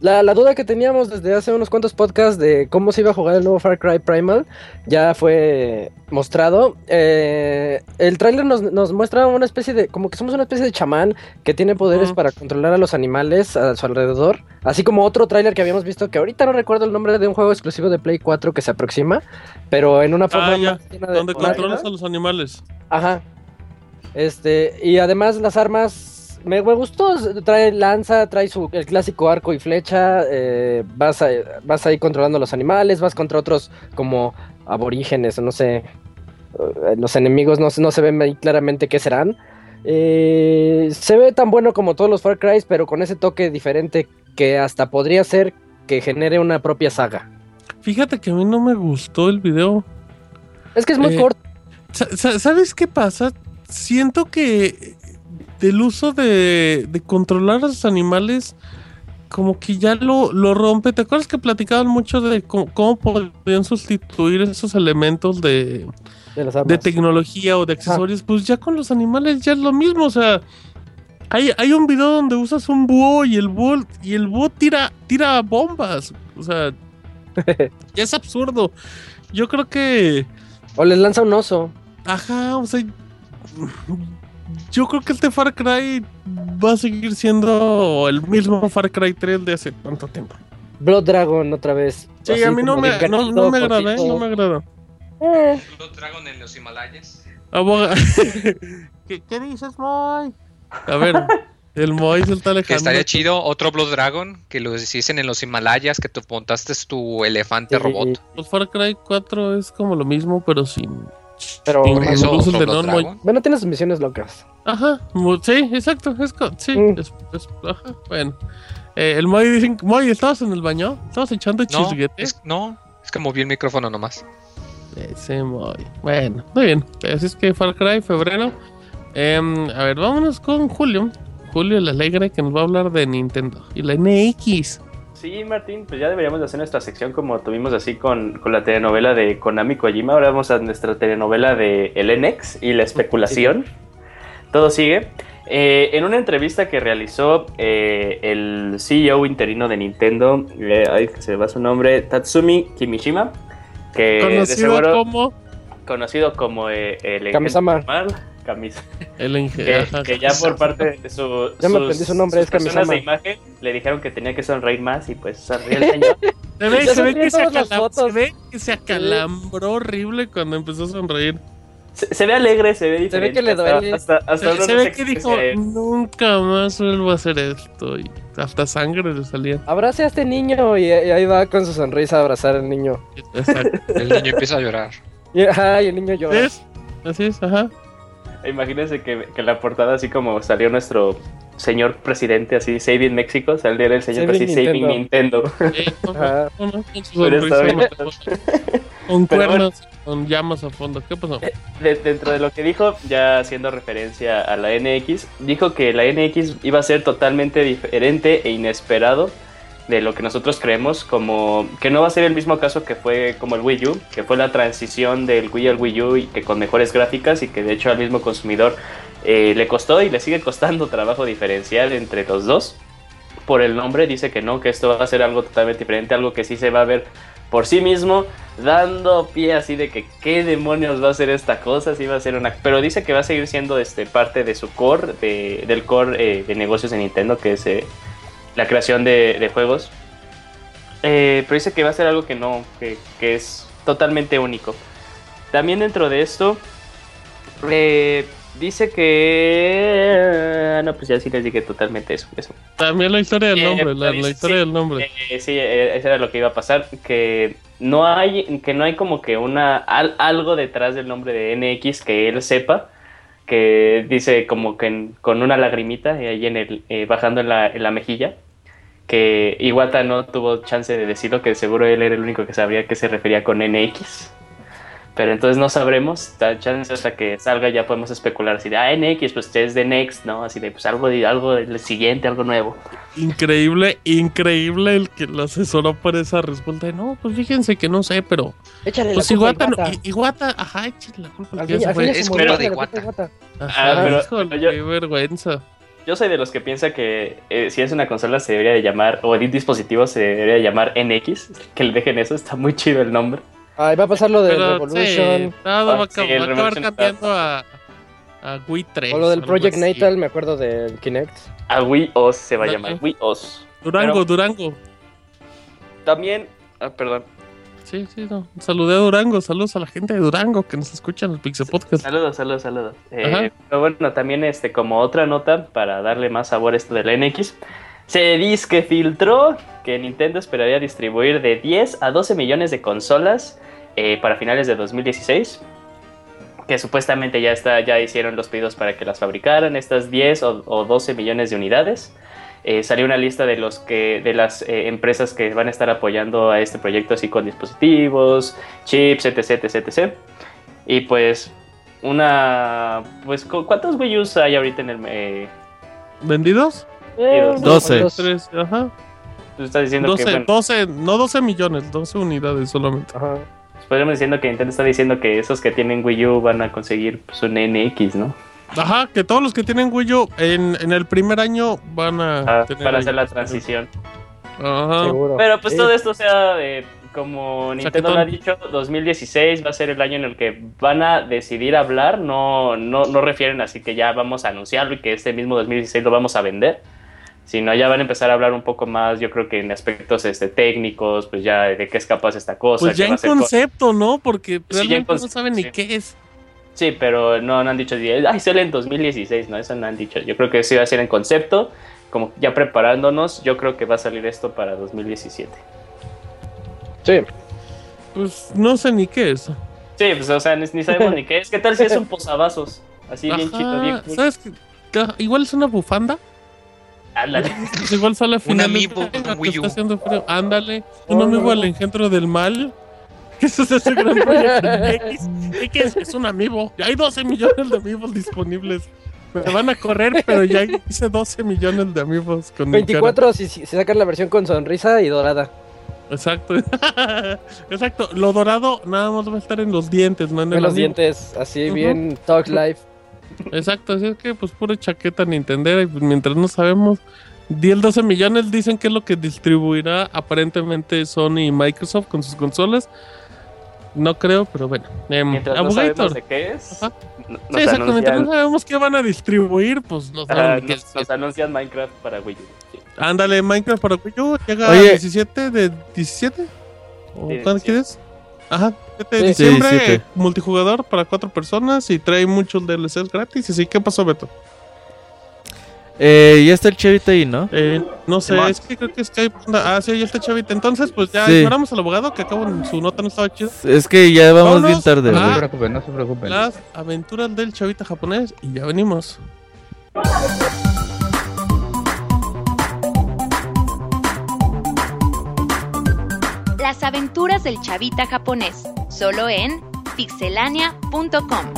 La, duda que teníamos desde hace unos cuantos podcasts de cómo se iba a jugar el nuevo Far Cry Primal ya fue mostrado. Eh, el tráiler nos, muestra una especie de, como que somos una especie de chamán que tiene poderes para controlar a los animales a su alrededor. Así como otro tráiler que habíamos visto, que ahorita no recuerdo el nombre de un juego exclusivo de Play 4 que se aproxima, pero en una forma... Ah, donde controlas a los animales. Ajá. Este, y además las armas me, gustó. Trae lanza, trae su, el clásico arco y flecha. Eh, vas, a, vas ahí controlando los animales, vas contra otros como aborígenes, no sé. Eh, los enemigos no, no se ven ahí claramente qué serán. Eh, se ve tan bueno como todos los Far Cry, pero con ese toque diferente que hasta podría ser que genere una propia saga. Fíjate que a mí no me gustó el video. Es que es muy corto. ¿Sabes qué pasa? Siento que del uso de, de controlar a los animales como que ya lo, lo rompe. ¿Te acuerdas que platicaban mucho de cómo, podrían sustituir esos elementos de, de, tecnología o de accesorios? Pues ya con los animales ya es lo mismo. O sea, hay, hay un video donde usas un búho y el búho, y el búho tira, tira bombas. O sea, es absurdo. Yo creo que... O les lanza un oso. Ajá, o sea yo creo que este Far Cry va a seguir siendo el mismo Far Cry 3 de hace tanto tiempo. Blood Dragon otra vez. Sí, a mí no me, no, no me agrada, ¿eh? no me agrada. Eh. Blood Dragon en los Himalayas. Aboga. ¿Qué, ¿Qué, dices, Moy? A ver, el Moy se está alejando. Estaría chido otro Blood Dragon que lo hiciesen en los Himalayas, que tú montaste tu elefante robot. Los pues Far Cry 4 es como lo mismo, pero sin pero bueno, tiene sus misiones locas. Ajá, sí, exacto. Es, sí, mm. ajá, bueno. Eh, el Moy dice, Moy, ¿estabas en el baño? ¿Estabas echando chisguete? no, es que moví el micrófono nomás. Ese Moy. Bueno, muy bien. Así es que Far Cry, febrero. Em, a ver, vámonos con Julio. Julio el Alegre que nos va a hablar de Nintendo y la NX. Sí, Martín, pues ya deberíamos hacer nuestra sección como tuvimos así con, la telenovela de Konami Kojima. Ahora vamos a nuestra telenovela de El NX y la especulación. Todo sigue. Eh, en una entrevista que realizó eh, el CEO interino de Nintendo, eh, se va su nombre, Tatsumi Kimishima, que conocido como conocido como el Kamisama camisa. El que, que, ya por parte de su, ya me su nombre, es personas de imagen le dijeron que tenía que sonreír más y pues sonrió el señor. se ve, se ve que se, acalam se ve que se acalambró horrible cuando empezó a sonreír. Se, ve alegre, se ve diferente. Se ve que le duele. Hasta, hasta, se, ve que dijo, nunca más vuelvo a hacer esto. Y hasta sangre le salía. Abrace a este niño y, ahí va con su sonrisa a abrazar al niño. Exacto. el niño empieza a llorar. Y, ajá, y el niño llora. ¿Es? Así es, ajá. Imagínense que, que la portada, así como salió nuestro señor presidente, así, Saving México, saldría el señor así, Saving Nintendo. con cuernos, con llamas a fondo. ¿Qué pasó? Eh, dentro de lo que dijo, ya haciendo referencia a la NX, dijo que la NX iba a ser totalmente diferente e inesperado de lo que nosotros creemos, como que no va a ser el mismo caso que fue como el Wii U, que fue la transición del Wii al Wii U y que con mejores gráficas y que de hecho al mismo consumidor eh, le costó y le sigue costando trabajo diferencial entre los dos. Por el nombre dice que no, que esto va a ser algo totalmente diferente, algo que sí se va a ver por sí mismo, dando pie así de que qué demonios va a ser esta cosa, si va a ser una... Pero dice que va a seguir siendo este, parte de su core, de, del core eh, de negocios de Nintendo, que es eh, la creación de, juegos. Eh, pero dice que va a ser algo que no, que, que es totalmente único. También dentro de esto, Dice que. No, pues ya sí les dije totalmente eso. También la historia del eh, nombre, la, historia del nombre. Eh, sí, eh, eso era lo que iba a pasar. Que no hay, que no hay como que una algo detrás del nombre de NX que él sepa. Que dice como que con una lagrimita ahí en el, bajando en la, en la mejilla. Que Iwata no tuvo chance de decirlo, que seguro él era el único que sabría que se refería con NX. Pero entonces no sabremos, chance hasta que salga ya podemos especular así de, ah, NX, pues es de Next, ¿no? Así de, pues algo, de, algo del siguiente, algo nuevo. Increíble, increíble el que lo asesoró por esa respuesta. no, pues fíjense que no sé, pero... Échale pues la Iguata, no, Iguata, ajá, échale la culpa. Es culpa de Iguata. Ajá, ah, pero, yo, qué vergüenza. Yo soy de los que piensa que eh, si es una consola se debería de llamar, o el dispositivo se debería de llamar NX, que le dejen eso, está muy chido el nombre. Ay, va a pasar lo de Revolution. va, a, acabar cambiando a, a Wii 3. O lo del Project Natal, me acuerdo del Kinect. A Wii OS se va a llamar, Wii OS. Durango, Durango. También, ah, perdón. Sí, sí, no. Saludé a Durango, saludos a la gente de Durango que nos escucha en el Pixel Podcast. Saludos, saludos, saludos. Eh, pero bueno, también este, como otra nota para darle más sabor a esto del NX. Se dice que filtró que Nintendo esperaría distribuir de 10 a 12 millones de consolas eh, para finales de 2016 que supuestamente ya está, ya hicieron los pedidos para que las fabricaran, estas 10 o, 12 millones de unidades. Eh, salió una lista de los que de las eh, empresas que van a estar apoyando a este proyecto así con dispositivos, chips, etc, etc, etc. Y pues una pues ¿cuántos Wii U hay ahorita en el vendidos? 12. ajá. Tú estás diciendo que 12, no 12 millones, 12 unidades solamente. Ajá podríamos diciendo que Nintendo está diciendo que esos que tienen Wii U van a conseguir pues, un NX, ¿no? Ajá, que todos los que tienen Wii U en, el primer año van a ah, para hacer la transición. Ajá. Pero pues todo esto sea como Nintendo lo ha dicho, 2016 va a ser el año en el que van a decidir hablar, no, no, no refieren así que ya vamos a anunciarlo y que este mismo 2016 lo vamos a vender sino ya van a empezar a hablar un poco más, yo creo que en aspectos este, técnicos, pues ya de qué es capaz esta cosa. Pues ya en concepto, ¿no? Porque realmente no saben ni qué es. Sí, pero no, han dicho, ay, sale en 2016, no, eso no han dicho. Yo creo que sí va a ser en concepto, como ya preparándonos, yo creo que va a salir esto para 2017. Sí. Pues no sé ni qué es. Sí, pues o sea, ni, sabemos ni qué es. ¿Qué tal si es un posavasos? Así bien chido, bien ¿Sabes qué? Igual es una bufanda Ándale. Pues igual sale a Un amiibo Ándale. Un amigo al engendro del mal. Eso es ese gran proyecto. ¿Qué es? Es un amiibo. Ya hay 12 millones de amigos disponibles. Me van a correr, pero ya hice 12 millones de amigos con 24 si, si, sacan la versión con sonrisa y dorada. Exacto. Exacto. Lo dorado nada más va a estar en los dientes, no en, los dientes, así bien Talk Life. Exacto, así es que pues pura chaqueta Nintendo y pues, mientras no sabemos 10, 12 millones dicen que es lo que distribuirá aparentemente Sony y Microsoft con sus consolas. No creo, pero bueno. Eh, no sabemos de qué es. sí, exacto. Mientras no sabemos qué van a distribuir, pues no sabemos nos, nos, anuncian Minecraft para Wii U. Ándale, Minecraft para Wii U. Llega Oye. 17 de 17. ¿O cuándo quieres? Ajá, 7 de diciembre, multijugador para cuatro personas y trae muchos DLCs gratis. Así, ¿qué pasó, Beto? Eh, ya está el chavita ahí, ¿no? Eh, no sé, es que creo que Skype. Ah, sí, ya está chavita. Entonces, pues ya sí. al abogado que acabo su nota no estaba chida. Es que ya vamos bien tarde. No se preocupen, no se preocupen. Las aventuras del chavita japonés y ya venimos. Las aventuras del chavita japonés, solo en pixelania.com.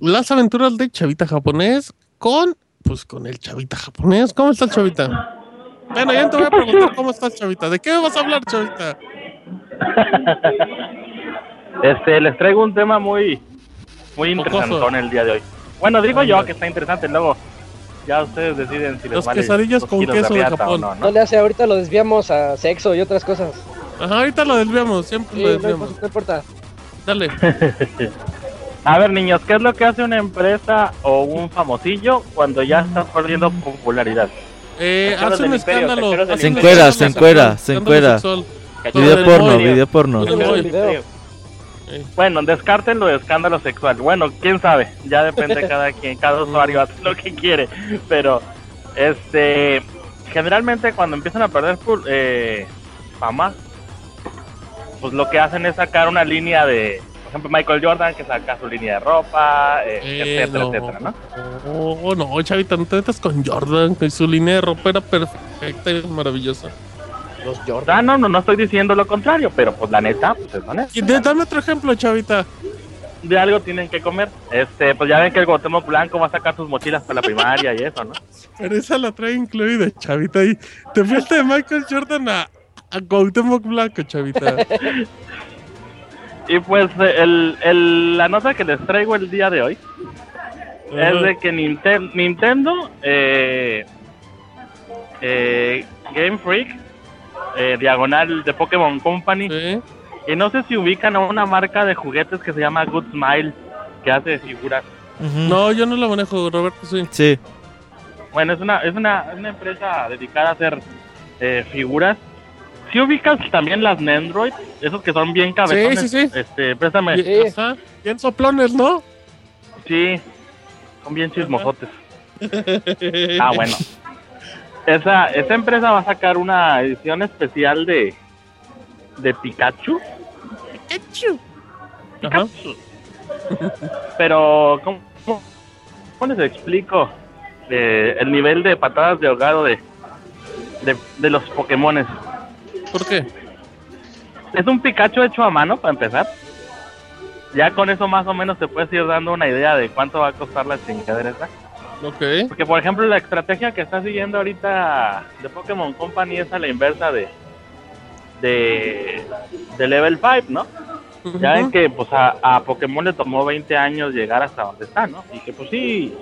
las aventuras de Chavita Japonés con, pues con el Chavita Japonés. ¿Cómo está Chavita? Bueno, ya te voy a preguntar cómo estás, Chavita. ¿De qué vas a hablar, Chavita? Este, les traigo un tema muy, muy interesante en el día de hoy. Bueno, digo yo que está interesante, luego ya ustedes deciden si les Los quesadillas con queso de, Japón. no, ¿no? le hace, ahorita lo desviamos a sexo y otras cosas. Ajá, ahorita lo desviamos, siempre lo desviamos. No, importa. Dale. a ver, niños, ¿qué es lo que hace una empresa o un famosillo cuando ya está perdiendo popularidad? Eh, hace un escándalo. Se encuera, se encuera, se encuera. Video porno, video porno. Bueno, descarten lo de escándalo sexual. Bueno, quién sabe, ya depende cada quien, cada usuario hace lo que quiere. Pero, este, generalmente cuando empiezan a perder eh, fama, pues lo que hacen es sacar una línea de, por ejemplo, Michael Jordan que saca su línea de ropa, eh, eh, etcétera, etcétera, ¿no? Oh, no, chavita, no te metas con Jordan, que su línea de ropa era perfecta y maravillosa. Los Jordan, no, no, no estoy diciendo lo contrario, pero pues la neta, pues es. Dame otro ejemplo, chavita. De algo tienen que comer. Este, pues ya ven que el Guatemoc Blanco va a sacar sus mochilas para la primaria y eso, ¿no? Pero esa la trae incluida, chavita. Y te fuiste de Michael Jordan a, a Blanco, chavita. y pues el, el, la nota que les traigo el día de hoy es de que Nintendo, eh, eh, Game Freak eh, diagonal de Pokémon Company. Y no sé si ubican a una marca de juguetes que se llama Good Smile, que hace figuras. No, yo no la manejo, Roberto, sí. Sí. Bueno, es una, es una, una empresa dedicada a hacer eh, figuras. Si ubicas también las Nendroid, esos que son bien cabezones. Sí, sí, sí. Este, préstame. Bien soplones, ¿no? Sí, son bien chismosotes. ah, bueno esa, esa empresa va a sacar una edición especial de, de Pikachu. Pikachu. Pikachu. Pero, ¿cómo, cómo les explico eh, el nivel de patadas de ahogado de, de, de los Pokémones? ¿Por qué? Es un Pikachu hecho a mano, para empezar. Ya con eso más o menos te puedes ir dando una idea de cuánto va a costar la chingadera esa. Okay. Porque, por ejemplo, la estrategia que está siguiendo ahorita de Pokémon Company es a la inversa de de, de Level 5, ¿no? Ya ven que pues a, Pokémon le tomó 20 años llegar hasta donde está, ¿no? Y que pues sí,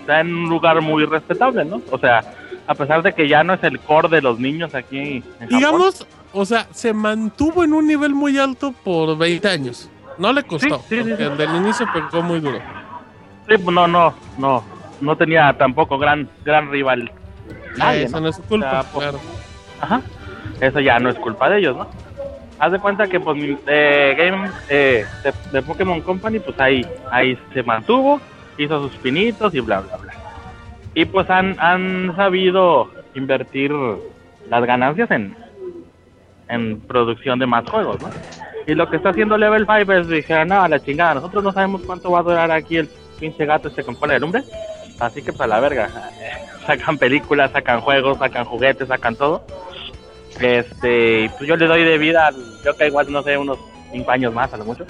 está en un lugar muy respetable, ¿no? O sea, a pesar de que ya no es el core de los niños aquí en Digamos, o sea, se mantuvo en un nivel muy alto por 20 años. No le costó, sí, sí, porque del inicio pegó muy duro. Sí, pues no, no, no no tenía tampoco gran gran rival. Nadie, eso ¿no? es culpa, claro. Ajá. Eso ya no es culpa de ellos, ¿no? Haz de cuenta que pues eh, Game eh, de, Pokémon Company pues ahí ahí se mantuvo, hizo sus pinitos y bla bla bla. Y pues han han sabido invertir las ganancias en en producción de más juegos, ¿no? Y lo que está haciendo Level 5 es dijeron, no, a la chingada, nosotros no sabemos cuánto va a durar aquí el pinche gato este con cola de lumbre Así que para la verga. Sacan películas, sacan juegos, sacan juguetes, sacan todo. Este, pues yo le doy de vida, yo que igual, no sé, unos 5 años más a lo mucho.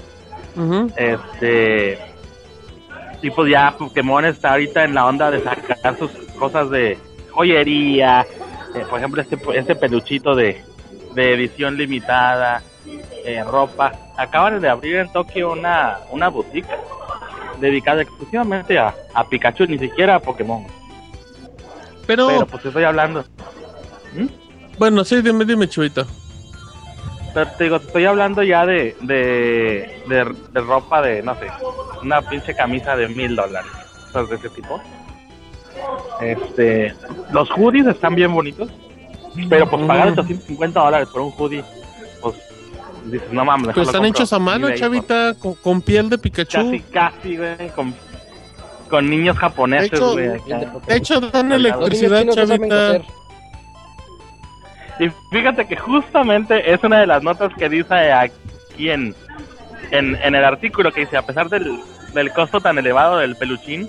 Este, y pues ya Pokémon está ahorita en la onda de sacar sus cosas de joyería. Eh, por ejemplo, este, este peluchito de, de edición limitada, eh, ropa. Acaban de abrir en Tokio una, una boutique dedicada exclusivamente a, a Pikachu, ni siquiera a Pokémon. Pero, Pero pues estoy hablando. ¿Mm? Bueno, sí, dime, dime. Pero te digo, estoy hablando ya de, de, de, ropa de, no sé, una pinche camisa de mil dólares, cosas de ese tipo. Este, los hoodies están bien bonitos, pero pues pagar 850 dólares por un hoodie, pues dices, no mames. Pues están hechos a mano, chavita, con, piel de Pikachu. Casi, casi, güey, con, con niños japoneses, güey. De hecho, dan electricidad, chavita. Y fíjate que justamente es una de las notas que dice aquí en, en, en el artículo que dice, a pesar del, del costo tan elevado del peluchín,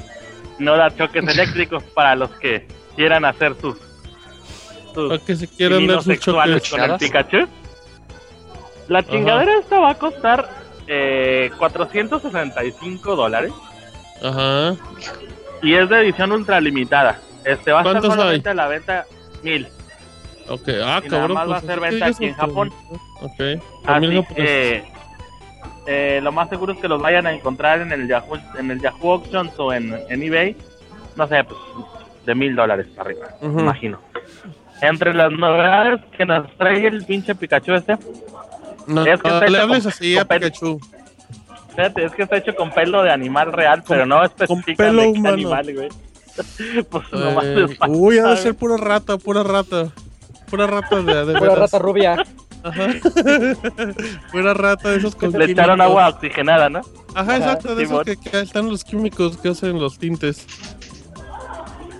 no da choques eléctricos para los que quieran hacer sus, sus que se quieran dar sus choques con el Pikachu. La chingadera esta va a costar eh, 465 dólares. Ajá. Y es de edición ultra limitada. Este va a estar solamente la venta mil. Ok, ah, y cabrón. Nada más va a pues, ser ¿qué venta aquí en? Japón. Ok. Así que eh, lo más seguro es que los vayan a encontrar en el Yahoo, en el Yahoo Auctions o en, en eBay. No sé, pues de mil dólares para arriba, me imagino. Entre las novedades que nos trae el pinche Pikachu este, No, es que no le hables con- así a con pelo. Pikachu. fíjate, es que está hecho con pelo de animal real, pero no especifica pelo de qué humano. animal, güey. pues nomás Eh, para- uy, ha de ser pura rata, pura rata. Pura rata de, de Pura rata rubia. Ajá. pura rata de esos con Le echaron agua oxigenada, ¿no? Ajá, exacto, de esos que, que están los químicos que hacen los tintes.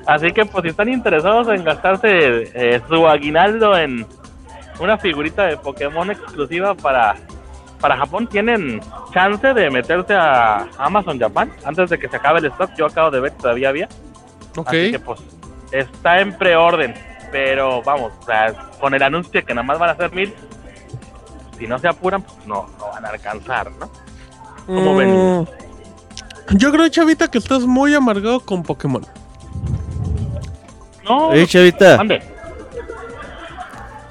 Así que pues si están interesados en gastarse eh, su aguinaldo en una figurita de Pokémon exclusiva para, para Japón, tienen chance de meterse a Amazon Japan antes de que se acabe el stock. Yo acabo de ver que todavía había. Ok. Así que pues está en preorden. Pero vamos, o sea, con el anuncio de que nada más van a ser mil, si no se apuran, pues no, no van a alcanzar, ¿no? ¿Cómo ven? Mm, Yo creo, Chavita, que estás muy amargado con Pokémon. No, Oye, chavita. mande.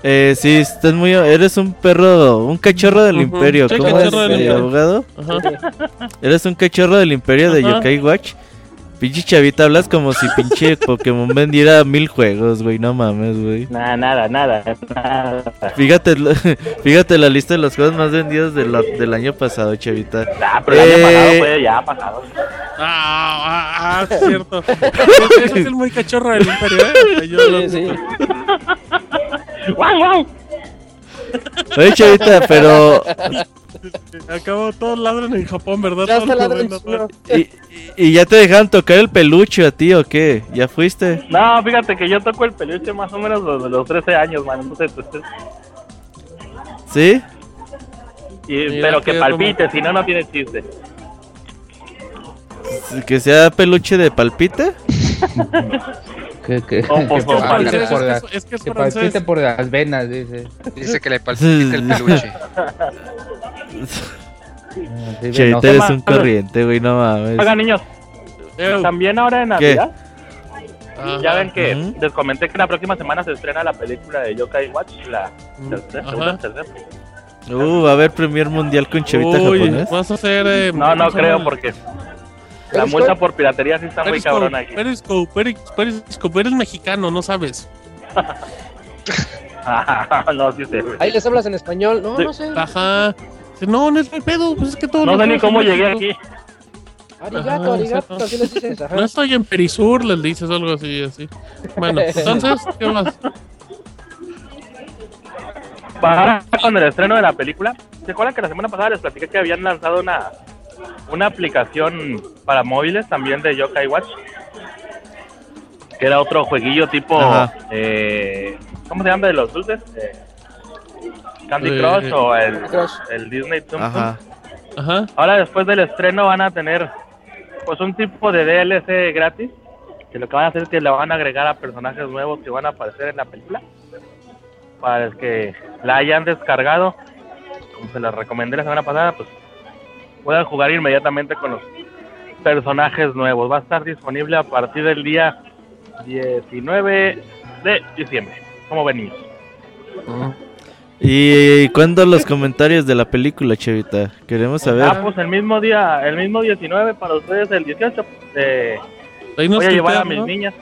Eh, sí, estás muy. Eres un perro, un cachorro del Ujú, imperio. soy ¿Cómo cachorro es, del eh, imperio. abogado? Ajá. Eres un cachorro del imperio de. Yokai Watch. Pinche chavita, hablas como si pinche Pokémon vendiera mil juegos, güey. No mames, güey. Nada, nada, nada, nada. Fíjate, lo- fíjate la lista de los juegos más vendidos de la- del año pasado, chavita. Ah, pero el año Eh, pasado fue ya pasado. Ah, ah, ah, cierto. Ese es el muy cachorro del imperio, ¿eh? Yo lo- Sí, sí. ¡Guau, guau! Oye, chavita, pero. Acabo, todos ladran en Japón, ¿verdad? Ya ven, ¿no? ¿Y, y- y ya te dejaron tocar el peluche a ti o qué? ¿Ya fuiste? No, fíjate que yo toco el peluche más o menos desde los 13 años, man. Entonces, pues, ¿Sí? y- Mira pero que palpite, si no, no tiene chiste. ¿Que sea peluche de palpite? Que, que, Oh, que palpite Es que por es- que es que palpite por las venas, dice. Dice que le palpita el peluche. Chavita, venoso. eres un corriente, güey, no mames. Oigan, niños, también ahora en ¿Qué? Navidad, ya ven que Ujú. les comenté que la próxima semana se estrena la película de Yokai Watch, la tercera, Ajá. segunda, tercera. Uh, va a haber premier mundial con chavita Uy, japonés. vas a hacer. eh, No, no ¿cómo se creo porque la Periscope. multa por piratería sí está muy Periscope, cabrona aquí. Periscope, Peris- Periscope, eres mexicano, no sabes. no, sí sé. Ahí les hablas en español. No, Sí. no sé. Ajá. No, no es mi pedo, pues es que todo No sé ni cómo llegué aquí. Arigato, arigato. Así les dices. Ajá. No estoy en Perisur, les dices algo así, así. Bueno, entonces, ¿qué más? Para con el estreno de la película, ¿se acuerdan que la semana pasada les platiqué que habían lanzado una, una aplicación para móviles también de Yokai Watch? Que era otro jueguillo tipo, eh, ¿cómo se llama de los dulces? Eh, Candy Eh, Crush o el, Crush. el Disney Tum. Ajá. Ajá. Ahora después del estreno van a tener pues un tipo de DLC gratis que lo que van a hacer es que le van a agregar a personajes nuevos que van a aparecer en la película para el que la hayan descargado como se les recomendé la semana pasada pues puedan jugar inmediatamente con los personajes nuevos va a estar disponible a partir del día 19 de diciembre como venimos ¿Y cuándo los comentarios de la película, chavita? Queremos saber. ah pues el mismo día el mismo 19 para ustedes el 18 eh, voy a llevar a mis ¿no? niñas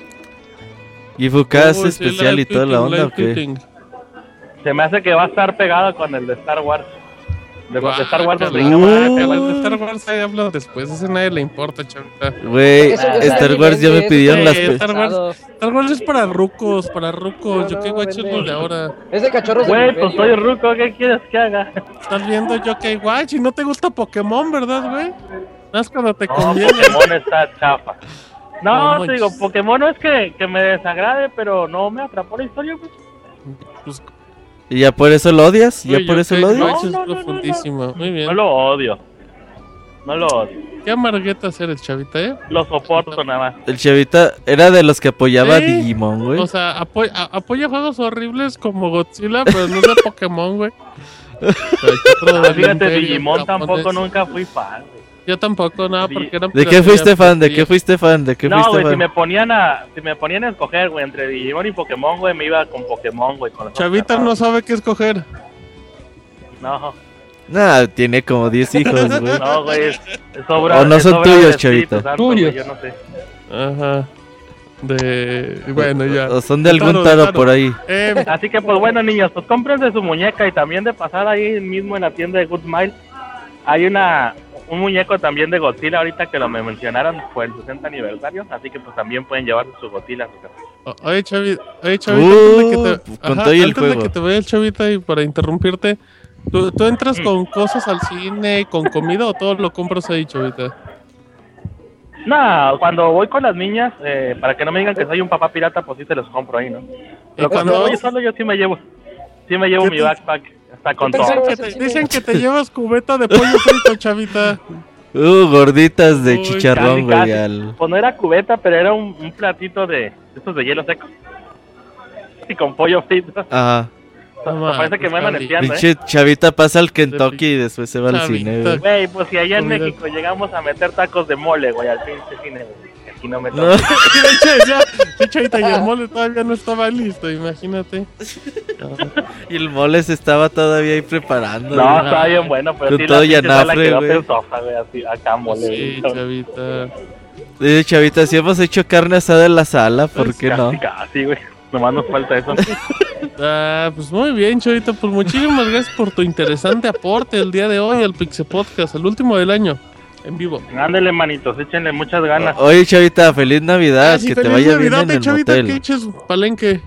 ¿Y Fucas sí, especial y toda la onda o qué? Se me hace que va a estar pegado con el de Star Wars. De, de Star Wars nos de Star Wars ahí habla después, ese nadie le importa, chavita. Güey, Star Wars ya me pidieron las... Star Wars. Star Wars es para rucos, para rucos. No, Yo qué no, guacho es de ahora. Es de cachorros Güey, pues soy ruco, ¿qué quieres que haga? Estás viendo Yokai Watch y no te gusta Pokémon, ¿verdad, güey? Más cuando te No, conviene. Pokémon está chafa. No, No te digo. Pokémon no es que, que me desagrade, pero no me atrapó la historia, güey. Pues, ¿Y ya por eso lo odias? ¿Ya güey, por eso lo odias? No, no, no, no, profundísimo. Muy bien. No lo odio. No lo odio. Qué amarguetas eres, chavita, ¿eh? Lo soporto nada más. El chavita era de los que apoyaba a Sí. Digimon, güey. O sea, apoya, a- apoya juegos horribles como Godzilla, pero no es de Pokémon, güey. Ah, fíjate, Digimon tampoco nunca fui fan, güey. Yo tampoco, no, porque era ¿De qué fuiste fan? ¿De qué fuiste fan? ¿De qué no, fuiste güey, fan? si me ponían a, si me ponían a escoger, güey, entre Digimon y Pokémon, güey, me iba con Pokémon, güey. Con Chavita no sabe qué escoger. No, Nah, tiene como 10 hijos, güey. no, güey, es, es obra- O no son tuyos, Chavita. Tuyos. Yo no sé. Ajá. De. Bueno, ya. O son de algún Taro, por ahí. Eh, Así que, pues bueno, niños, pues cómprense su muñeca y también de pasar ahí mismo en la tienda de Good Smile. Hay una un muñeco también de Godzilla ahorita que lo me mencionaron fue el 60 aniversario, así que pues también pueden llevar su Godzilla a su casa. oye, Chavita, oye, Chavita, Uh, antes de que te, con ajá, el de juego. que te vaya el Chavita y para interrumpirte, ¿tú, tú entras con cosas al cine, con comida o todo lo compras ahí, Chavita? No, cuando voy con las niñas, eh, para que no me digan que soy un papá pirata, pues sí se los compro ahí, ¿no? Pero cuando cuando voy solo yo sí me llevo, sí me llevo ¿Qué mi te- backpack, está con pensé todo. Que te- dicen que te llevas cubeta de pollo frito, Chavita. Uh, gorditas de Uy, chicharrón, güey. al- Pues no era cubeta, pero era un, un platito de estos de hielo seco. Y con pollo frito. Ajá. No Me parece que me espiando, ¿eh? Pinche chavita pasa al Kentucky y después se va al cine, güey. Pues si allá en. México llegamos a meter tacos de mole, güey, al pinche cine, güey. Aquí no me No. toca. Sí, ya, sí, Chavita, y el mole todavía no estaba listo, imagínate. No. Y el mole se estaba todavía ahí preparando. No, güey. está bien bueno, pero Con sí todo la yanafre, quedó güey. así, acá mole. Sí, güey. Chavita. Dice chavita, si hemos hecho carne asada en la sala, ¿por qué no? Casi, casi, güey. Nomás nos falta eso. Ah, pues muy bien, Chavita. Pues muchísimas gracias por tu interesante aporte el día de hoy al Pixel Podcast, el último del año, en vivo. Ándele, manitos, échenle muchas ganas. Oye, chavita, feliz Navidad, Ah, sí, que te feliz vaya Navidad, bien en el Chavita, motel. que eches palenque.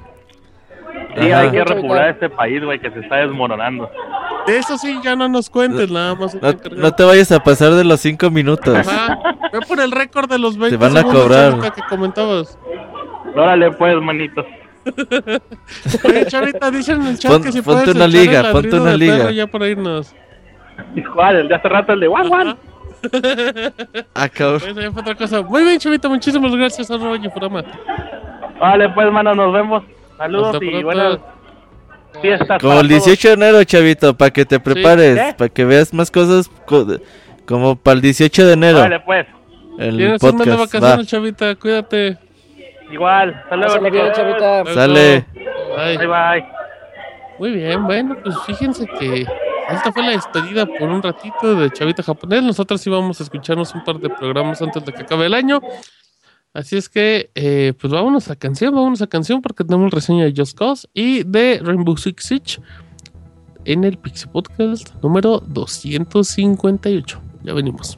Sí, Ajá. hay que repoblar este país, güey, que se está desmoronando. De eso sí, ya no nos cuentes, nada más. No, no te vayas a pasar de los cinco minutos. Ajá. Ve por el récord de los 20 Te van a cobrar. Que comentabas. Órale, pues, manitos. Oye, Chavita, dicen en el chat Pon- que si ponte puedes una liga, ponte una de liga. ya para irnos. Igual, el de hace rato, el de Juan Juan. Ah, cabrón. Eso ya fue otra cosa. Muy bien, Chavita, muchísimas gracias, arroba Yifurama. Vale, pues, mano, nos vemos. Saludos Hasta y pronto. buenas fiestas. Como el todos. 18 de enero, chavito, para que te prepares, para que veas más cosas co- como para el 18 de enero. Vale, pues. El Tienes un mes de podcast. vacaciones, Va. Chavita, cuídate. Igual. Hasta luego, bien, chavita. Sale. Bye. Bye, bye. Muy bien, bueno, pues fíjense que esta fue la despedida por un ratito de Chavita Japonés. Nosotros íbamos a escucharnos un par de programas antes de que acabe el año. Así es que, eh, pues vámonos a canción, vámonos a canción porque tenemos reseña de Just Cause y de Rainbow Six Siege en el Pixie Podcast número 258. Ya venimos.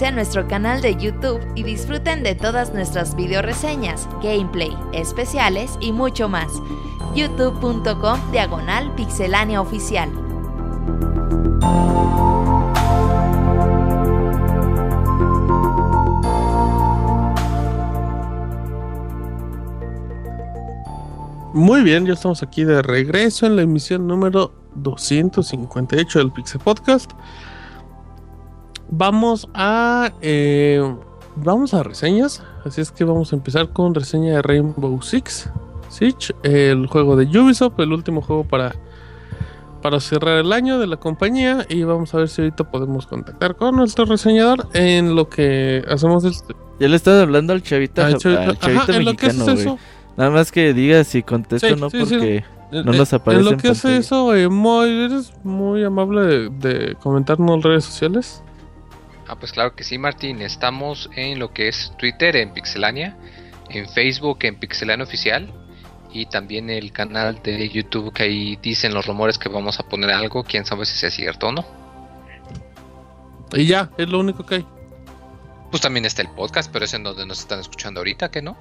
a nuestro canal de YouTube y disfruten de todas nuestras video reseñas, gameplay, especiales y mucho más. youtube.com diagonal pixelánea oficial. Muy bien, ya estamos aquí de regreso en la emisión número 258 del Pixel Podcast. Vamos a eh, vamos a reseñas, así es que vamos a empezar con reseña de Rainbow Six Siege, el juego de Ubisoft, el último juego para para cerrar el año de la compañía y vamos a ver si ahorita podemos contactar con nuestro reseñador en lo que hacemos este... Ya le estás hablando al chavita, al chavita, en lo que es eso. Nada más que diga si contesto o no porque no nos aparece. En lo que hace eso, eh, eres muy amable de, comentarnos en redes sociales. Ah, pues claro que sí, Martín. Estamos en lo que es Twitter, en Pixelania, en Facebook, en Pixelania Oficial, y también el canal de YouTube que ahí dicen los rumores que vamos a poner algo. Quién sabe si sea cierto o no. Y ya, es lo único que hay. Pues también está el podcast, pero es en donde nos están escuchando ahorita, ¿que no?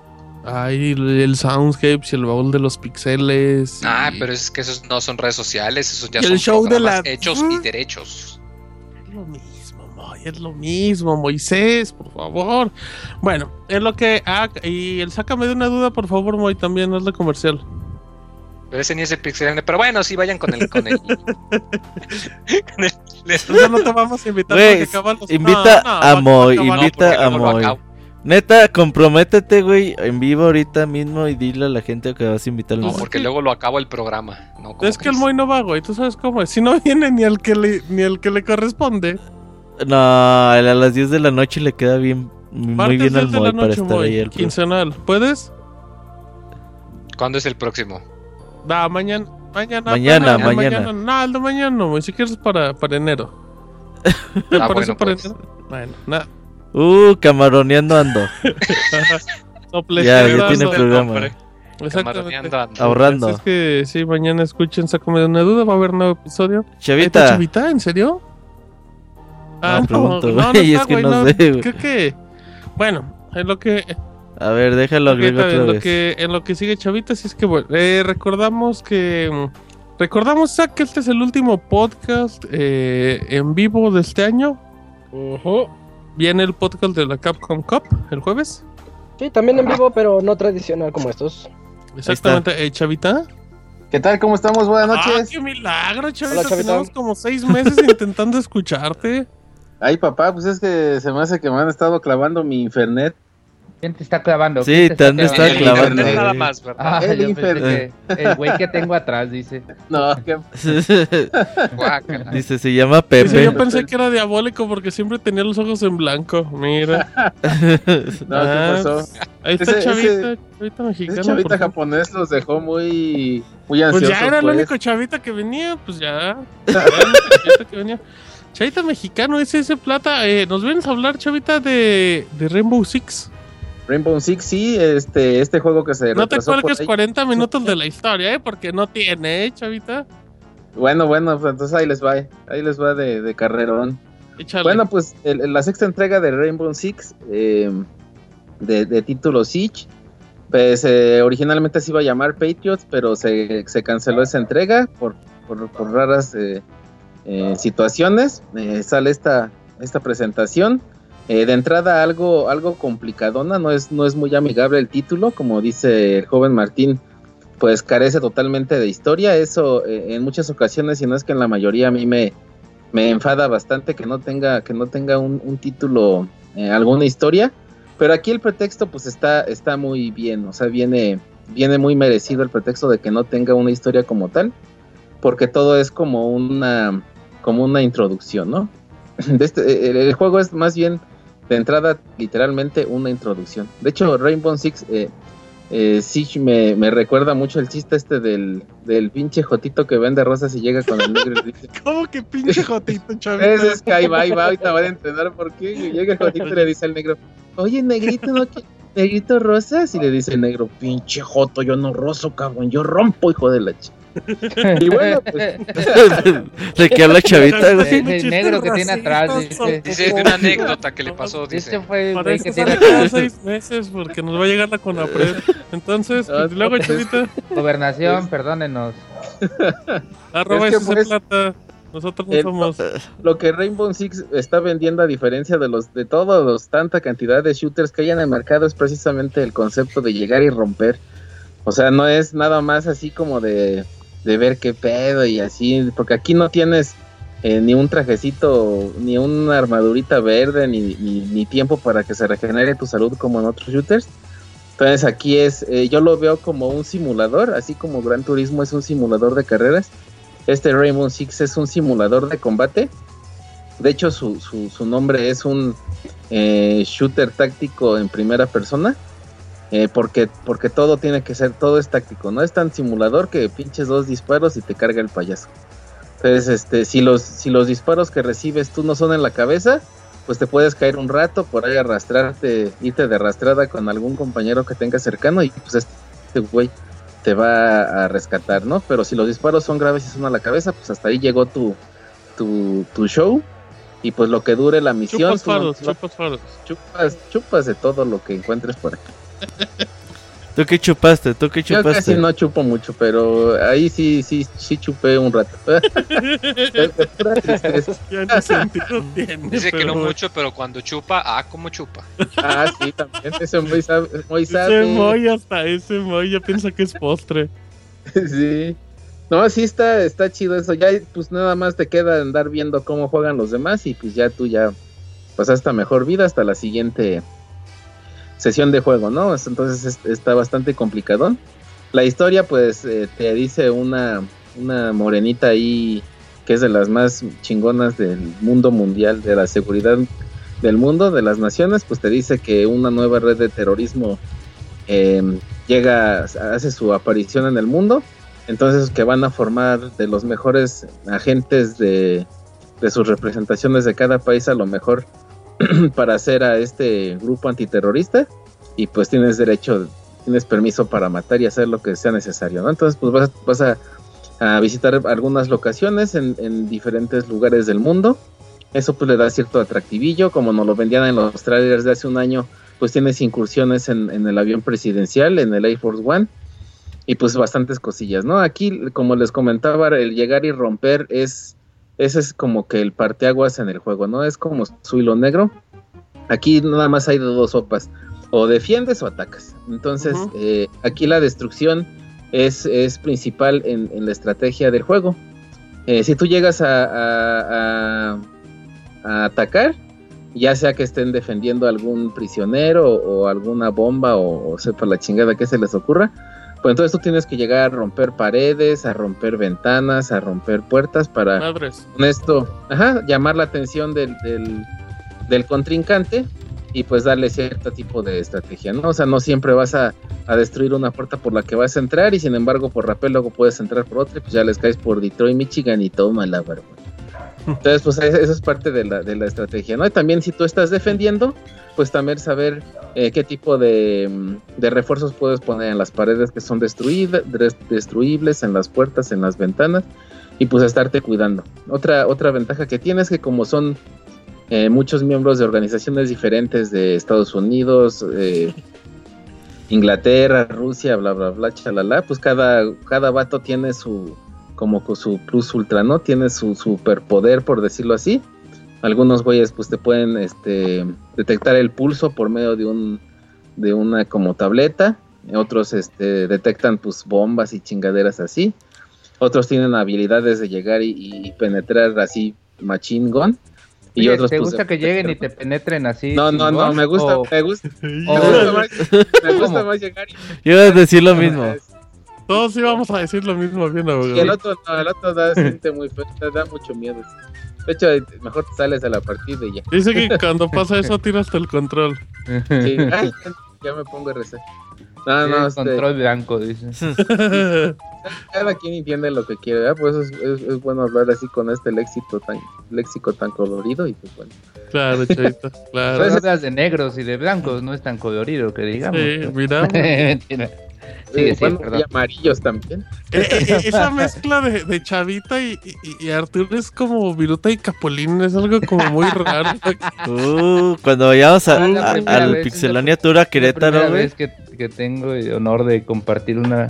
Ay, el soundscape y el baúl de los pixeles. Ah, pero es que esos no son redes sociales, esos ya son show de la... hechos y derechos. Es lo mismo, es lo mismo, Moisés, por favor. Bueno, es lo que. Ah, y el sácame de una duda, por favor, Moy, también, de comercial. Pero ese ni es el pixel. Pero bueno, sí, vayan con el. Con el, con el pues no te vamos a invitar Wey, Invita a Moy, invita a Moy. Neta, comprométete, güey, en vivo ahorita mismo y dile a la gente que vas a invitar al No, porque luego lo acabo el programa. No, es que el Moy no va, güey, tú sabes cómo es. Si no viene ni el que le, ni el que le corresponde. No, a las 10 de la noche le queda bien, muy bien al Moy para estar ahí. El quincenal, ¿puedes? ¿Cuándo es el próximo? Da, mañana. Mañana, mañana, mañana. No, el de mañana no, güey, si quieres para, para enero. ¿Te ah, para pues. enero? Bueno, nada. Uh, camaroneando ando. ya, ya tiene programa. Exactamente. Ahorrando. es que sí, mañana escuchen, sácame de una duda, va a haber nuevo episodio. Chavita. Chavita? ¿En serio? Ah, no, no, no, es que no, sé, Creo que. Bueno, en lo que. A ver, déjalo okay, otra en vez. Lo que, en lo que sigue Chavita, sí es que bueno, eh, recordamos que. Recordamos, Zach, que este es el último podcast eh, en vivo de este año. Uh viene el podcast de la Capcom Cup el jueves. Sí, también en vivo, pero no tradicional como estos. Exactamente. Eh, Chavita. ¿Qué tal? ¿Cómo estamos? Buenas ah, noches. ¡Qué milagro, Chavita! Tenemos como seis meses intentando escucharte. Ay, papá, pues es que se me hace que me han estado clavando mi internet. ¿Quién te está clavando? Sí, te, han estado clavando. Nada más, ¿verdad? Ah, el internet. El güey que tengo atrás, dice. No, ¿qué? dice, se llama Pepe. Dice, yo pensé que era diabólico porque siempre tenía los ojos en blanco. Mira. no, ¿qué ah, pasó? Ahí está ese, Chavita, ese, Chavita mexicano. Ese Chavita japonés los dejó muy, muy ansiosos. Pues ya era el pues. único Chavita que venía, pues ya. Chavita que venía. Chavita mexicano, ese, ese plata. Eh, ¿Nos vienes a hablar, Chavita, de, de Rainbow Six? Rainbow Six, sí, este, este juego que se No te cuelgues 40 minutos de la historia, ¿eh? Porque no tiene, ¿eh, chavita? Bueno, bueno, pues entonces ahí les va, ahí les va de, de carrerón. Bueno, pues la sexta entrega de Rainbow Six, em, de, título Siege, pues eh, originalmente se iba a llamar Patriots, pero se, canceló esa entrega por, por, raras eh, eh, situaciones. sale esta, esta presentación. Eh, de entrada algo, algo complicadona, no es, no es muy amigable el título, como dice el joven Martín, pues carece totalmente de historia, eso eh, en muchas ocasiones, y no es que en la mayoría a mí me, me enfada bastante que no tenga, que no tenga un, título, eh, alguna historia, pero aquí el pretexto pues está, está muy bien, o sea, viene, viene muy merecido el pretexto de que no tenga una historia como tal, porque todo es como una, como una introducción, ¿no? Este, el, juego es más bien de entrada literalmente una introducción. De hecho, Rainbow Six eh, eh, me, me, recuerda mucho el chiste este del, del pinche Jotito que vende rosas y llega con el negro y dice... ¿Cómo que pinche Jotito, chaval? Es, es que ahí va, ahí va, ahorita van a entender por qué. Y llega el Jotito y le dice al negro, oye, negrito, ¿no? ¿Negrito rosas? Y le dice el negro, pinche Joto, yo no roso, cabrón, yo rompo, hijo de la chica. Y bueno, pues. ¿De qué habla chavita, güey? El negro que tiene atrás. Dice, dice una anécdota que le pasó. Dice. Este fue el que tiene atrás. seis meses porque nos va a llegar la Conapred. Entonces, pues, luego, pues, chavita. Gobernación, pues, perdónenos. Arroba es ese plata. Nosotros no somos. Lo que Rainbow Six está vendiendo a diferencia de los de todos los tanta cantidad de shooters que hay en el mercado es precisamente el concepto de llegar y romper. O sea, no es nada más así como de, de ver qué pedo y así, porque aquí no tienes eh, ni un trajecito, ni una armadurita verde, ni, ni, tiempo para que se regenere tu salud como en otros shooters. Entonces aquí es, eh, yo lo veo como un simulador, así como Gran Turismo es un simulador de carreras este Rainbow Six es un simulador de combate. De hecho, su, su, nombre es un eh, shooter táctico en primera persona. Eh, porque, porque todo tiene que ser, todo es táctico. No es tan simulador que pinches dos disparos y te carga el payaso. Entonces, este, si los, si los disparos que recibes tú no son en la cabeza, pues te puedes caer un rato, por ahí arrastrarte, irte de arrastrada con algún compañero que tenga cercano y pues este güey te va a rescatar, ¿no? Pero si los disparos son graves y son a la cabeza, pues hasta ahí llegó tu, tu, tu show. Y pues lo que dure la misión. Chupas faros, chupas faros. Chupas, chupas de todo lo que encuentres por aquí. ¿Tú qué chupaste? ¿Tú qué chupaste? Yo casi no chupo mucho, pero ahí sí, sí, sí chupé un rato. Dice que no mucho, pero cuando chupa, ah, como chupa. Ah, sí, también. Ese muy sabe. Muy sabe. Ese muy hasta ese muy ya piensa que es postre. sí. No, sí está, está chido eso. Ya, pues nada más te queda andar viendo cómo juegan los demás y pues ya tú ya pasaste mejor vida hasta la siguiente sesión de juego, ¿no? Entonces está bastante complicado. La historia, pues, eh, te dice una, una morenita ahí que es de las más chingonas del mundo mundial, de la seguridad del mundo, de las naciones, pues te dice que una nueva red de terrorismo em, llega, hace su aparición en el mundo, entonces que van a formar de los mejores agentes de, de sus representaciones de cada país a lo mejor para hacer a este grupo antiterrorista y pues tienes derecho, tienes permiso para matar y hacer lo que sea necesario, ¿no? Entonces pues vas, a, visitar algunas locaciones en, diferentes lugares del mundo. Eso pues le da cierto atractivillo, como nos lo vendían en los trailers de hace un año, pues tienes incursiones en el avión presidencial, en el Air Force One, y pues bastantes cosillas, ¿no? Aquí, como les comentaba, el llegar y romper es ese es como que el parteaguas en el juego, ¿no? Es como su hilo negro. Aquí nada más hay de dos sopas. O defiendes o atacas. Entonces, eh, aquí la destrucción es, es principal en, la estrategia del juego. Eh, si tú llegas a, a, atacar, ya sea que estén defendiendo algún prisionero o, alguna bomba o, o, sepa la chingada que se les ocurra, pues entonces tú tienes que llegar a romper paredes, a romper ventanas, a romper puertas para con esto ajá, llamar la atención del, del, contrincante y pues darle cierto tipo de estrategia, ¿no? O sea, no siempre vas a, a, destruir una puerta por la que vas a entrar y sin embargo por rapel luego puedes entrar por otra y pues ya les caes por Detroit, Michigan y toma la barba. Entonces, pues eso es parte de la, de la estrategia, ¿no? Y también si tú estás defendiendo, pues también saber eh, qué tipo de, de, refuerzos puedes poner en las paredes que son destruibles, en las puertas, en las ventanas, y pues estarte cuidando. Otra, otra ventaja que tienes es que como son eh, muchos miembros de organizaciones diferentes de Estados Unidos, eh, Inglaterra, Rusia, bla, bla, bla, chalala, pues cada, cada vato tiene su como con su plus ultra, ¿no? Tiene su superpoder, por decirlo así. Algunos güeyes pues te pueden este, detectar el pulso por medio de un de una como tableta. Otros este, detectan pues bombas y chingaderas así. Otros tienen habilidades de llegar y, penetrar así machine gun. Y otros, ¿Te pues, gusta que lleguen y te penetren así? No, no, no, me gusta, me gusta, me gusta, más, me gusta más llegar y... Yo iba a decir lo mismo. Todos íbamos a decir lo mismo bien Y el otro no, el otro da, siente muy da mucho miedo. De hecho, mejor te sales a la partida y ya. Dice que cuando pasa eso tiras el control. Sí, ay, ya me pongo rezar. No, no, este... control blanco, dice. Cada quien entiende lo que quiere, ¿verdad? Pues es, es, bueno hablar así con este léxico tan, léxico tan colorido y pues bueno. Claro, chavito, claro. Pues hablas de negros y de blancos, no es tan colorido que digamos. Sí, mira. Mentira. eh, bueno, y amarillos también. Eh, eh, esa mezcla de, Chavita y, y, Arturo es como Viruta y Capulín, es algo como muy raro. Uh, cuando vayamos a, al Pixelania Tour a Querétaro. Es la vez que, que tengo el honor de compartir una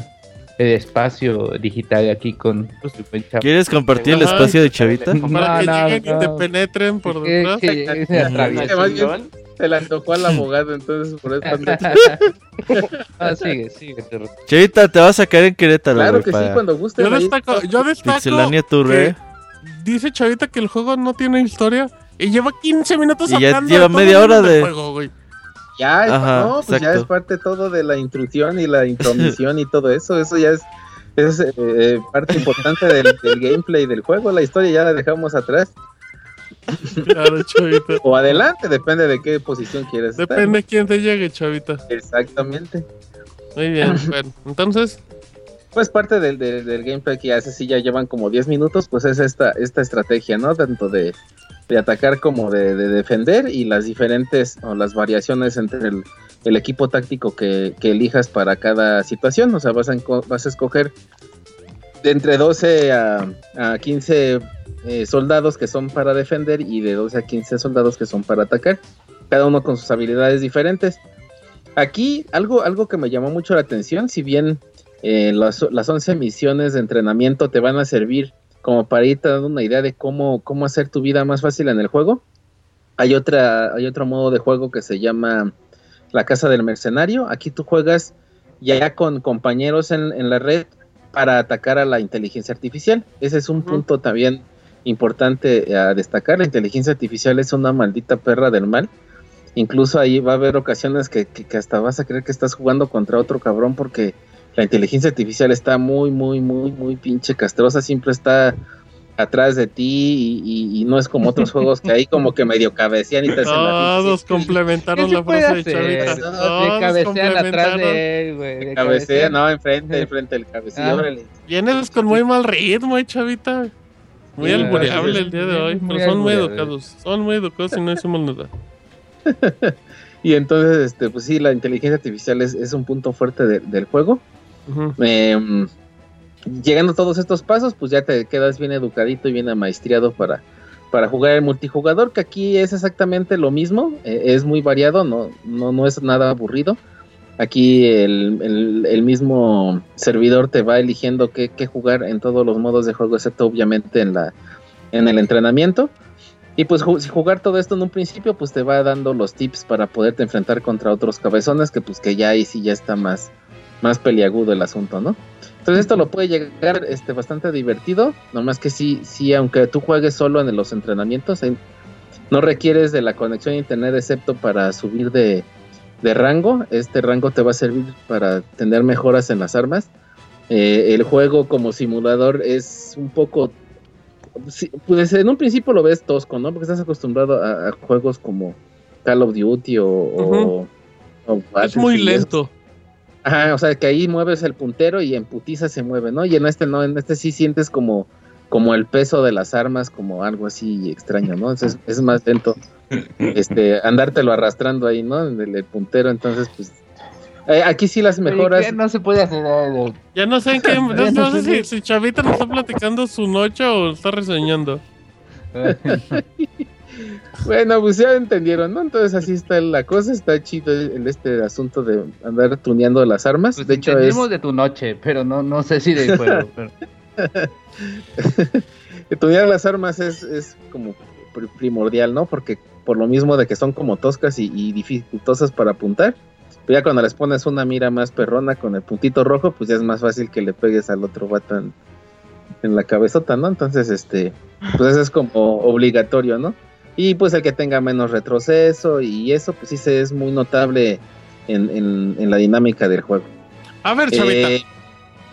espacio digital aquí con pues, ¿Quieres compartir el espacio de Chavita? Para que lleguen y te penetren por detrás. Se le antojó al abogado, entonces por eso también. ah, sigue, sigue. Chavita, te vas a caer en Querétaro. Claro que sí, cuando guste. Yo destaco, yo destaco ¿eh? Dice Chavita que el juego no tiene historia y lleva 15 minutos y ya lleva media hora de... Juego, güey. Ya, es, no, pues ya es parte todo de la intrusión y la intromisión y todo eso. Eso ya es, es eh, parte importante del, gameplay del juego. La historia ya la dejamos atrás. Claro, chavita. O adelante, depende de qué posición quieres. Depende de quién te llegue, chavita. Exactamente. Muy bien, bueno, entonces. Pues parte del, del, gameplay que hace sí ya llevan como 10 minutos, pues es esta, esta estrategia, ¿no? Tanto de de atacar como de, defender y las diferentes o las variaciones entre el, equipo táctico que, elijas para cada situación. O sea, vas a, vas a escoger de entre 12 a, 15 eh, soldados que son para defender y de 12 a 15 soldados que son para atacar, cada uno con sus habilidades diferentes. Aquí algo, algo que me llamó mucho la atención, si bien eh, las, las 11 misiones de entrenamiento te van a servir como para irte dando una idea de cómo, cómo hacer tu vida más fácil en el juego. Hay, otra, hay otro modo de juego que se llama La Casa del Mercenario. Aquí tú juegas ya con compañeros en, la red para atacar a la inteligencia artificial. Ese es un punto también importante a destacar. La inteligencia artificial es una maldita perra del mal. Incluso ahí va a haber ocasiones que, que hasta vas a creer que estás jugando contra otro cabrón porque la inteligencia artificial está muy, muy, muy, muy pinche castrosa, siempre está atrás de ti y, no es como otros juegos que ahí como que medio cabecean y te hacen Todos complementaron la frase de Chavita. Todos cabecean atrás de él, güey. Cabecean, no, enfrente, enfrente del cabecillo. Ah, vienes con muy mal ritmo, eh, Chavita. Muy albureable el día de hoy, pero son muy educados. Son muy educados y no decimos nada. y entonces, este, pues sí, la inteligencia artificial es, es un punto fuerte del juego. Em, llegando a todos estos pasos, pues ya te quedas bien educadito y bien amaestriado para, para jugar el multijugador, que aquí es exactamente lo mismo, eh, es muy variado, no, no, no es nada aburrido. Aquí el, mismo servidor te va eligiendo qué, jugar en todos los modos de juego, excepto obviamente en, la, en el entrenamiento. Y pues si jugar todo esto en un principio, pues te va dando los tips para poderte enfrentar contra otros cabezones, que pues que ya ahí sí ya está más, más peliagudo el asunto, ¿no? Entonces esto lo puede llegar este, bastante divertido, nomás que sí, sí, aunque tú juegues solo en los entrenamientos, no requieres de la conexión a internet excepto para subir de, rango, este rango te va a servir para tener mejoras en las armas. Eh, el juego como simulador es un poco, pues en un principio lo ves tosco, ¿no? Porque estás acostumbrado a, juegos como Call of Duty o... es muy lento. Ajá, o sea, que ahí mueves el puntero y en putiza se mueve, ¿no? Y en este no, en este sí sientes como, como el peso de las armas, como algo así extraño, ¿no? Entonces es más lento este, andártelo arrastrando ahí, ¿no? En el, puntero, entonces pues... Eh, aquí sí las mejoras. No se puede hacer Ya no sé en qué. No, sé si, si, Chavita nos está platicando su noche o está reseñando. Bueno, pues ya entendieron, ¿no? Entonces así está la cosa, está chido en este asunto de andar tuneando las armas. Pues de hecho es de tu noche, pero no, no sé si de juego. tunear las armas es, como primordial, ¿no? Porque por lo mismo de que son como toscas y, dificultosas para apuntar, pero ya cuando les pones una mira más perrona con el puntito rojo, pues ya es más fácil que le pegues al otro batan en la cabezota, ¿no? Entonces, este, pues eso es como obligatorio, ¿no? Y pues el que tenga menos retroceso y eso, pues sí se es muy notable en, la dinámica del juego. A ver, Chavita. Eh,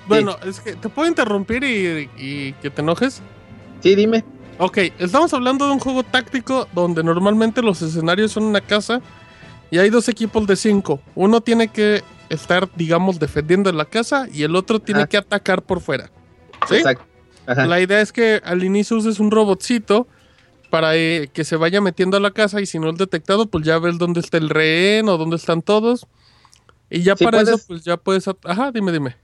bueno, es que te puedo interrumpir y, que te enojes. Sí, dime. Ok, estamos hablando de un juego táctico donde normalmente los escenarios son una casa y hay dos equipos de cinco. Uno tiene que estar, digamos, defendiendo la casa y el otro tiene que atacar por fuera. ¿Sí? Exacto. La idea es que al inicio uses un robotcito para eh, que se vaya metiendo a la casa y si no es detectado, pues ya ves dónde está el rehén o dónde están todos. Y ya para eso, pues ya puedes. Ajá, dime, dime.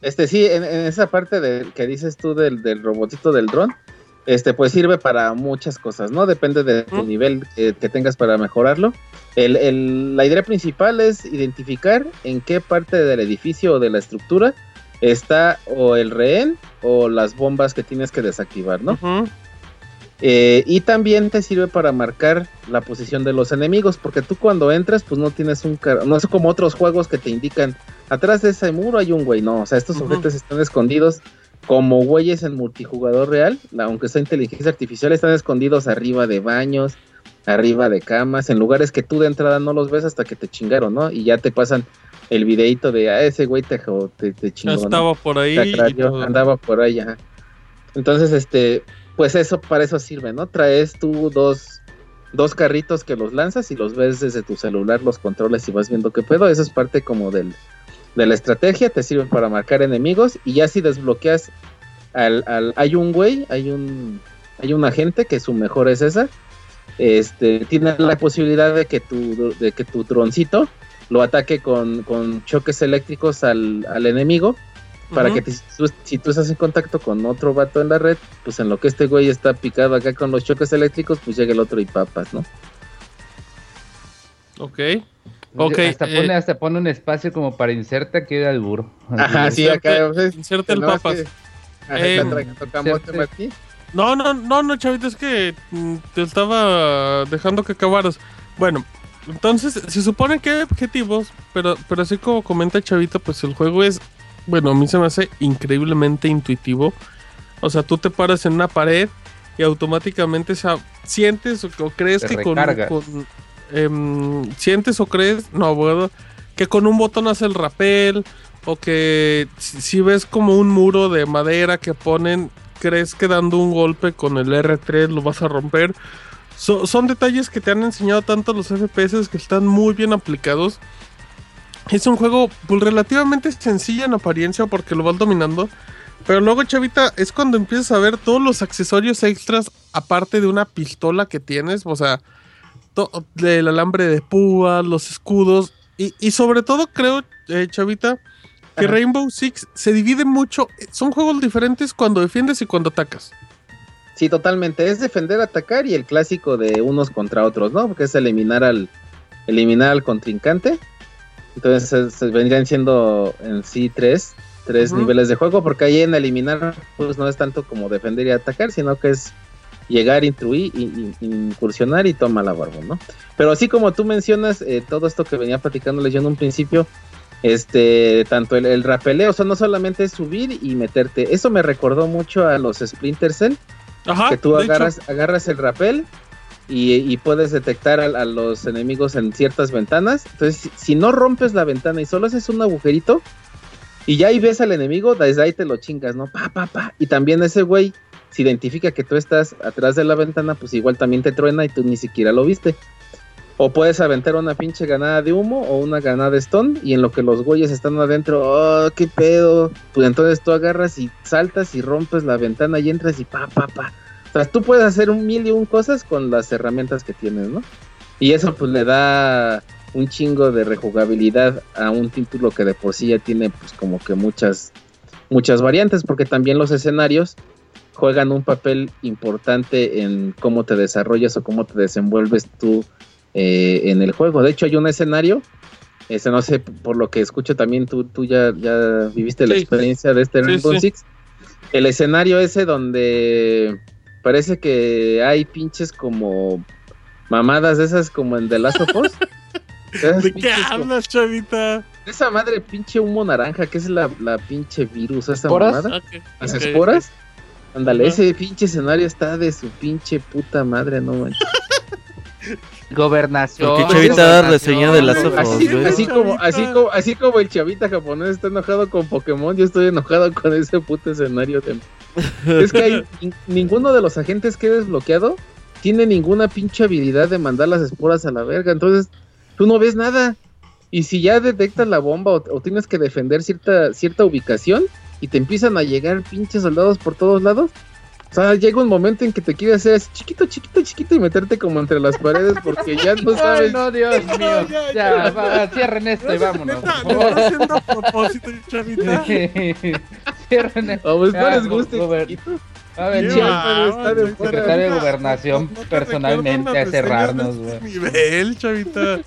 Este, sí, en, esa parte de, que dices tú del, del robotito del dron, este, pues sirve para muchas cosas, ¿no? Depende de tu nivel que, tengas para mejorarlo. El, la idea principal es identificar en qué parte del edificio o de la estructura está o el rehén o las bombas que tienes que desactivar, ¿no? Eh, y también te sirve para marcar la posición de los enemigos, porque tú cuando entras, pues no tienes un... No es como otros juegos que te indican, atrás de ese muro hay un güey, no, o sea, estos objetos están escondidos como güeyes en multijugador real, aunque sea inteligencia artificial, están escondidos arriba de baños, arriba de camas, en lugares que tú de entrada no los ves hasta que te chingaron, ¿no? Y ya te pasan el videito de, ah, ese güey te, te, chingó. Estaba por ahí. andaba por ahí, ajá. Entonces, este, pues eso, para eso sirve, ¿no? Traes tú dos, dos carritos que los lanzas y los ves desde tu celular, los controles y vas viendo qué pedo. Eso es parte como del, de la estrategia, te sirven para marcar enemigos y ya si desbloqueas al, al hay un güey, hay un hay un agente que su mejor es esa. Este, tiene la posibilidad de que tu de que tu droncito lo ataque con, choques eléctricos al, al enemigo para que si tú estás en contacto con otro vato en la red, pues en lo que este güey está picado acá con los choques eléctricos, pues llega el otro y papas, ¿no? Ok. Okay, hasta, pone, eh, hasta pone un espacio como para inserta aquí de albur. Ajá, sí, acá. Inserta el papas. Eh, no, no, no, no, chavito, es que mm, te estaba dejando que acabaras. Bueno, entonces se supone que hay objetivos, pero, pero así como comenta Chavito, pues el juego es, bueno, a mí se me hace increíblemente intuitivo. O sea, tú te paras en una pared y automáticamente sientes o, crees que con, Em, sientes o crees, no, bueno, que con un botón hace el rapel o que si, ves como un muro de madera que ponen, crees que dando un golpe con el R3 lo vas a romper. son detalles que te han enseñado tanto los FPS que están muy bien aplicados. Es un juego pues, relativamente sencillo en apariencia porque lo vas dominando. Pero luego, chavita, es cuando empiezas a ver todos los accesorios extras aparte de una pistola que tienes. O sea, el alambre de púa, los escudos y, sobre todo creo, eh, Chavita, que Rainbow Six se divide mucho. Son juegos diferentes cuando defiendes y cuando atacas. Sí, totalmente. Es defender, atacar y el clásico de unos contra otros, ¿no? Porque es eliminar al eliminar al contrincante. Entonces se, vendrían siendo en sí tres, tres niveles de juego, porque ahí en eliminar pues no es tanto como defender y atacar, sino que es llegar, intruir, incursionar y toma la barba, ¿no? Pero así como tú mencionas, eh, todo esto que venía platicando yo en un principio, este, tanto el, rapeleo, o sea, no solamente es subir y meterte, eso me recordó mucho a los Splinter Cell, que tú agarras, agarras el rapel y, puedes detectar a, los enemigos en ciertas ventanas, entonces si no rompes la ventana y solo haces un agujerito, y ya ahí ves al enemigo, desde ahí te lo chingas, ¿no? Pa, pa, pa. Y también ese güey si identifica que tú estás atrás de la ventana, pues igual también te truena y tú ni siquiera lo viste. O puedes aventar una pinche ganada de humo o una ganada de stone y en lo que los güeyes están adentro, oh, qué pedo. Pues entonces tú agarras y saltas y rompes la ventana y entras y pa, pa, pa. O sea, tú puedes hacer un mil y un cosas con las herramientas que tienes, ¿no? Y eso pues le da un chingo de rejugabilidad a un título que de por sí ya tiene pues como que muchas muchas variantes porque también los escenarios juegan un papel importante en cómo te desarrollas o cómo te desenvuelves tú eh, en el juego. De hecho, hay un escenario, este, no sé, por lo que escucho también, tú, tú ya, ya viviste la experiencia de este Rainbow Six. El escenario ese donde parece que hay pinches como mamadas de esas como en The Last of Us. ¿De qué hablas, chavita? Esa madre pinche humo naranja, que es la, pinche virus, esa mamada. Las esporas. Ándale, ese pinche escenario está de su pinche puta madre, no manches. Gobernación. Qué chavita reseña de las así, así, como, así, como, así como el chavita japonés está enojado con Pokémon, yo estoy enojado con ese puto escenario. es que hay, ninguno de los agentes que he desbloqueado tiene ninguna pinche habilidad de mandar las esporas a la verga. Entonces, tú no ves nada. Y si ya detectas la bomba o, o tienes que defender cierta, cierta ubicación, y te empiezan a llegar pinches soldados por todos lados, O sea, llega un momento en que te quieres hacer chiquito, chiquito, chiquito y meterte como entre las paredes porque ya no sabes. Ay, no, Dios mío. ya, ya, va, cierren esto y vámonos. Neta, lo estás haciendo a propósito, chavita. cierren esto. Pues no les chiquito. A ver, el secretario de Gobernación personalmente a cerrarnos, güey. nivel, chavita.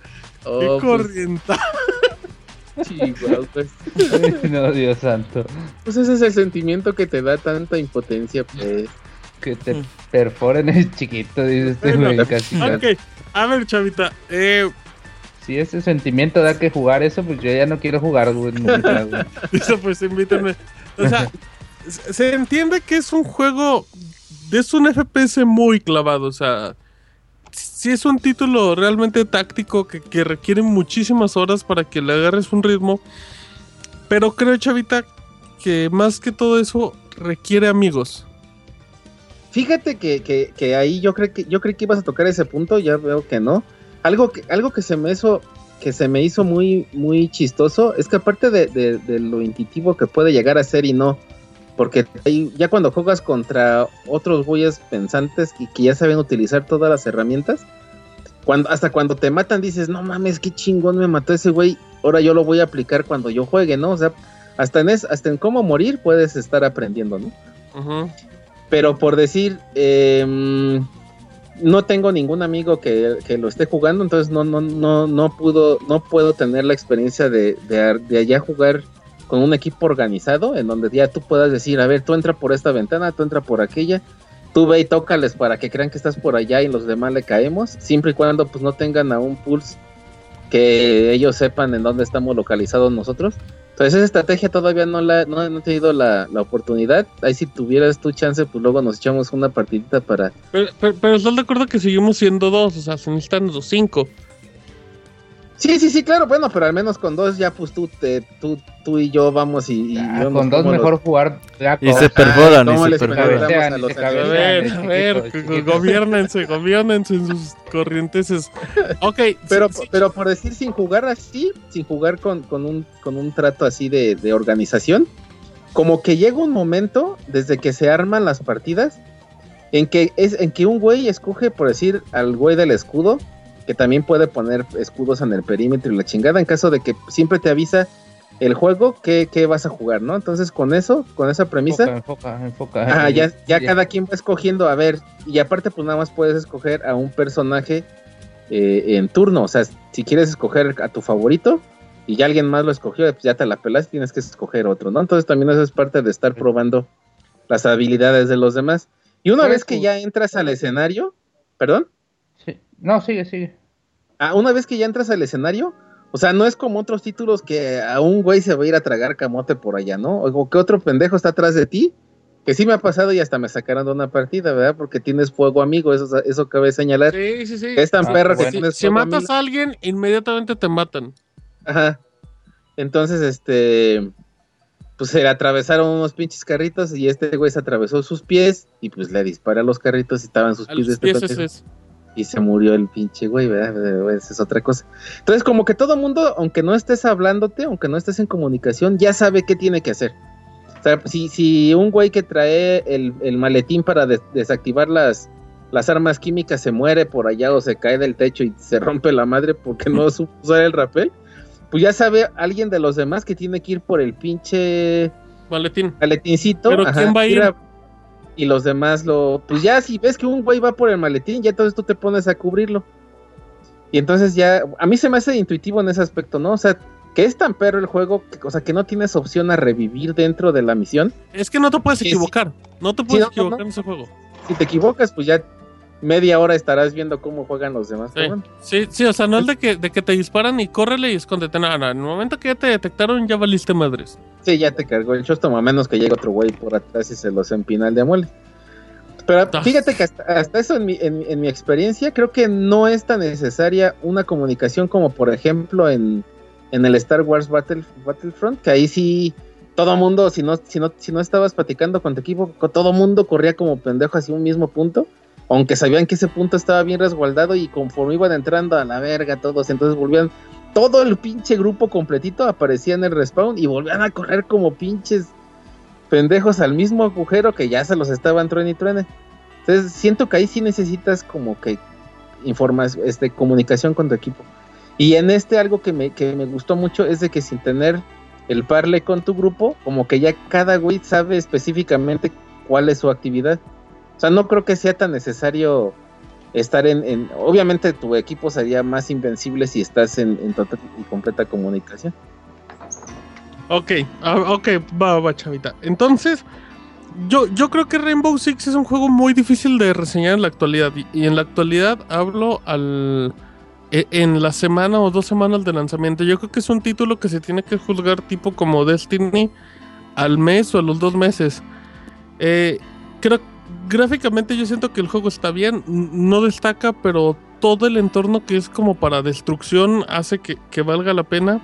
Oh, Qué pues. corrienta. Sí, pues. no, Dios santo. Pues ese es el sentimiento que te da tanta impotencia, pues. Que te perforen el chiquito, dice este güey. Casi ok, a ver, chavita. Eh... Si ese sentimiento da que jugar eso, pues yo ya no quiero jugar, güey. Eso, pues invítame. O sea, se entiende que es un juego. Es un FPS muy clavado, o sea sí es un título realmente táctico que, requiere muchísimas horas para que le agarres un ritmo. Pero creo, Chavita, que más que todo eso requiere amigos. Fíjate que, ahí yo creo que yo creí que ibas a tocar ese punto, ya veo que no. Algo que, algo que se me hizo, que se me hizo muy, muy chistoso, es que aparte de, de lo intuitivo que puede llegar a ser y no, porque ya cuando juegas contra otros güeyes pensantes y que ya saben utilizar todas las herramientas, cuando, hasta cuando te matan dices, no mames, qué chingón me mató ese güey, ahora yo lo voy a aplicar cuando yo juegue, ¿no? O sea, hasta en, es, hasta en cómo morir puedes estar aprendiendo, ¿no? Pero por decir, em, no tengo ningún amigo que, lo esté jugando, entonces no, no, no, no pudo, no puedo tener la experiencia de, de, de allá jugar con un equipo organizado en donde ya tú puedas decir, a ver, tú entra por esta ventana, tú entra por aquella, tú ve y tócales para que crean que estás por allá y los demás le caemos, siempre y cuando pues no tengan a un pulse que ellos sepan en dónde estamos localizados nosotros. Entonces esa estrategia todavía no la no, he tenido la, oportunidad. Ahí si tuvieras tu chance, pues luego nos echamos una partidita para... Pero, pero, estás de acuerdo que seguimos siendo dos, o sea, se necesitan los cinco. Sí, sí, sí, claro, bueno, pero al menos con dos ya pues tú, te, tú, tú y yo vamos y... Ah, con dos mejor jugar. y se perforan, y se perforan. A, ver, a ver, gobiernense, gobiernense en sus corrientes. Ok. Pero, pero por decir sin jugar así, sin jugar con, con, un, con un trato así de, de organización, como que llega un momento desde que se arman las partidas en que es en que un güey escoge por decir al güey del escudo que también puede poner escudos en el perímetro y la chingada en caso de que siempre te avisa el juego que, vas a jugar, ¿no? Entonces con eso, con esa premisa, enfoca, enfoca, ya, ya cada quien va escogiendo, a ver, y aparte pues nada más puedes escoger a un personaje eh, en turno, o sea, si quieres escoger a tu favorito y ya alguien más lo escogió, pues ya te la pelas, tienes que escoger otro, ¿no? Entonces también eso es parte de estar probando las habilidades de los demás. Y una vez que ya entras al escenario, perdón. No, sigue, sigue. Ah, una vez que ya entras al escenario, o sea, no es como otros títulos que a un güey se va a ir a tragar camote por allá, ¿no? O que otro pendejo está atrás de ti, que sí me ha pasado y hasta me sacaron de una partida, ¿verdad? Porque tienes fuego amigo, eso, eso cabe señalar. Sí, sí, sí. es tan ah, perro que tienes Si matas a alguien, inmediatamente te matan. Ajá. Entonces, este, pues se atravesaron unos pinches carritos y este güey se atravesó sus pies y pues le dispara a los carritos y estaban sus pies de este pies y se murió el pinche güey, ¿verdad? Esa es otra cosa. Entonces, como que todo mundo, aunque no estés hablándote, aunque no estés en comunicación, ya sabe qué tiene que hacer. O sea, si, si un güey que trae el, maletín para desactivar las, las armas químicas se muere por allá o se cae del techo y se rompe la madre porque no supo usar el rapel, pues ya sabe alguien de los demás que tiene que ir por el pinche maletín. Maletincito. Pero ¿quién va a ir? Y los demás lo, pues ya si ves que un güey va por el maletín, ya entonces tú te pones a cubrirlo. Y entonces ya, a mí se me hace intuitivo en ese aspecto, ¿no? O sea, que es tan perro el juego, que, o sea, que no tienes opción a revivir dentro de la misión. Es que no te puedes equivocar, no te puedes equivocar en ese juego. Si te equivocas, pues ya media hora estarás viendo cómo juegan los demás. Sí, sí, o sea, no es de que, de que te disparan y córrele y escóndete. Nada, en el momento que ya te detectaron, ya valiste madres. Sí, ya te cargó el chosto, a menos que llegue otro güey por atrás y se los empina el de amuele. Pero ah. fíjate que hasta, eso en mi, en, mi, experiencia creo que no es tan necesaria una comunicación como por ejemplo en, en el Star Wars Battle, Battlefront, que ahí sí todo mundo, si no, si no, si no estabas platicando con tu equipo, todo mundo corría como pendejo hacia un mismo punto aunque sabían que ese punto estaba bien resguardado y conforme iban entrando a la verga todos, entonces volvían, todo el pinche grupo completito aparecía en el respawn y volvían a correr como pinches pendejos al mismo agujero que ya se los estaban truene y truene. Entonces siento que ahí sí necesitas como que informas, este, comunicación con tu equipo. Y en este algo que me, que me gustó mucho es de que sin tener el parle con tu grupo, como que ya cada güey sabe específicamente cuál es su actividad. Sea, no creo que sea tan necesario estar en, obviamente tu equipo sería más invencible si estás en, total y completa comunicación. Ok, ah, ok, va, va, chavita. Entonces, yo, yo creo que Rainbow Six es un juego muy difícil de reseñar en la actualidad. Y, en la actualidad hablo al e, en la semana o dos semanas de lanzamiento. Yo creo que es un título que se tiene que juzgar tipo como Destiny al mes o a los dos meses. Eh, creo gráficamente yo siento que el juego está bien, no destaca, pero todo el entorno que es como para destrucción hace que, valga la pena.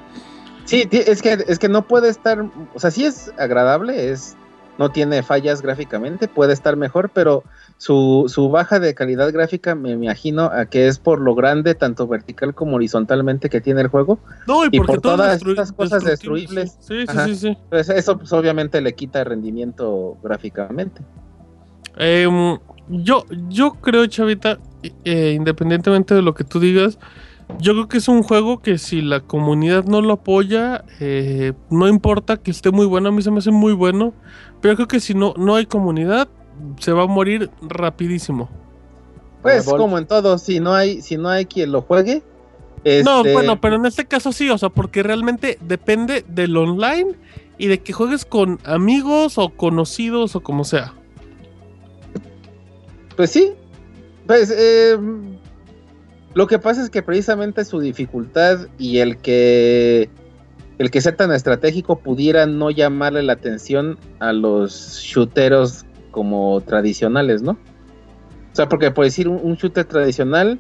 Sí, es que, es que no puede estar, o sea, sí es agradable, es, no tiene fallas gráficamente, puede estar mejor, pero su, su baja de calidad gráfica me imagino a que es por lo grande, tanto vertical como horizontalmente que tiene el juego. No, y, por todas estas cosas destruibles. Sí, sí, sí, sí. Pues eso pues obviamente le quita rendimiento gráficamente. Em, yo, yo creo, Chavita, eh, independientemente de lo que tú digas, yo creo que es un juego que si la comunidad no lo apoya, eh, no importa que esté muy bueno, a mí se me hace muy bueno, pero creo que si no, no hay comunidad, se va a morir rapidísimo. Pues como en todo, si no hay, si no hay quien lo juegue. No, este, bueno, pero en este caso sí, o sea, porque realmente depende del online y de que juegues con amigos o conocidos o como sea. Pues sí. Pues eh, lo que pasa es que precisamente su dificultad y el que el que sea tan estratégico pudiera no llamarle la atención a los shooteros como tradicionales, ¿no? O sea, porque por decir un, shooter tradicional,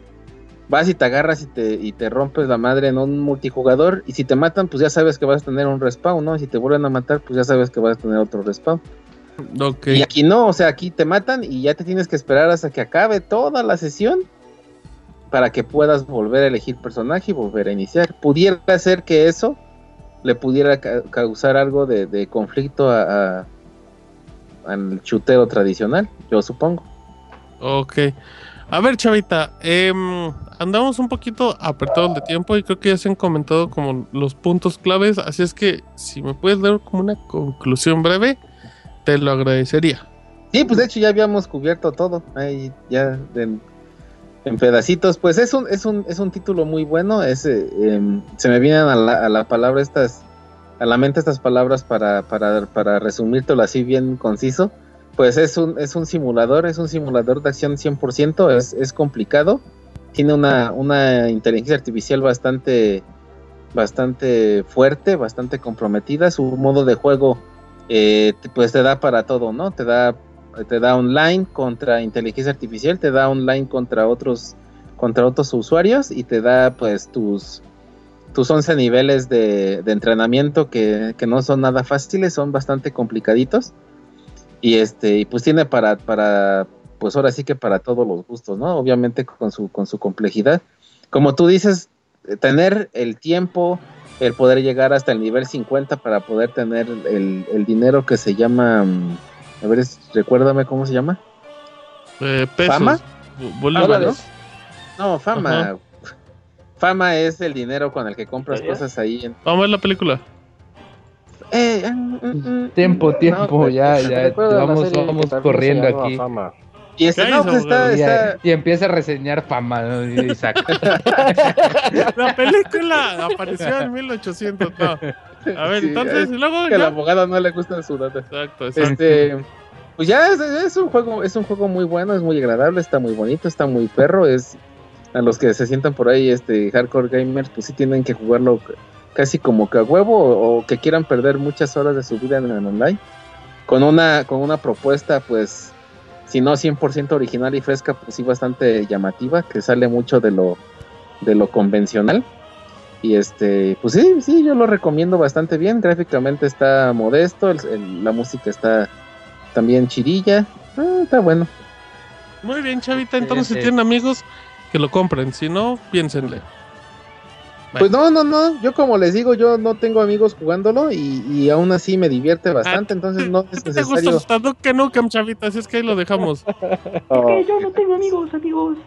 vas y te agarras y te, y te rompes la madre en un multijugador y si te matan, pues ya sabes que vas a tener un respawn, ¿no? Y si te vuelven a matar, pues ya sabes que vas a tener otro respawn. Y aquí no, o sea, aquí te matan y ya te tienes que esperar hasta que acabe toda la sesión para que puedas volver a elegir personaje y volver a iniciar. Pudiera ser que eso le pudiera causar algo de, conflicto a, al chutero tradicional, yo supongo. Ok. A ver, chavita, em, andamos un poquito apretados de tiempo y creo que ya se han comentado como los puntos claves, así es que si me puedes dar como una conclusión breve te lo agradecería. Sí, pues de hecho ya habíamos cubierto todo, ahí ya en, pedacitos. Pues es un, es un, es un título muy bueno, eh, em, se me vienen a la, palabra estas, a la mente estas palabras para, para, para resumírtelo así bien conciso. Pues es un, es un simulador, es un simulador de acción 100%, es, es complicado, tiene una, una inteligencia artificial bastante, bastante fuerte, bastante comprometida, su modo de juego eh, pues te da para todo, ¿no? Te da, te da online contra inteligencia artificial, te da online contra otros, contra otros usuarios y te da pues tus, tus 11 niveles de, entrenamiento que, no son nada fáciles, son bastante complicaditos. Y este, y pues tiene para, para, pues ahora sí que para todos los gustos, ¿no? Obviamente con su, con su complejidad. Como tú dices, tener el tiempo, el poder llegar hasta el nivel 50 para poder tener el, dinero que se llama, mm, a ver, recuérdame cómo se llama. Eh, ¿Fama? ¿no? fama. Fama es el dinero con el que compras cosas ahí. Vamos a ver la película. Eh, mm, mm, tiempo, tiempo, pues, ya, ya, vamos, vamos corriendo aquí. Y, este, pues, y, empieza a reseñar fama. ¿no? la película apareció en 1800. A ver, entonces, luego. Que al abogado no le gusta su data. Exacto, Este, pues ya es, un juego, es un juego muy bueno, es muy agradable, está muy bonito, está muy perro. Es a los que se sientan por ahí, este, hardcore gamers, pues sí tienen que jugarlo casi como que a huevo o, que quieran perder muchas horas de su vida en el online. Con una, con una propuesta, pues si no 100% original y fresca, pues sí bastante llamativa, que sale mucho de lo, de lo convencional. Y este, pues sí, sí, yo lo recomiendo bastante bien. Gráficamente está modesto, la música está también chirilla. Ah, está bueno. Muy bien, chavita. Entonces, si tienen amigos, que lo compren. Si no, piénsenle. Pues no, no, no. Yo como les digo, yo no tengo amigos jugándolo y, y aún así me divierte bastante, entonces no es necesario. ¿Te gusta que no, Chavita? Así es que ahí lo dejamos. Es yo no tengo amigos, amigos.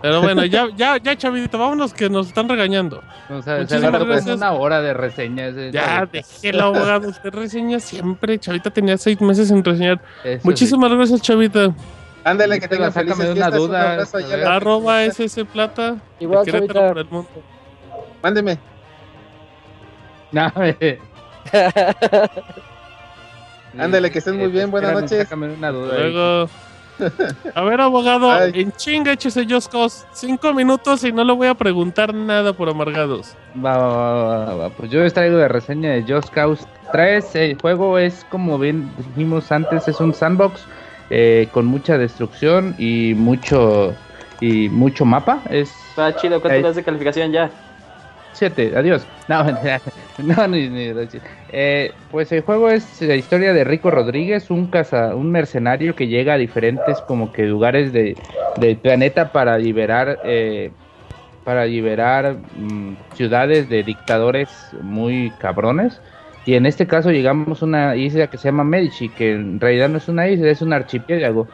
Pero bueno, ya, ya, ya, Chavita, vámonos que nos están regañando. O sea, Muchísimas gracias. una hora de reseñas. Ya, déjelo, abogado. Usted reseña siempre. Chavita tenía seis meses en reseñar. Muchísimas gracias, Chavita. Ándale, que tenga sácame una duda. Arroba SS Plata. Igual, Chavita. Por el mundo. Mándeme. No, Ándale, que estés muy bien. Buenas noches. Sácame una duda. Luego. A ver, abogado, en chinga échese Just Cause. Cinco minutos y no le voy a preguntar nada por amargados. Va, va, va, va, Pues yo les traigo de reseña de Just Cause 3. El juego es, como bien dijimos antes, es un sandbox eh, con mucha destrucción y mucho y mucho mapa. Es, Está chido, ¿cuánto das de calificación ya? 7, adiós. No, ni, ni, eh, pues el juego es la historia de Rico Rodríguez, un caza, un mercenario que llega a diferentes como que lugares de, del planeta para liberar eh, para liberar mm, ciudades de dictadores muy cabrones. Y en este caso llegamos a una isla que se llama Medici, que en realidad no es una isla, es un archipiélago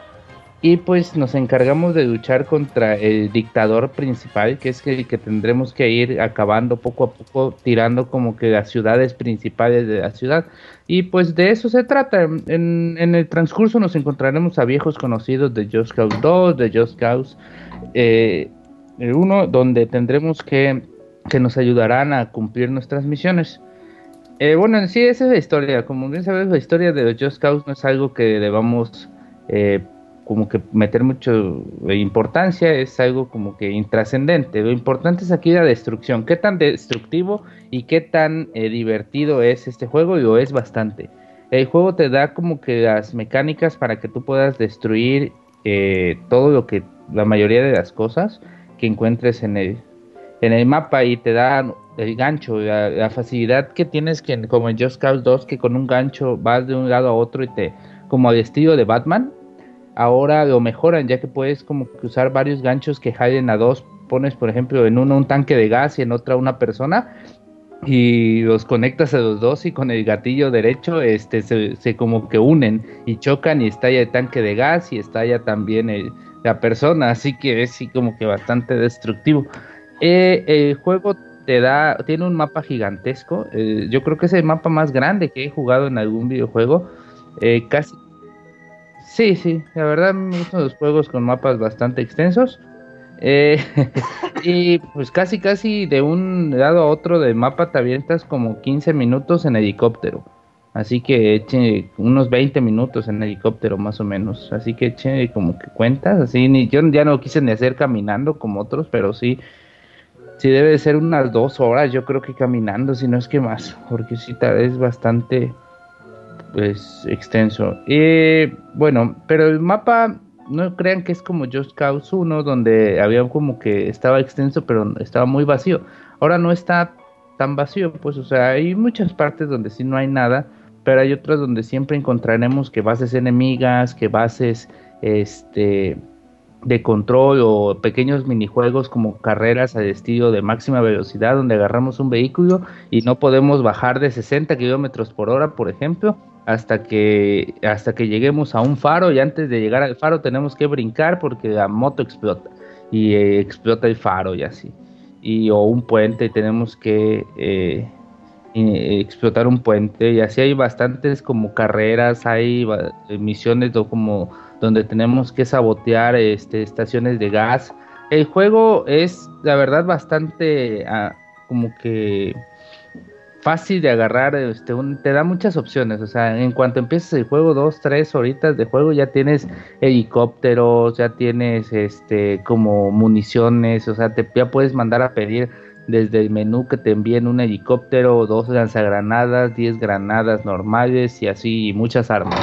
y pues nos encargamos de luchar contra el dictador principal, que es el que tendremos que ir acabando poco a poco, tirando como que las ciudades principales de la ciudad. Y pues de eso se trata. En, el transcurso nos encontraremos a viejos conocidos de Just Cause 2, de Just Cause eh, 1, donde tendremos que, que nos ayudarán a cumplir nuestras misiones. Eh, bueno, en sí, esa es la historia. Como bien sabes, la historia de Just Cause no es algo que debamos eh, como que meter mucho importancia, es algo como que intrascendente. Lo importante es aquí la destrucción. ¿Qué tan destructivo y qué tan eh, divertido es este juego? Y lo es bastante. El juego te da como que las mecánicas para que tú puedas destruir eh, todo lo que, la mayoría de las cosas que encuentres en el, en el mapa y te da el gancho, la, facilidad que tienes que como en Just Cause 2 que con un gancho vas de un lado a otro y te como al estilo de Batman ahora lo mejoran ya que puedes como que usar varios ganchos que jalen a dos. Pones por ejemplo en uno un tanque de gas y en otra una persona y los conectas a los dos y con el gatillo derecho este se, como que unen y chocan y estalla el tanque de gas y estalla también la persona. Así que es sí como que bastante destructivo. Eh, el juego te da tiene un mapa gigantesco. Eh, yo creo que es el mapa más grande que he jugado en algún videojuego. Eh, casi Sí, sí, la verdad me gustan los juegos con mapas bastante extensos. Eh, y pues casi casi de un lado a otro del mapa te avientas como 15 minutos en helicóptero. Así que eche unos 20 minutos en helicóptero más o menos. Así que eche como que cuentas. Así ni yo ya no quise ni hacer caminando como otros, pero sí, sí debe de ser unas dos horas yo creo que caminando, si no es que más. Porque sí es bastante pues extenso. Y bueno, pero el mapa no crean que es como Just Cause 1 donde había como que estaba extenso pero estaba muy vacío. Ahora no está tan vacío, pues o sea, hay muchas partes donde sí no hay nada, pero hay otras donde siempre encontraremos que bases enemigas, que bases este de control o pequeños minijuegos como carreras al estilo de máxima velocidad donde agarramos un vehículo y no podemos bajar de 60 kilómetros por hora, por ejemplo, hasta que hasta que lleguemos a un faro y antes de llegar al faro tenemos que brincar porque la moto explota y eh, explota el faro y así y o un puente tenemos que eh, explotar un puente y así hay bastantes como carreras hay misiones como donde tenemos que sabotear este, estaciones de gas. El juego es, la verdad, bastante ah, como que fácil de agarrar, este, te da muchas opciones, o sea, en cuanto empiezas el juego, dos, tres horitas de juego, ya tienes helicópteros, ya tienes este como municiones, o sea, te ya puedes mandar a pedir desde el menú que te envíen un helicóptero, dos lanzagranadas, diez granadas normales y así, muchas armas.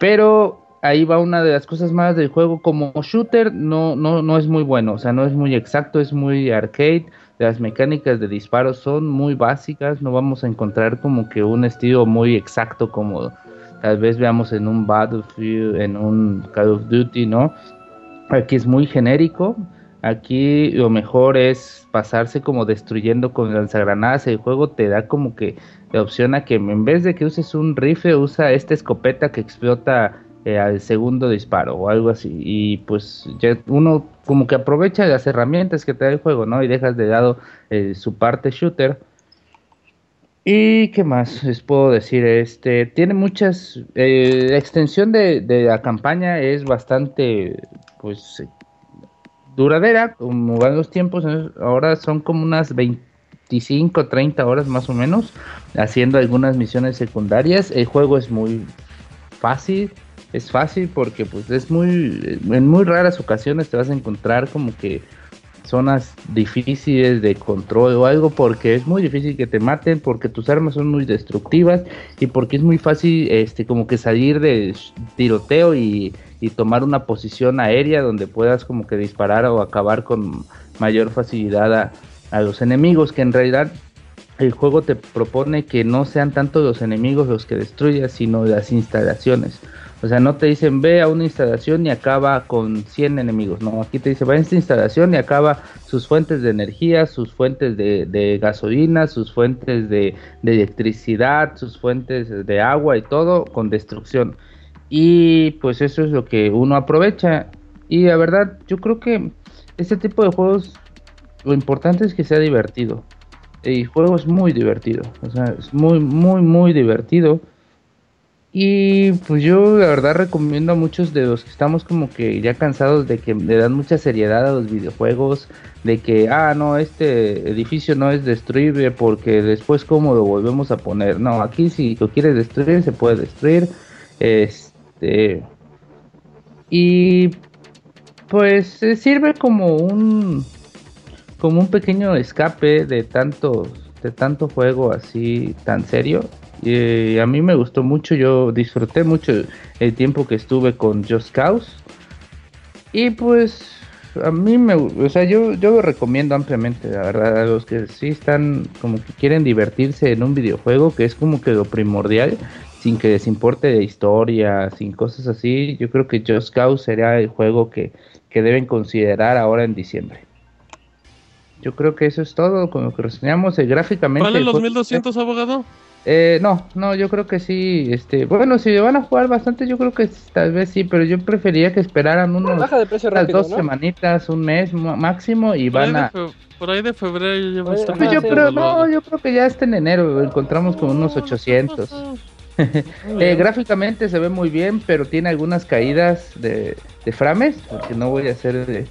Pero ahí va una de las cosas más del juego. Como shooter no, no, no es muy bueno, o sea, no es muy exacto, es muy arcade. Las mecánicas de disparo son muy básicas, no vamos a encontrar como que un estilo muy exacto como tal vez veamos en un Battlefield, en un Call of Duty, ¿no? Aquí es muy genérico. Aquí lo mejor es pasarse como destruyendo con lanzagranadas. El juego te da como que la opción a que en vez de que uses un rifle, usa esta escopeta que explota eh, al segundo disparo o algo así. Y pues ya uno como que aprovecha las herramientas que te da el juego, ¿no? Y dejas de lado eh, su parte shooter. ¿Y qué más les puedo decir? Este tiene muchas. Eh, la extensión de, de, la campaña es bastante, pues, duradera, como van los tiempos. Ahora son como unas 25, 30 horas más o menos, haciendo algunas misiones secundarias. El juego es muy fácil es fácil porque pues es muy en muy raras ocasiones te vas a encontrar como que zonas difíciles de control o algo porque es muy difícil que te maten porque tus armas son muy destructivas y porque es muy fácil este como que salir de tiroteo y, y tomar una posición aérea donde puedas como que disparar o acabar con mayor facilidad a, a los enemigos que en realidad el juego te propone que no sean tanto los enemigos los que destruyas sino las instalaciones o sea, no te dicen ve a una instalación y acaba con 100 enemigos. No, aquí te dice va a esta instalación y acaba sus fuentes de energía, sus fuentes de, gasolina, sus fuentes de, electricidad, sus fuentes de agua y todo con destrucción. Y pues eso es lo que uno aprovecha. Y la verdad, yo creo que este tipo de juegos, lo importante es que sea divertido. El juego es muy divertido. O sea, es muy, muy, muy divertido y pues yo la verdad recomiendo a muchos de los que estamos como que ya cansados de que le dan mucha seriedad a los videojuegos, de que, ah, no, este edificio no es destruible porque después cómo lo volvemos a poner. No, aquí si lo quieres destruir se puede destruir. Este... Y pues sirve como un como un pequeño escape de tanto de tanto juego así tan serio y a mí me gustó mucho, yo disfruté mucho el tiempo que estuve con Just Cause. Y pues a mí me, o sea, yo, yo lo recomiendo ampliamente, la verdad, a los que sí están como que quieren divertirse en un videojuego, que es como que lo primordial, sin que les importe de historia, sin cosas así, yo creo que Just Cause será el juego que, que deben considerar ahora en diciembre. Yo creo que eso es todo con lo que reseñamos. Eh, gráficamente. ¿Vale los 1200, abogado? Eh, no, no, yo creo que sí. Este, bueno, si van a jugar bastante, yo creo que tal vez sí, pero yo prefería que esperaran unos Baja de precio rápido, dos semanitas, un mes máximo y van a. Por ahí de febrero ya pues yo creo, no, yo creo que ya está en enero, encontramos con unos 800. eh, gráficamente se ve muy bien, pero tiene algunas caídas de, de frames, porque no voy a hacer de,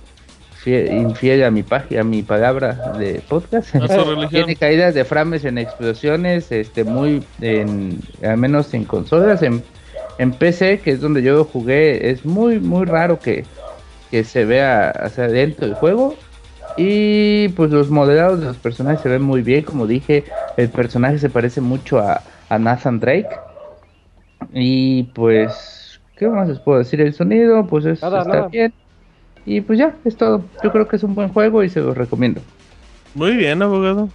infiel a mi página, a mi palabra de podcast. Tiene caídas de frames en explosiones, este muy en al menos en consolas, en, en PC, que es donde yo jugué, es muy muy raro que, que se vea hacia dentro del juego. Y pues los modelados de los personajes se ven muy bien, como dije, el personaje se parece mucho a, a Nathan Drake. Y pues, ¿qué más les puedo decir? El sonido, pues está bien y pues ya, es todo. Yo creo que es un buen juego y se los recomiendo. Muy bien, abogado.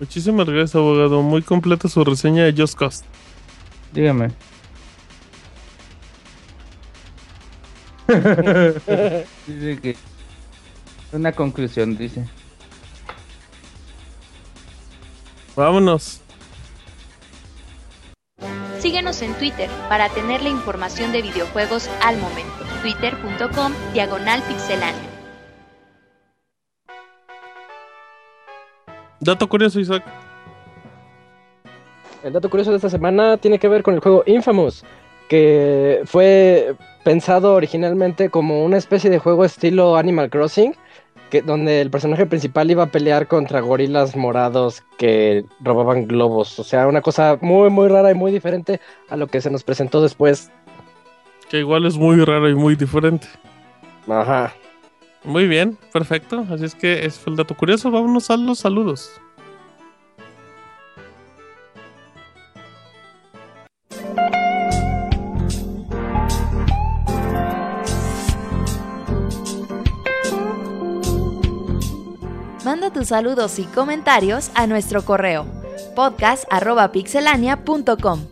Muchísimas gracias, abogado. Muy completa su reseña de Just Cause. Dígame. dice que una conclusión, dice. Vámonos. Síguenos en Twitter para tener la información de videojuegos al momento. Twitter.com Diagonal. Dato curioso, Isaac. El dato curioso de esta semana tiene que ver con el juego Infamous, que fue pensado originalmente como una especie de juego estilo Animal Crossing, donde el personaje principal iba a pelear contra gorilas morados que robaban globos. O sea, una cosa muy, muy rara y muy diferente a lo que se nos presentó después. Que igual es muy raro y muy diferente. Ajá. Muy bien, perfecto. Así es que es el dato curioso. Vámonos a los saludos. Manda tus saludos y comentarios a nuestro correo podcast.pixelania.com.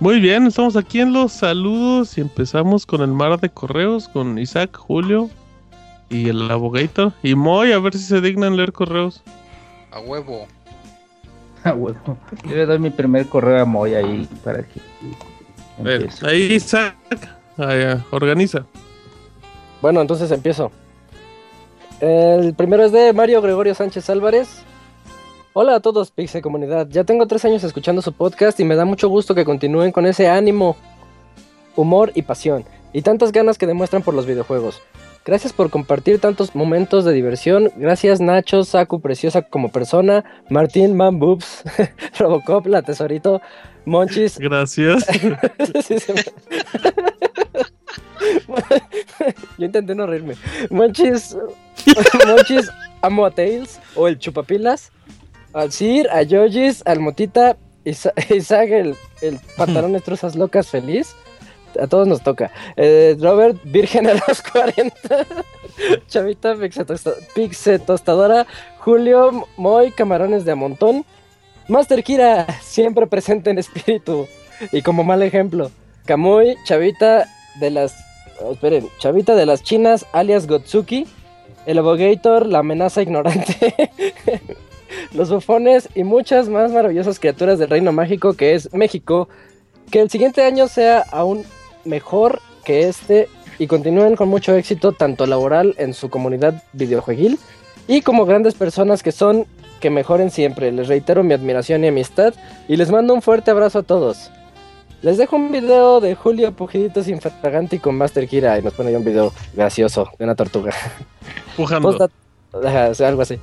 Muy bien, estamos aquí en los saludos y empezamos con el mar de correos con Isaac, Julio y el abogator y Moy, a ver si se dignan leer correos. A huevo. A huevo. Yo le doy mi primer correo a Moy ahí para que. Ver, ahí Isaac, organiza. Bueno, entonces empiezo. El primero es de Mario Gregorio Sánchez Álvarez. Hola a todos, Pixel Comunidad. Ya tengo tres años escuchando su podcast y me da mucho gusto que continúen con ese ánimo, humor y pasión, y tantas ganas que demuestran por los videojuegos. Gracias por compartir tantos momentos de diversión. Gracias Nacho, Saku, preciosa como persona. Martín, Man Boobs, Robocop, la tesorito, Monchis. Gracias. Yo intenté no reírme. Monchis, Monchis, amo a Tails o el chupapilas al Sir, a Yojis, al Motita, Isaac, el, el pantalón de truzas locas feliz. A todos nos toca. Eh, Robert, virgen a los 40. Chavita, Pixe Tostadora. Julio, Moy, Camarones de Amontón. Master Kira, siempre presente en espíritu. Y como mal ejemplo. Kamui, Chavita de las. Oh, esperen, Chavita de las Chinas, alias Gotsuki. El Abogator, la amenaza ignorante. Los bufones y muchas más maravillosas criaturas del reino mágico que es México. Que el siguiente año sea aún mejor que este y continúen con mucho éxito tanto laboral en su comunidad videojueguil y como grandes personas que son, que mejoren siempre. Les reitero mi admiración y amistad y les mando un fuerte abrazo a todos. Les dejo un video de Julio Pujiditos Infraganti con Master Kira y nos pone ahí un video gracioso de una tortuga. Pujando. algo así.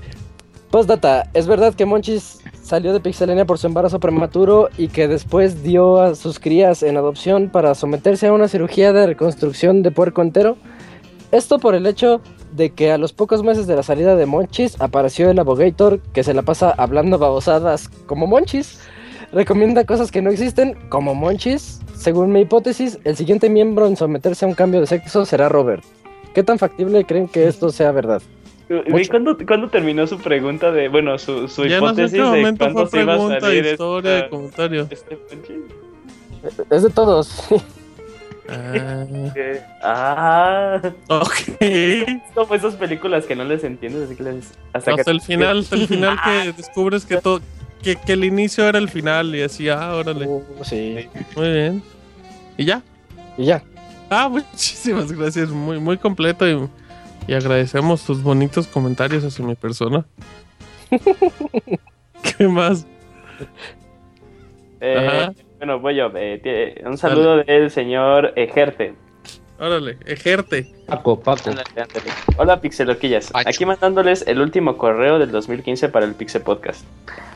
Postdata, es verdad que Monchis salió de Pixelania por su embarazo prematuro y que después dio a sus crías en adopción para someterse a una cirugía de reconstrucción de puerco entero. Esto por el hecho de que a los pocos meses de la salida de Monchis apareció el Abogator que se la pasa hablando babosadas como Monchis. Recomienda cosas que no existen como Monchis. Según mi hipótesis, el siguiente miembro en someterse a un cambio de sexo será Robert. ¿Qué tan factible creen que esto sea verdad? ¿Cuándo, terminó su pregunta de, bueno, su, su hipótesis no sé de cuándo se iba a salir historia, esta, comentario? Este es de todos. Ah. ah. Ok. Como esas películas que no les entiendes, así que les... hasta, el final, hasta el final que descubres que todo, que, que, el inicio era el final y así, ah, órale. Uh, sí. Muy bien. ¿Y ya? Y ya. Ah, muchísimas gracias, muy, muy completo y y agradecemos tus bonitos comentarios hacia mi persona. ¿Qué más? Eh, bueno, voy yo. Eh, un saludo del señor Ejerte. Órale, ejerte. Paco, Paco. Hola, Pixeloquillas. Aquí mandándoles el último correo del 2015 para el Pixel Podcast.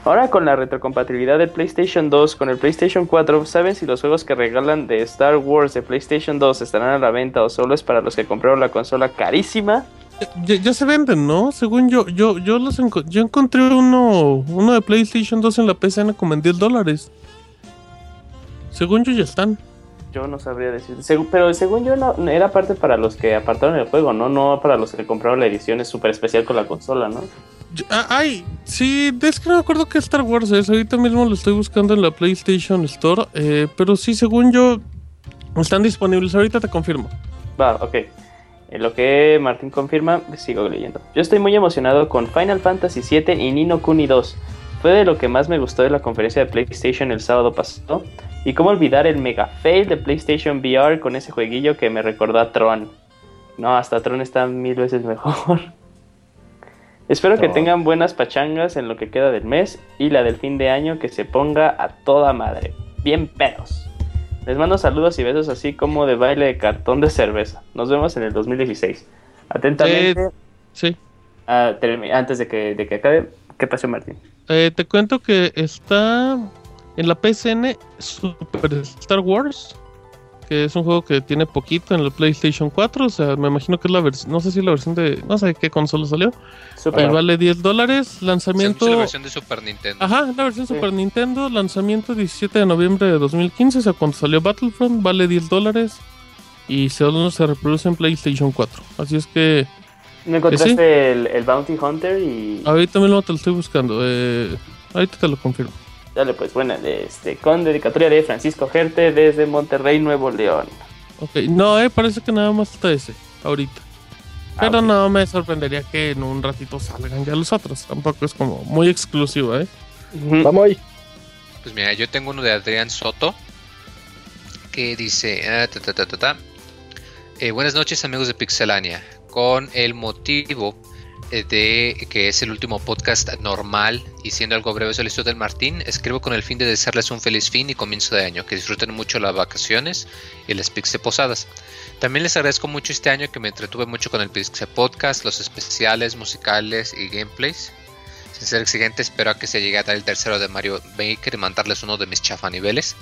Ahora con la retrocompatibilidad del PlayStation 2 con el PlayStation 4, ¿saben si los juegos que regalan de Star Wars de PlayStation 2 estarán a la venta o solo es para los que compraron la consola carísima? Ya, se venden, ¿no? Según yo, yo, yo los yo encontré uno, uno de PlayStation 2 en la PCN como en 10 dólares. Según yo ya están. Yo no sabría decir. pero según yo no, era parte para los que apartaron el juego, ¿no? No para los que compraron la edición es súper especial con la consola, ¿no? Ah, ay, sí, es que no me acuerdo que Star Wars es. Ahorita mismo lo estoy buscando en la PlayStation Store. Eh, pero sí, según yo, están disponibles. Ahorita te confirmo. Va, ok. En lo que Martín confirma, sigo leyendo. Yo estoy muy emocionado con Final Fantasy VII y Nino Kuni 2. Fue de lo que más me gustó de la conferencia de PlayStation el sábado pasado. Y cómo olvidar el mega fail de PlayStation VR con ese jueguillo que me recordó a Tron. No, hasta Tron está mil veces mejor. Espero que tengan buenas pachangas en lo que queda del mes y la del fin de año que se ponga a toda madre. Bien pedos. Les mando saludos y besos así como de baile de cartón de cerveza. Nos vemos en el 2016. Atentamente. Eh, sí. antes de que, de que acabe, ¿qué pasó Martín? Eh, te cuento que está en la PSN Super Star Wars, que es un juego que tiene poquito en la PlayStation 4, o sea, me imagino que es la versión, no sé si la versión de, no sé qué consola salió. vale 10 dólares, lanzamiento... la versión de Super Nintendo. Ajá, la versión Super Nintendo, lanzamiento 17 de noviembre de 2015, o sea, cuando salió Battlefront, vale 10 dólares y solo se reproduce en PlayStation 4. Así es que... ¿No encontraste el, Bounty Hunter y...? Ahorita mismo te lo estoy buscando, eh, ahorita te lo confirmo. Dale, pues, buena, este, con dedicatoria de Francisco Gerte desde Monterrey, Nuevo León. Ok, no, eh, parece que nada más está ese, ahorita. Ah, Pero no me sorprendería que en un ratito salgan ya los otros. Tampoco es como muy exclusivo, ¿eh? Vamos ahí. Pues mira, yo tengo uno de Adrián Soto que dice: ah, eh, Buenas noches, amigos de Pixelania. Con el motivo de que es el último podcast normal y siendo algo breve solicitud del Martín, escribo con el fin de desearles un feliz fin y comienzo de año, que disfruten mucho las vacaciones y las Pixel Posadas. También les agradezco mucho este año que me entretuve mucho con el Pixel Podcast, los especiales musicales y gameplays. Sin ser exigente, espero a que se llegue a dar el tercero de Mario Maker y mandarles uno de mis chafa niveles.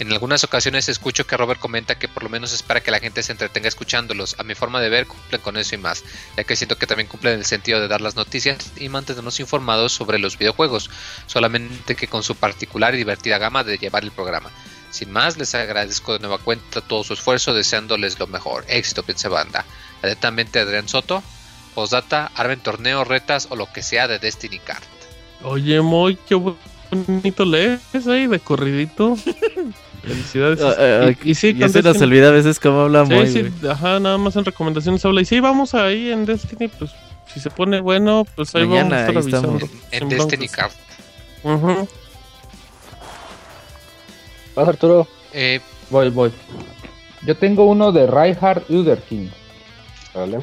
En algunas ocasiones escucho que Robert comenta que por lo menos espera que la gente se entretenga escuchándolos. A mi forma de ver, cumplen con eso y más, ya que siento que también cumplen el sentido de dar las noticias y mantenernos informados sobre los videojuegos, solamente que con su particular y divertida gama de llevar el programa. Sin más, les agradezco de nueva cuenta todo su esfuerzo, deseándoles lo mejor. Éxito, Pince Banda. Atentamente, Adrián Soto. Postdata, armen torneo, retas o lo que sea de Destiny Card. Oye, muy qué bonito lees ahí de corridito. Felicidades. Ah, ah, y, sí, ya se nos olvida a veces cómo hablamos. Sí, sí, ajá, nada más en recomendaciones habla. Y sí, vamos ahí en Destiny, pues si se pone bueno, pues ahí vamos a estar avisando. En, Destiny. Ajá. ¿Vas, Arturo? Eh, voy, voy. Yo tengo uno de Reinhard Uderking. Vale.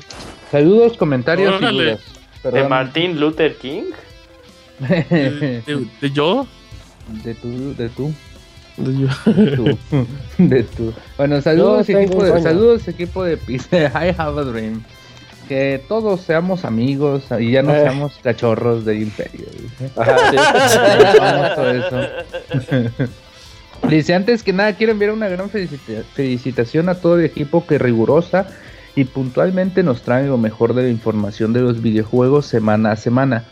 Saludos, comentarios y dudas. ¿De Martin Luther King? ¿De, de, yo? De tú, de tú. De tú. Bueno, saludos, equipo de, saludos equipo de I have a dream. Que todos seamos amigos y ya no eh. seamos cachorros del imperio. Dice, antes que nada quiero enviar una gran felicitación a todo el equipo que rigurosa y puntualmente nos trae lo mejor de la información de los videojuegos semana a semana.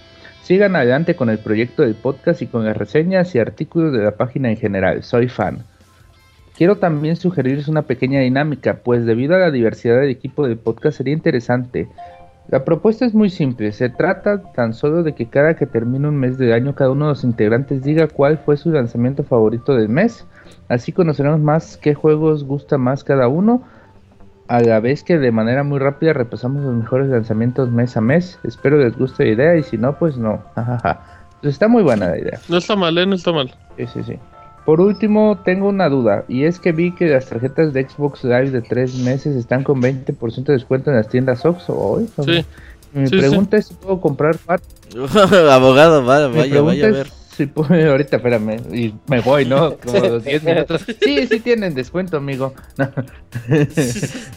Sigan adelante con el proyecto del podcast y con las reseñas y artículos de la página en general. Soy fan. Quiero también sugerirles una pequeña dinámica, pues debido a la diversidad del equipo del podcast sería interesante. La propuesta es muy simple, se trata tan solo de que cada que termine un mes de año cada uno de los integrantes diga cuál fue su lanzamiento favorito del mes. Así conoceremos más qué juegos gusta más cada uno a la vez que de manera muy rápida repasamos los mejores lanzamientos mes a mes. Espero les guste la idea y si no, pues no. Pues está muy buena la idea. No está mal, ¿eh? No está mal. Sí, sí, sí. Por último, tengo una duda, y es que vi que las tarjetas de Xbox Live de tres meses están con 20% de descuento en las tiendas Oxxo hoy. Sí. Mi pregunta es si puedo comprar Abogado, vaya, vaya, vaya a ver. Sí, pues, ahorita espérame, y me voy, ¿no? Como los 10 minutos. Sí, sí tienen descuento, amigo.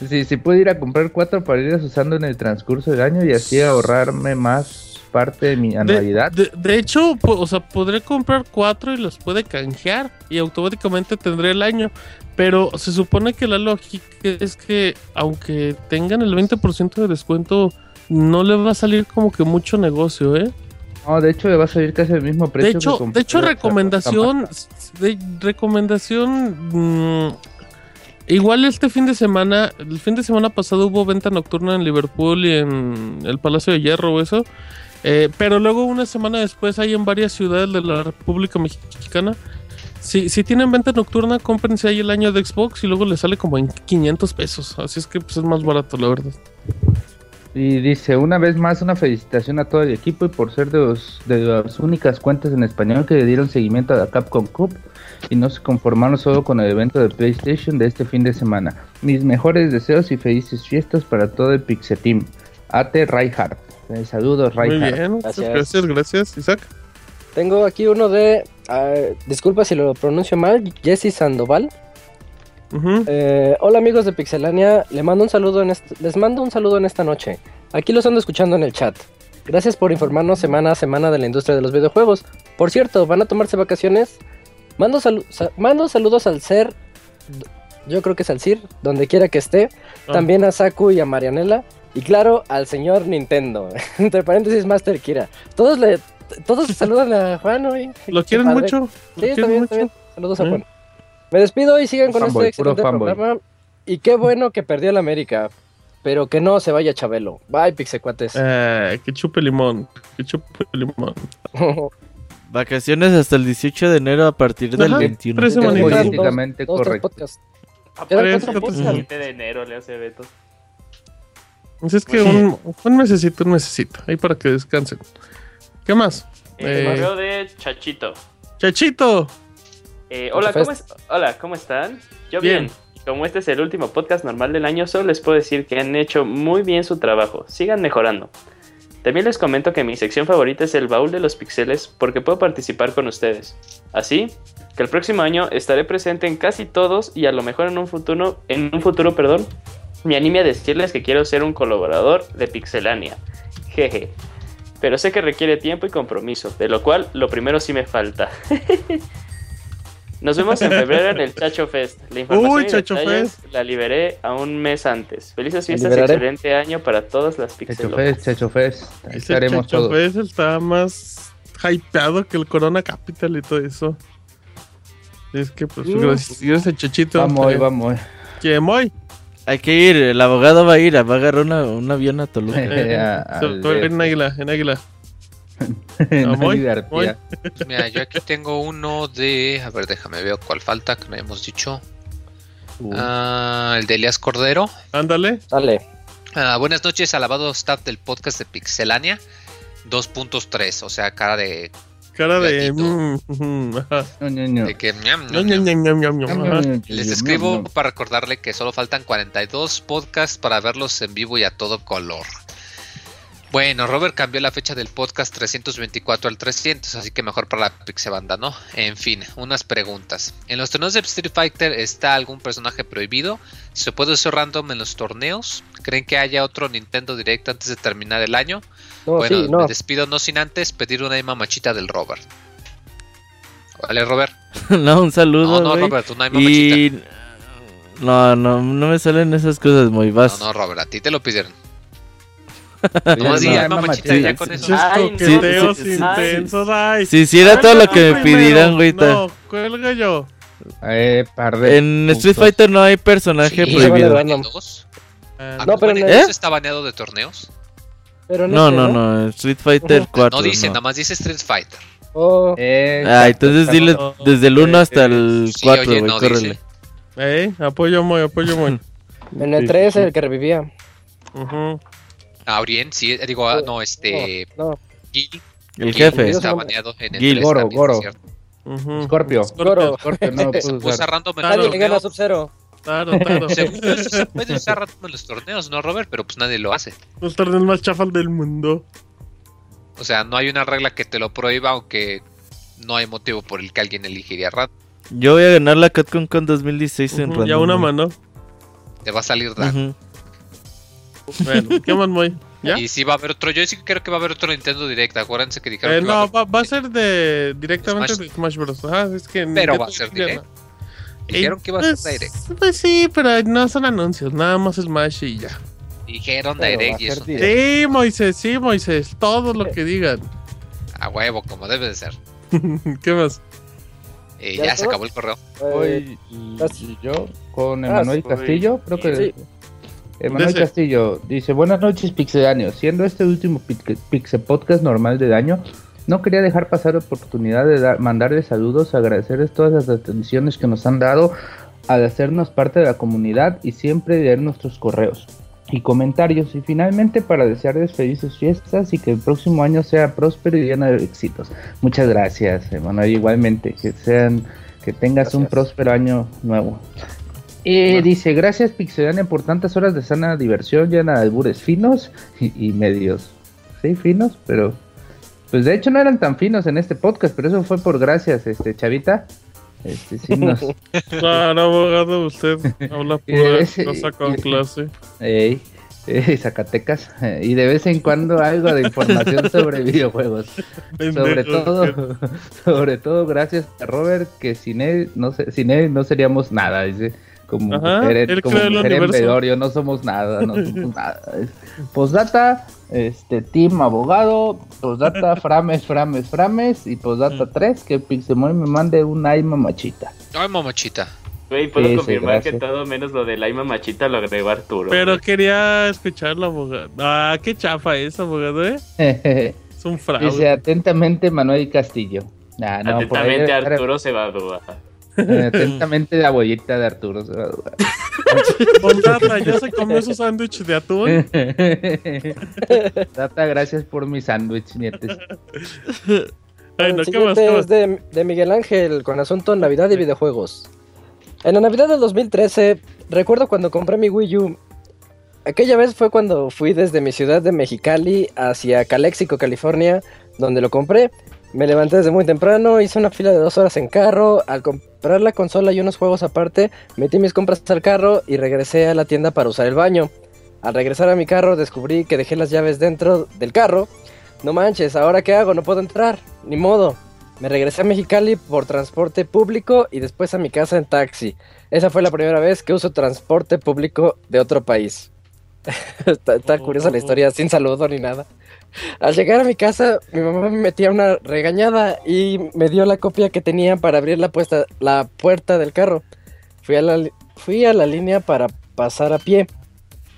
sí, sí puedo ir a comprar cuatro para ir usando en el transcurso del año y así ahorrarme más parte de mi anualidad. De, hecho, o sea, podré comprar cuatro y los puede canjear y automáticamente tendré el año. Pero se supone que la lógica es que aunque tengan el 20% de descuento, no le va a salir como que mucho negocio, ¿eh? No, de hecho va a salir casi el mismo precio. De hecho, de hecho recomendación, de, recomendación, mm, igual este fin de semana, el fin de semana pasado hubo venta nocturna en Liverpool y en el Palacio de Hierro o eso, eh, pero luego una semana después hay en varias ciudades de la República Mexicana. Si, si tienen venta nocturna, cómprense ahí el año de Xbox y luego les sale como en 500 pesos. Así es que pues, es más barato, la verdad. Y dice, una vez más, una felicitación a todo el equipo y por ser de, los, de las únicas cuentas en español que le dieron seguimiento a la Capcom Cup y no se conformaron solo con el evento de PlayStation de este fin de semana. Mis mejores deseos y felices fiestas para todo el Pixel Team. Ate Reinhardt. Eh, saludos, Reinhardt. Muy bien, gracias. gracias, Isaac. Tengo aquí uno de, ah, disculpa si lo pronuncio mal, Jesse Sandoval. Eh, hola amigos de Pixelania, les mando un saludo en les mando un saludo en esta noche. Aquí los ando escuchando en el chat. Gracias por informarnos semana a semana de la industria de los videojuegos. Por cierto, ¿van a tomarse vacaciones? Mando, mando saludos al ser, yo creo que es al CIR, donde quiera que esté. Ah. También a Saku y a Marianela. Y claro, al señor Nintendo. Entre paréntesis, Master Kira. Todos le, todos saludan a Juan hoy. ¿Lo quieren mucho? Sí, está bien. Saludos a Juan. Me despido y sigan con este excelente programa. Y qué bueno que perdió el América. Pero que no se vaya Chabelo. Bye, Pixecuates. Eh, que chupe limón. Que chupe limón. Vacaciones hasta el 18 de enero a partir del 21. Tres Políticamente correcto. Aparece el 7 de enero, le hace Beto. Pues es que un, un mesecito, un mesecito. Ahí para que descansen. ¿Qué más? El eh, correo de Chachito. Chachito. Eh, hola, ¿cómo hola, ¿cómo están? Yo bien. Como este es el último podcast normal del año, solo les puedo decir que han hecho muy bien su trabajo. Sigan mejorando. También les comento que mi sección favorita es el baúl de los pixeles porque puedo participar con ustedes. Así que el próximo año estaré presente en casi todos y a lo mejor en un futuro, en un futuro, perdón, me anime a decirles que quiero ser un colaborador de Pixelania. Jeje. Pero sé que requiere tiempo y compromiso, de lo cual lo primero sí me falta. Nos vemos en febrero en el Chacho Fest. La información y la liberé a un mes antes. Felices fiestas y excelente año para todas las Chacho Fest, Chacho Fest. Chacho Fest está más hypeado que el Corona Capital y todo eso. Es que, pues, uh, gracias, el Chachito. Vamos, hoy, vamos. ¿Quién voy? Hay que ir, el abogado va a ir, va a agarrar una, un avión a Toluca. Eh, en águila, en águila. Mira, yo aquí tengo uno de. A ver, déjame ver cuál falta que no hemos dicho. Uh. Ah, el de Elias Cordero. Ándale. Dale. Ah, buenas noches, alabado staff del podcast de Pixelania 2.3, o sea, cara de. Cara de. Les escribo para recordarle que solo faltan 42 podcasts para verlos en vivo y a todo color. Bueno, Robert cambió la fecha del podcast 324 al 300, así que mejor para la Pixebanda, ¿no? En fin, unas preguntas. ¿En los torneos de Street Fighter está algún personaje prohibido? ¿Se puede usar random en los torneos? ¿Creen que haya otro Nintendo Direct antes de terminar el año? bueno, me despido no sin antes pedir una machita del Robert. Vale, Robert. no, un saludo. No, no, Robert, una machita. No, no, no me salen esas cosas muy vas. No, no, Robert, a ti te lo pidieron. No digas mamachita ya con eso. Ay, intensos, ay. Si hiciera todo lo que me pidieran, güey. No, cuelga yo. Eh, par de en Street Fighter no hay personaje sí, prohibido. Ah, no, pero en ¿Eh? está baneado de torneos. Pero no, no, no, Street Fighter 4. No dice, nada más dice Street Fighter. Oh. Eh, ah, entonces dile desde el 1 hasta el 4, güey, no córrele. Eh, apoyo muy, apoyo muy. En el 3 es el que revivía. Ajá. Aurien, sí, digo, ah, no, este. No, Gil, el jefe. Está baneado en el Gil, Goro, Goro. Scorpio. Goro. Scorpio, no, se usa random en Nadie le gana Sub-Zero. Claro, claro. se puede usar random en los torneos, ¿no, Robert? Pero pues nadie lo hace. Los torneos más chafal del mundo. O sea, no hay una regla que te lo prohíba, aunque no hay motivo por el que alguien elegiría random. Yo voy a ganar la Capcom Con 2016 en random. Ya una mano. Te va a salir random. Bueno, ¿qué más, muy? ¿Ya? Y si va a haber otro, yo sí creo que va a haber otro Nintendo Direct. Acuérdense que dijeron. Eh, no, va, va, a ser de directamente Smash. de Smash Bros. Ajá, es que pero va a ser Direct. Dijeron que iba a ser pues, Direct. Pues sí, pero no son anuncios, nada más Smash y ya. Dijeron Direct y eso. Sí, Moisés, sí, Moisés, todo lo que digan. A huevo, como debe de ser. ¿Qué más? Eh, ya, se acabó el correo. Hoy y, yo con ah, Emanuel Castillo, creo que. Sí. Emanuel Castillo dice, buenas noches Pixedaños, siendo este último Pixel Podcast normal de año, no quería dejar pasar la oportunidad de mandarles saludos, agradecerles todas las atenciones que nos han dado al hacernos parte de la comunidad y siempre leer nuestros correos y comentarios y finalmente para desearles felices fiestas y que el próximo año sea próspero y lleno de éxitos. Muchas gracias, Emanuel, igualmente, que sean que tengas un próspero año nuevo. Eh, dice, gracias Pixelania por tantas horas de sana diversión, llena de albures finos y, medios. Sí, finos, pero... Pues de hecho no eran tan finos en este podcast, pero eso fue por gracias, este Chavita. Este, sí nos... Claro, abogado, usted habla pura cosa con clase. Ey, Zacatecas. Y de vez en cuando algo de información sobre videojuegos. sobre todo, sobre todo gracias a Robert, que sin él no, sin él no seríamos nada, dice como mujer, como mujer no somos nada, no somos nada. Postdata, este, team abogado, postdata, frames, frames, frames, y postdata 3, que Pixemoy me mande un ay mamachita. Ay mamachita. Güey, puedo confirmar que todo menos lo del ay mamachita lo agregó Arturo. Pero quería escucharlo, abogado. Ah, qué chafa es, abogado, eh. es un fraude. Dice atentamente Manuel Castillo. Nah, no, Atentamente Arturo se va a dudar. Atentamente la bollita de Arturo se va a dudar. Data, ¿ya se comió su sándwich de atún? Data, gracias por mi sándwich, nietes. Ay, no, ¿qué más, es de, de Miguel Ángel con asunto Navidad y videojuegos. En la Navidad del 2013, recuerdo cuando compré mi Wii U. Aquella vez fue cuando fui desde mi ciudad de Mexicali hacia Calexico, California, donde lo compré. Me levanté desde muy temprano, hice una fila de dos horas en carro. Al comprar la consola y unos juegos aparte, metí mis compras al carro y regresé a la tienda para usar el baño. Al regresar a mi carro descubrí que dejé las llaves dentro del carro. No manches, ¿ahora qué hago? No puedo entrar. Ni modo. Me regresé a Mexicali por transporte público y después a mi casa en taxi. Esa fue la primera vez que uso transporte público de otro país. está, curiosa la historia, sin saludo ni nada. Al llegar a mi casa, mi mamá me metía una regañada y me dio la copia que tenía para abrir la, la puerta del carro. Fui a, la, fui a la línea para pasar a pie,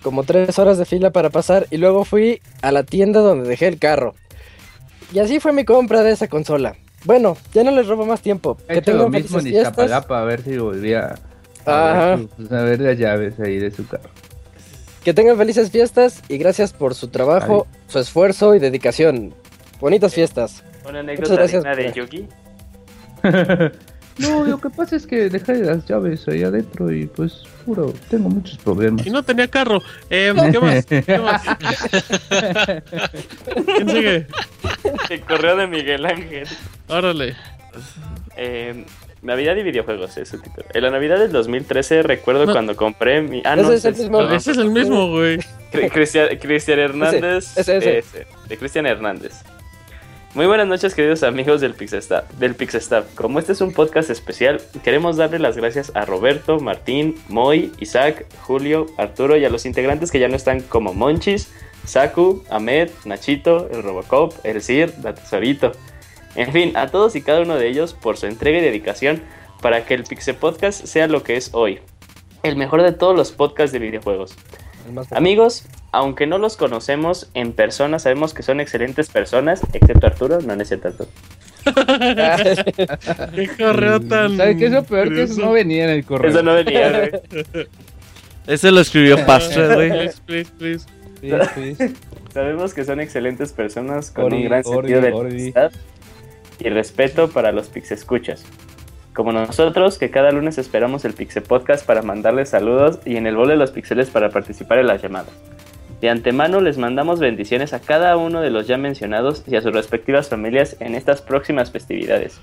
como tres horas de fila para pasar, y luego fui a la tienda donde dejé el carro. Y así fue mi compra de esa consola. Bueno, ya no les robo más tiempo. que tengo lo mismo en Iztapalapa, a ver si volvía a ver las llaves ahí de su carro. Que tengan felices fiestas y gracias por su trabajo, su esfuerzo y dedicación. Bonitas fiestas. Una anécdota de Yuki. No, lo que pasa es que dejé las llaves ahí adentro y pues, puro, tengo muchos problemas. Y no tenía carro. Eh, ¿Qué más? ¿Qué más? ¿Quién sigue? El correo de Miguel Ángel. Órale. Eh, Navidad y videojuegos, ese título. En la Navidad del 2013 recuerdo cuando compré mi... Ah, no, ese es el mismo, ese es el mismo güey. Cristian, Hernández. Ese, ese, ese. De Cristian Hernández. Muy buenas noches, queridos amigos del Pixestab. Del Como este es un podcast especial, queremos darle las gracias a Roberto, Martín, Moy, Isaac, Julio, Arturo y a los integrantes que ya no están como Monchis, Saku, Ahmed, Nachito, el Robocop, el Sir, la Tesorito. En fin, a todos y cada uno de ellos por su entrega y dedicación para que el Pixel Podcast sea lo que es hoy. El mejor de todos los podcasts de videojuegos. Amigos, aunque no los conocemos en persona, sabemos que son excelentes personas, excepto Arturo, no necesito tanto. qué correo tan. ¿Sabes qué es lo peor? Que eso no venía en el correo. Eso no venía, güey. Ese lo escribió Pastra, güey. Please, please, please. Sabemos que son excelentes personas con un gran sentido de amistad y respeto para los Pixescuchas. Como nosotros, que cada lunes esperamos el Pixel Podcast para mandarles saludos y en el bol de los pixeles para participar en las llamadas. De antemano les mandamos bendiciones a cada uno de los ya mencionados y a sus respectivas familias en estas próximas festividades.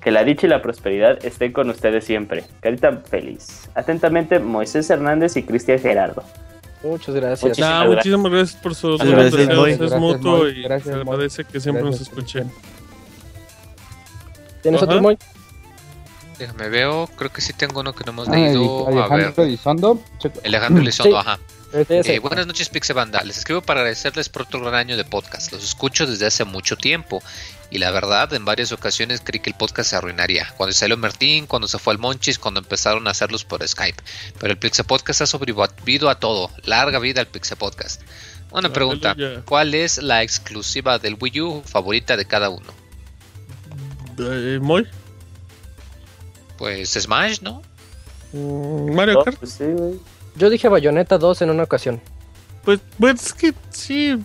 Que la dicha y la prosperidad estén con ustedes siempre. Carita feliz. Atentamente, Moisés Hernández y Cristian Gerardo. Muchas gracias. muchísimas gracias por su gracias, Es mutuo y se agradece que siempre nos escuchen. ¿Tienes otro Moy? Déjame veo, creo que sí tengo uno que no hemos leído. Alejandro Elizondo. Alejandro Elizondo, ajá. Eh, buenas noches, Pixebanda. Les escribo para agradecerles por otro gran año de podcast. Los escucho desde hace mucho tiempo. Y la verdad, en varias ocasiones creí que el podcast se arruinaría. Cuando salió Martín, cuando se fue al Monchis, cuando empezaron a hacerlos por Skype. Pero el Pixel Podcast ha sobrevivido a todo. Larga vida al Pixel Podcast. Una pregunta: ¿Cuál es la exclusiva del Wii U favorita de cada uno? Eh, ¿Muy? Pues Smash, ¿no? Mm, Mario Kart. Pues sí, yo dije Bayonetta 2 en una ocasión. Pues, pues es que sí.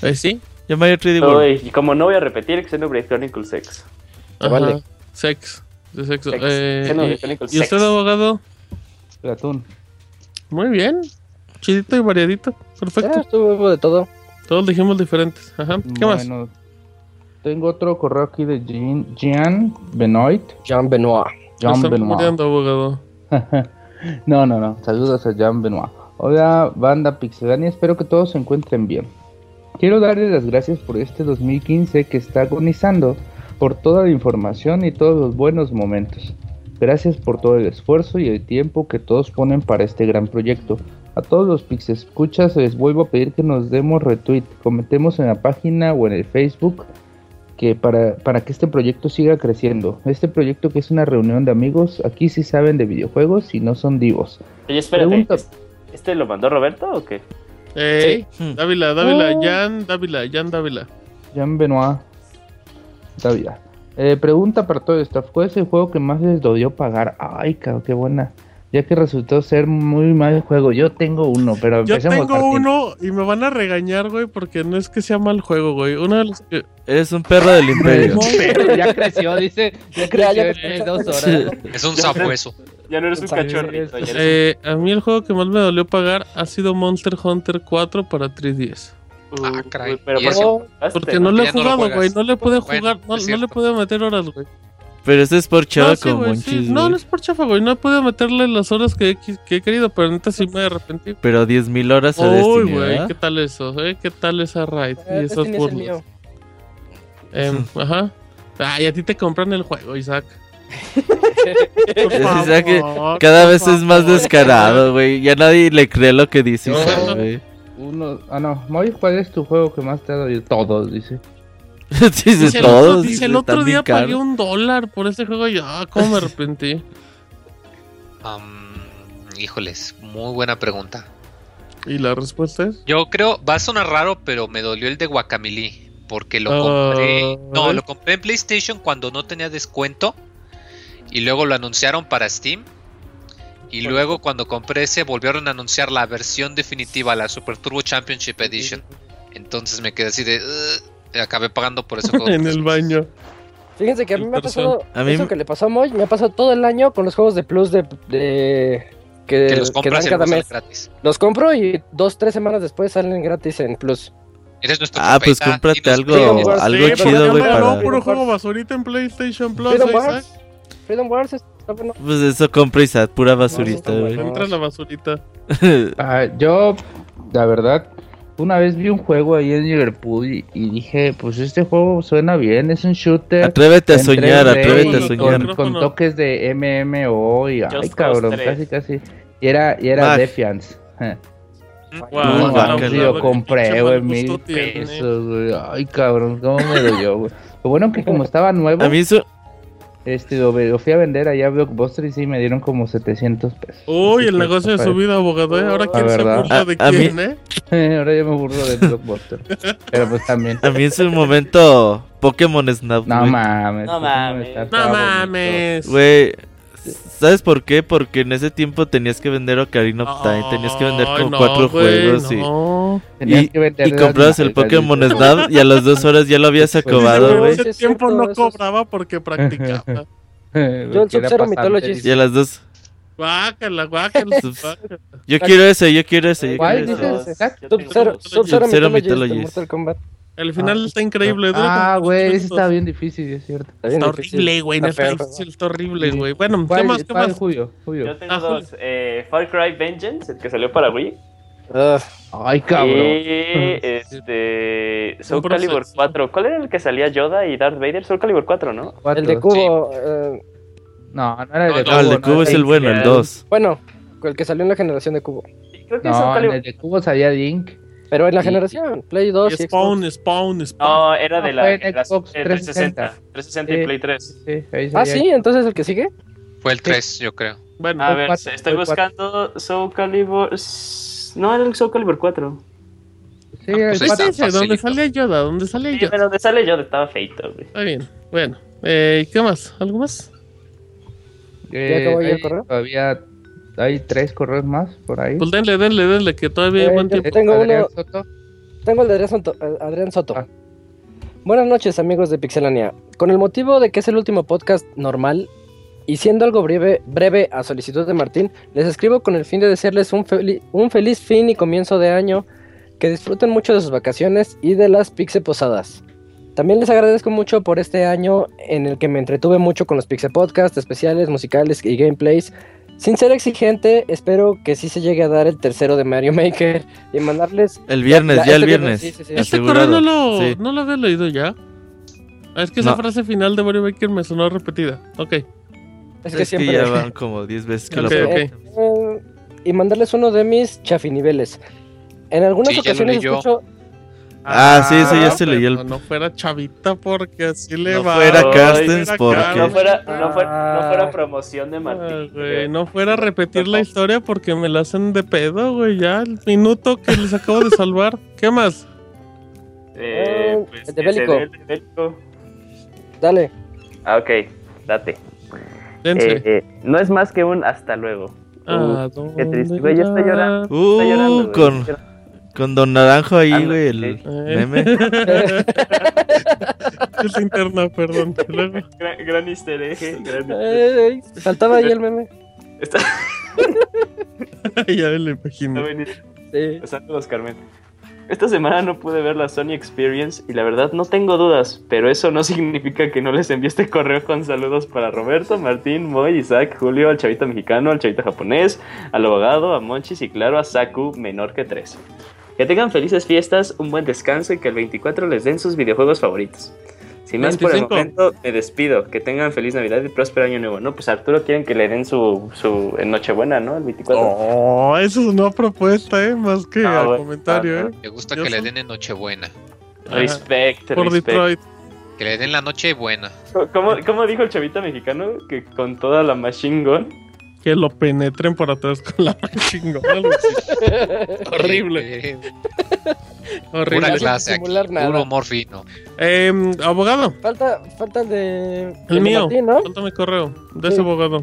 Pues, sí. Ya Mario 3D World. y como no voy a repetir, Xenoblade Chronicles Sex. vale. Sex. De sexo. Eh, y, ¿Y usted, abogado? Platón. Muy bien. Chidito y variadito. Perfecto. estuvo de todo. Todos dijimos diferentes. Ajá. ¿Qué bueno, más? Tengo otro correo aquí de Jean, Jean Benoit. Jean Benoit. Jean Benoit. abogado. No, no, no. Saludos a Jean Benoit. Hola, banda Pixelania. Espero que todos se encuentren bien. Quiero darles las gracias por este 2015 que está agonizando, por toda la información y todos los buenos momentos. Gracias por todo el esfuerzo y el tiempo que todos ponen para este gran proyecto. A todos los Pixel escuchas les vuelvo a pedir que nos demos retweet, comentemos en la página o en el Facebook que para, para que este proyecto siga creciendo. Este proyecto que es una reunión de amigos, aquí sí saben de videojuegos y no son divos. Oye, espérate, ¿este lo mandó Roberto o qué? Eh, sí. Dávila, Dávila, oh. Jan Dávila, Jan Dávila. Jan Benoit. todavía. Eh, pregunta para todo esto, ¿cuál es el juego que más les dolió pagar? Ay, cabrón, qué buena. Ya que resultó ser muy mal juego. Yo tengo uno, pero Yo tengo uno y me van a regañar, güey, porque no es que sea mal juego, güey. Uno de los que... Eres un perro del imperio. ya creció, dice. Ya creció dos horas. Es un sabueso. Ya no eres un cachorrito. Eh, a mí el juego que más me dolió pagar ha sido Monster Hunter 4 para 3DS. Ah, caray. Pero ¿Y ¿por eso? qué? Porque no lo he Ya no lo jugado, juegas. güey. No le Bueno, jugar, no, no le puedo meter horas, güey. Pero este es por chava No, sí, con güey, monchis, sí. No, no es por chafa, güey. No he podido meterle las horas que, he- que he querido, pero neta sí me arrepentí. Pero 10.000 horas a Uy, güey. ¿qué tal eso? Eh? ¿Qué tal esa raid? Eh, y esas Destiny es el burlas. Em, ajá. Ay, a ti te compran el juego, Isaac. Es Isaac que favor, cada vez es más descarado, güey. Ya nadie le cree lo que dice. Isaac, güey. Uno, ah no, Moy, ¿cuál es tu juego que más te ha dolido? Todos, dice. dice Dice el todos. otro, dice, el otro día pagué un dólar por ese juego y ah, cómo me arrepentí. Híjoles, muy buena pregunta. ¿Y la respuesta es? Yo creo, va a sonar raro, pero me dolió el de Guacamili. Porque lo Ah, compré. No, ¿eh? lo compré en PlayStation cuando no tenía descuento. Y luego lo anunciaron para Steam. Y luego cuando compré ese volvieron a anunciar la versión definitiva, la Super Turbo Championship Edition. Entonces me quedé así de... acabé pagando por ese juego. en el baño. Fíjense que a mí me ha pasado A mí- eso que le pasó a Moy, me ha pasado todo el año con los juegos de Plus de, de- que, que los que compras dan cada mes. gratis. Los compro y dos, tres semanas después salen gratis en Plus. Eres nuestro Ah, pues cómprate algo, algo Sí, chido, güey, para... ganó puro juego basurita en PlayStation Plus, Freedom ¿eh, Wars. Freedom Wars está bueno. Pues eso compra Isaac, pura basurita, No, güey. no, Entra la basurita. Ah, yo, la verdad, una vez vi un juego ahí en Liverpool y, y dije, pues este juego suena bien, es un shooter. Atrévete a soñar, 3D atrévete a soñar. Con, con toques de MMO y ay cabrón, casi casi. Y era, y era. Defiance. Wow, No, yo compré, güey, mil pesos, güey. Ay, cabrón, cómo me dolió, güey. Lo bueno que como estaba nuevo, A mí eso... este, lo, lo fui a vender allá a Blockbuster y sí me dieron como 700 pesos. Uy, el negocio de su vida, abogado. ¿eh? Ahora quién se burla de A- a mí- quién, ¿eh? Ahora ya me burlo de Blockbuster. Pero pues también. A mí es un momento Pokémon Snap, No mames. No ¿cómo mames. No mames. Güey, ¿sabes por qué? Porque en ese tiempo tenías que vender Ocarina of Time, tenías que vender como no, cuatro güey, juegos y... no. Comprabas el Pokémon. Snap y a las dos horas ya lo habías acabado, güey. En ese es tiempo no cobraba porque practicaba. Yo el Sub-Zero Mythologies. Y a las dos... Guácala, guácala. Yo quiero ese, yo quiero ese, yo ¿Cuál quiero ese. Sub-Zero Mythologies. Mortal Kombat. El final está increíble. Ah, güey, ese está bien difícil, es cierto. Está Está horrible, güey. No Está está difícil, está horrible, güey. Bueno, ¿qué ¿Cuál, más? ¿Qué más? Julio? Julio. Yo tengo Ah, dos. Eh, Far Cry Vengeance, el que salió para Wii. Ah, Ay, cabrón. Y este. Soul Calibur proceso. 4. ¿Cuál era el que salía Yoda y Darth Vader? Soul Calibur 4, ¿no? Cuatro. el de Cubo. eh, No, no era el de No, No, el de no Cubo era es el bueno, el Inicial. 2. bueno, el que salió en la generación de Cubo. Sí, Creo que es Soul No, en Calibur. el de Cubo salía Link. Pero en la Y- generación, Play 2 y. Spawn, spawn, spawn. No, era de No, la generación Xbox eh, 360. 360 y Sí. Play 3. Sí, ahí Ah, sí, entonces el que sigue. Fue el 3, yo creo. Bueno, A ver, cuatro, estoy fue cuatro. buscando Soul Calibur. No, era el Soul Calibur 4. Sí, Ah, pues el está ese, cuatro. ese, donde salía Yoda, donde Sí, Yoda. pero donde sale Yoda estaba feito, güey. Está bien. Bueno, eh, ¿qué más? ¿Algo más? Eh, acabó ya el hay correo? Todavía hay tres correos más por ahí. Pues denle, denle, denle, que todavía hay Eh, buen yo tiempo. tengo Adrián uno- Soto. Tengo el de Adrián Soto. Adrián Soto. Ah. Buenas noches, amigos de Pixelania. Con el motivo de que es el último podcast normal y siendo algo breve, breve a solicitud de Martín, les escribo con el fin de desearles un, fel- un feliz fin y comienzo de año, que disfruten mucho de sus vacaciones y de las Pixe Posadas. También les agradezco mucho por este año en el que me entretuve mucho con los Pixe Podcast, especiales, musicales y gameplays. Sin ser exigente, espero que sí se llegue a dar el tercero de Mario Maker y mandarles El viernes, Ya, ya, el este viernes. viernes, sí, sí, sí. Este correo no lo, sí. no lo había leído ya. Es que esa No. frase final de Mario Baker me sonó repetida. Ok. Es Es que que siempre. ya van como 10 veces que Ok, lo ok. Eh, y mandarles uno de mis chafiniveles. En algunas ocasiones escucho. Ah, sí, eso ya se leyó el- No fuera chavita porque así le No va. fuera Ay, Carstens porque... Carstens. No fuera, no, fuera, no Ah. fuera promoción de Ah, Martín. güey, no fuera a repetir la historia porque me la hacen de pedo, güey. Ya el minuto que les acabo de salvar. ¿Qué más? Eh, Eh, pues, el de Bélico. el de Bélico. Dale. Ah, ok, date. Eh, no es más que un hasta luego. Ah, uh, qué triste, güey, ya está llorando. Uh, está llorando, con, con Don Naranjo ahí, güey, el eh. meme. es interna, perdón. Gran, gran easter egg. Gran eh, faltaba ahí el meme. Está... ya me lo imagino. Sí. Saludos, Carmen. Esta semana no pude ver la Sony Experience y la verdad no tengo dudas, pero eso no significa que no les envíe este correo con saludos para Roberto, Martín, Moy, Isaac, Julio, al chavito mexicano, al chavito japonés, al abogado, a Monchis y claro a Saku menor que tres. Que tengan felices fiestas, un buen descanso y que el 24 les den sus videojuegos favoritos. Sin más por el momento, me despido. Que tengan feliz Navidad y próspero año nuevo. No, pues Arturo quieren que le den su, su en Nochebuena, ¿no? El 24. Oh, eso es una propuesta, ¿eh? Más que ah, comentario, ¿eh? Me gusta que le den en Nochebuena. Respect, Por Detroit. Que le den la noche buena. ¿Cómo, ¿Cómo dijo el chavito mexicano? Que con toda la machine gun que lo penetren por atrás con la machine gun. Horrible. Horrible. Pura clase, puro morfino. Eh, abogado. Falta, falta el de. El, mío. Martín, ¿no? Falta mi correo. De ese abogado.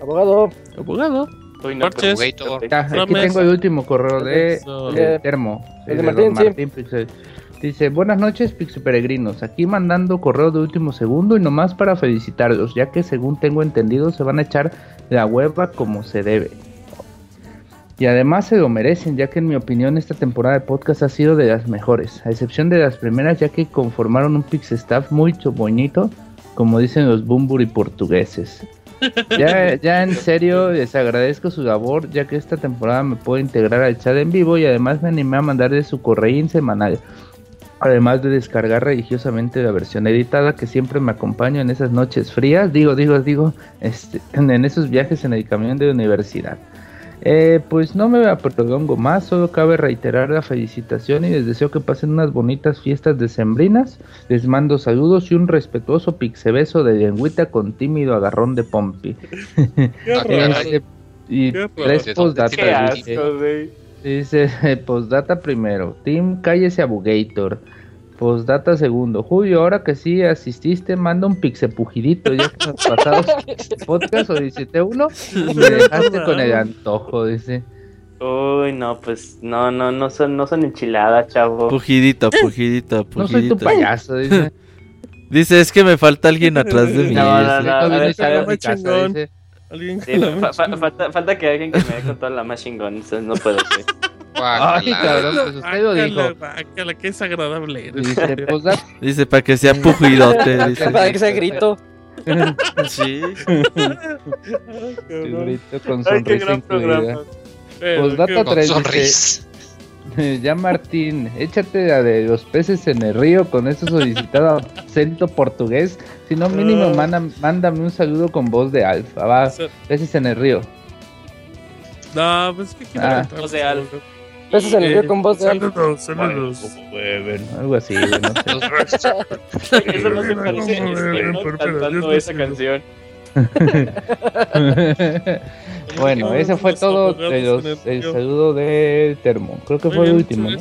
Abogado. Abogado. Parches. aquí tengo el último correo de, de Termo. El de Martín, Martín sí. Dice, buenas noches Pixie Peregrinos, aquí mandando correo de último segundo y nomás para felicitarlos, ya que según tengo entendido se van a echar la hueva como se debe. Y además se lo merecen, ya que en mi opinión esta temporada de podcast ha sido de las mejores, a excepción de las primeras, ya que conformaron un Pix Staff muy bonito, como dicen los Bumburi portugueses. Ya, ya en serio les agradezco su labor, ya que esta temporada me puedo integrar al chat en vivo y además me animé a mandarle su correo semanal. Además de descargar religiosamente la versión editada que siempre me acompaña en esas noches frías, digo, digo, digo, este, en esos viajes en el camión de universidad. Eh, pues no me prolongo más, solo cabe reiterar la felicitación y les deseo que pasen unas bonitas fiestas decembrinas. Les mando saludos y un respetuoso pixebeso de lengüita con tímido agarrón de pompi. y tres postdata. Dice postdata primero, Tim cállese a Bugator. Postdata segundo. Julio, ahora que sí asististe, manda un pixepujidito ya que los pasados podcast solicité uno y me dejaste con el antojo, dice. Uy, no, pues no, no, no son, no son enchiladas, chavo. Pujidito, pujidito, pujidito. No soy tu payaso, dice. dice, es que me falta alguien atrás de mí. No, no, no, no, falta, que alguien que me dé con toda la machine gun, entonces no puedo ser. Ay, cabrón, pues usted lo dijo. la que es agradable. Dice, pues, dice para que sea pujidote. Dice. Para que sea grito. sí. grito con sonrisa incluida. Pues data 3 ya Martín, échate la de los peces en el río con eso solicitado acento portugués. Si no, mínimo ah. mándame un saludo con voz de alfa. Va, peces en el río. No, pues que quiero ah. voz de alfa. Peces en el río con voz de alfa. Saludos, saludos. Algo así, no sé. Eso no se parece esa canción. bueno, ese fue todo el saludo de Termo. Creo que fue el último. ¿no?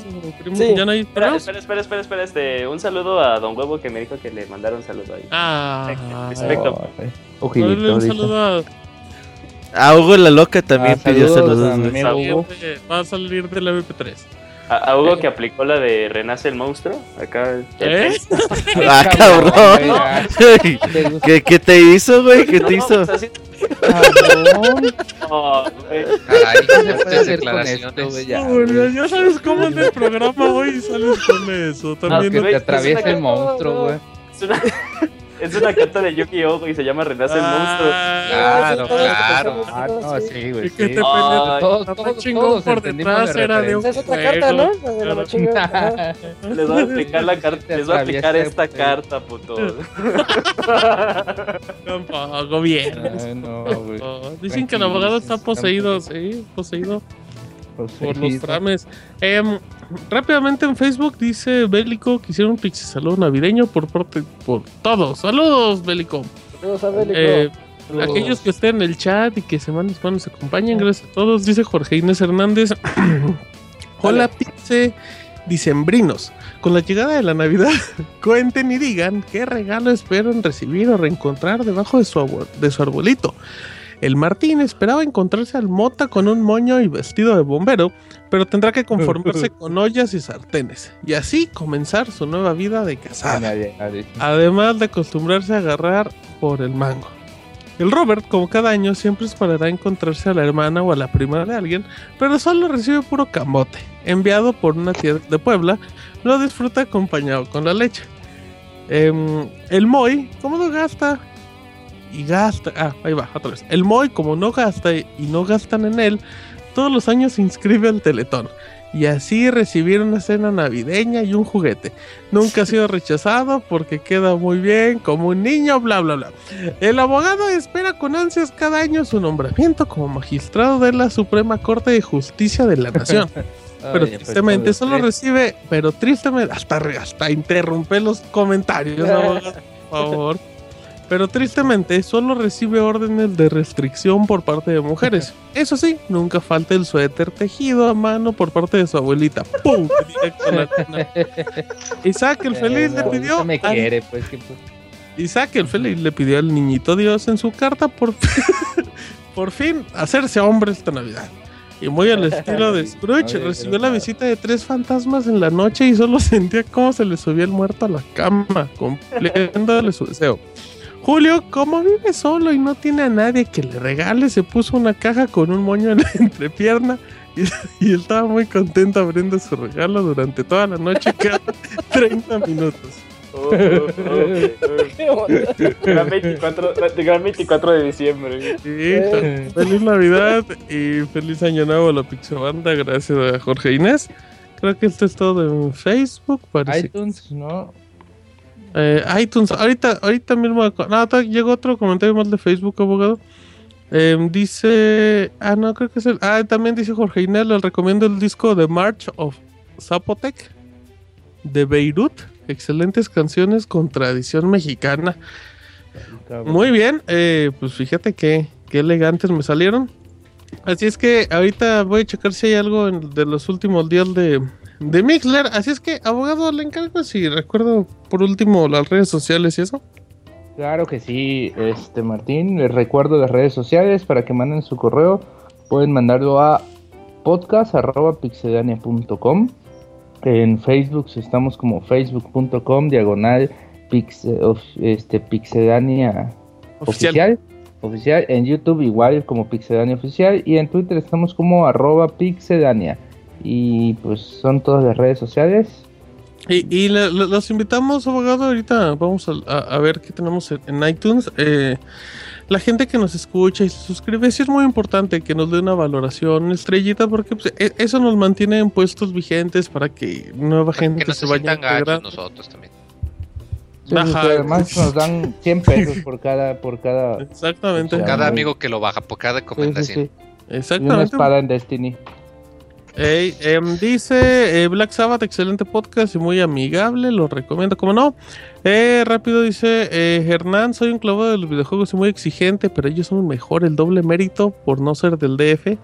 Sí. ¿Ya no hay espera, espera, espera, espera, espera, este, un saludo a Don Huevo que me dijo que le mandaron saludo ahí. Ah, perfecto. Oh, un saludo a a Hugo la Loca también ah, pidió saludos. saludos Va a salir del MP3. A, Hugo que aplicó la de Renace el monstruo. Acá. ¿Eh? ah, cabrón. ¿Qué, ¿Qué, te hizo, güey? ¿Qué te hizo? Oh, Caray, ya. ya sabes cómo es el programa, güey, y sales con eso. También no, que te atraviesa el monstruo, güey. Es una... Es una carta de Yu-Gi-Oh! y se llama Renace el monstruo. Claro, claro. Ah, no, sí, güey. Sí. Todos, todos, chingón por detrás era de un Es otra carta, ¿no? Les voy a explicar la carta. Les voy a explicar esta carta, puto. Tampoco bien. No, güey. Dicen que el abogado está poseído, sí, poseído por los trames. Eh, rápidamente en Facebook dice Bélico que hicieron un pixie saludo navideño por parte por todos. Saludos, Bélico. Saludos a Bélico. Eh, aquellos que estén en el chat y que semanas nos acompañen, gracias a todos. Dice Jorge Inés Hernández. Hola, Pixie. dicembrinos. Con la llegada de la Navidad, cuenten y digan qué regalo esperan recibir o reencontrar debajo de su, de su arbolito. El Martín esperaba encontrarse al Mota con un moño y vestido de bombero, pero tendrá que conformarse con ollas y sartenes, y así comenzar su nueva vida de casada. Además de acostumbrarse a agarrar por el mango. El Robert, como cada año, siempre esperará encontrarse a la hermana o a la prima de alguien, pero solo recibe puro camote, enviado por una tía de Puebla, lo disfruta acompañado con la leche. Em, el Moy, ¿cómo no gasta? Y gasta. Ah, ahí va, otra vez. El Moy, como no gasta y no gastan en él, todos los años se inscribe al Teletón y así recibir una cena navideña y un juguete. Nunca ha sido rechazado porque queda muy bien como un niño, bla, bla, bla. El abogado espera con ansias cada año su nombramiento como magistrado de la Suprema Corte de Justicia de la Nación. Pero tristemente solo recibe, pero tristemente, hasta, hasta interrumpe los comentarios, abogado, por favor pero tristemente solo recibe órdenes de restricción por parte de mujeres. Eso sí, nunca falta el suéter tejido a mano por parte de su abuelita. ¡Pum! Isaac el feliz le pidió. Me quiere, pues, Isaac el feliz le pidió al niñito Dios en su carta por, por fin hacerse hombre esta Navidad. Y muy al estilo de Scrooge, recibió la visita de tres fantasmas en la noche y solo sentía cómo se le subía el muerto a la cama, cumpliéndole su deseo. Julio, como vive solo y no tiene a nadie que le regale, se puso una caja con un moño en la entrepierna y, estaba muy contento abriendo su regalo durante toda la noche, cada 30 minutos. Oh, gran, 24, gran 24 de diciembre. feliz Navidad y feliz Año Nuevo a la Pixabanda. Gracias a Jorge Inés. Creo que esto es todo en Facebook. Parece. iTunes, ¿no? Eh, iTunes, ahorita, ahorita mismo. No, llegó otro comentario más de Facebook, abogado. Em, dice. Ah, no, creo que es el. Ah, también dice Jorge Inés. Le recomiendo el disco de March of Zapotec de Beirut. Excelentes canciones con tradición mexicana. Muy bien, eh, pues fíjate que, qué elegantes me salieron. Así es que ahorita voy a checar si hay algo de los últimos días de, de Mixler. Así es que, abogado, le encargo si recuerdo por último las redes sociales y eso. Claro que sí, este Martín, les recuerdo las redes sociales para que manden su correo. Pueden mandarlo a podcast.pixedania.com. En Facebook estamos como facebook.com diagonal este, pixedania oficial. oficial. En YouTube igual como pixedania oficial. Y en Twitter estamos como arroba pixedania. Y pues son todas las redes sociales. Y, los invitamos, abogado. Ahorita vamos a, ver qué tenemos en, iTunes. Eh, la gente que nos escucha y se suscribe, sí es muy importante que nos dé una valoración, estrellita, porque pues, e, eso nos mantiene en puestos vigentes para que nueva gente se vaya a nosotros también. además nos dan 100 pesos por cada por cada Exactamente. cada amigo que lo baja, por cada recomendación. Exactamente. una espada en Destiny. Em, dice eh, Black Sabbath, excelente podcast y muy amigable, lo recomiendo, como no. Eh, rápido dice eh, Hernán, soy un clavo de los videojuegos y muy exigente, pero ellos son mejor, el doble mérito por no ser del DF.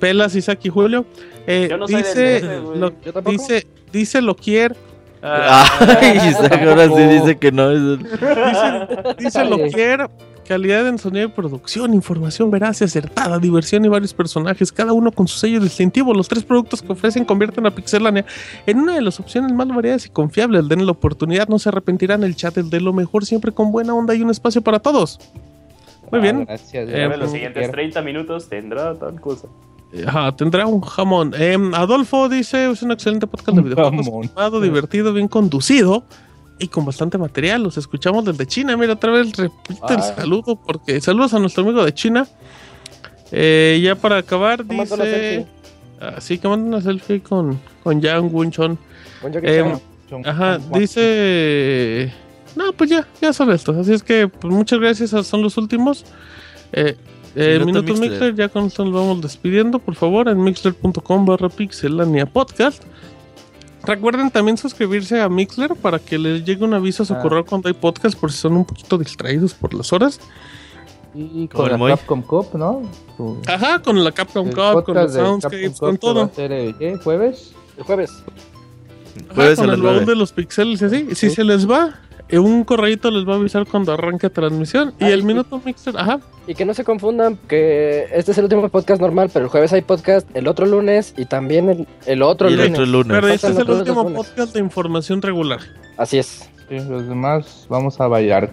Pelas, Isaac y Julio. Yo no dice, soy del lo, dice, dice Loquier. Ah. Isaac ahora sí dice que no es Dice, dice Loquier Calidad en sonido y producción, información veraz y acertada, diversión y varios personajes, cada uno con su sello distintivo. Los tres productos que ofrecen convierten a Pixelania en una de las opciones más variadas y confiables. Den la oportunidad, no se arrepentirán. El chat es de lo mejor, siempre con buena onda y un espacio para todos. Muy bien. Gracias. Eh, los siguientes 30 minutos tendrá tal cosa. Ajá, tendrá un jamón. Em, Adolfo dice: es un excelente podcast de videojuegos. divertido, bien conducido y con bastante material. Los escuchamos desde China. Mira, otra vez repite el saludo porque saludos a nuestro amigo de China. Eh, ya para acabar, dice. Así que manda una selfie con, con Yang Wunchon. Eh, ajá, dice. No, pues ya, ya son estos. Así es que pues muchas gracias, son los últimos. Eh, eh Minuto Mixler, ya con esto nos vamos despidiendo. Por favor, en mixler.com barra pixelania podcast. Recuerden también suscribirse a Mixler para que les llegue un aviso a su ah. correo cuando hay podcast por si son un poquito distraídos por las horas. Y con la Capcom Cup, ¿no? Ajá, con la Capcom Cup, con los Soundscapes, con todo. ¿Qué? ¿Jueves? El jueves. Jueves con el baúl de los pixeles y así. Si se les va, eh, un correito les va a avisar cuando arranque transmisión. y el minuto mixer, ajá. Y que no se confundan que este es el último podcast normal, pero el jueves hay podcast el otro lunes y también el, el otro, lunes. Pero este es el último podcast de información regular. Así es. los demás vamos a bailar.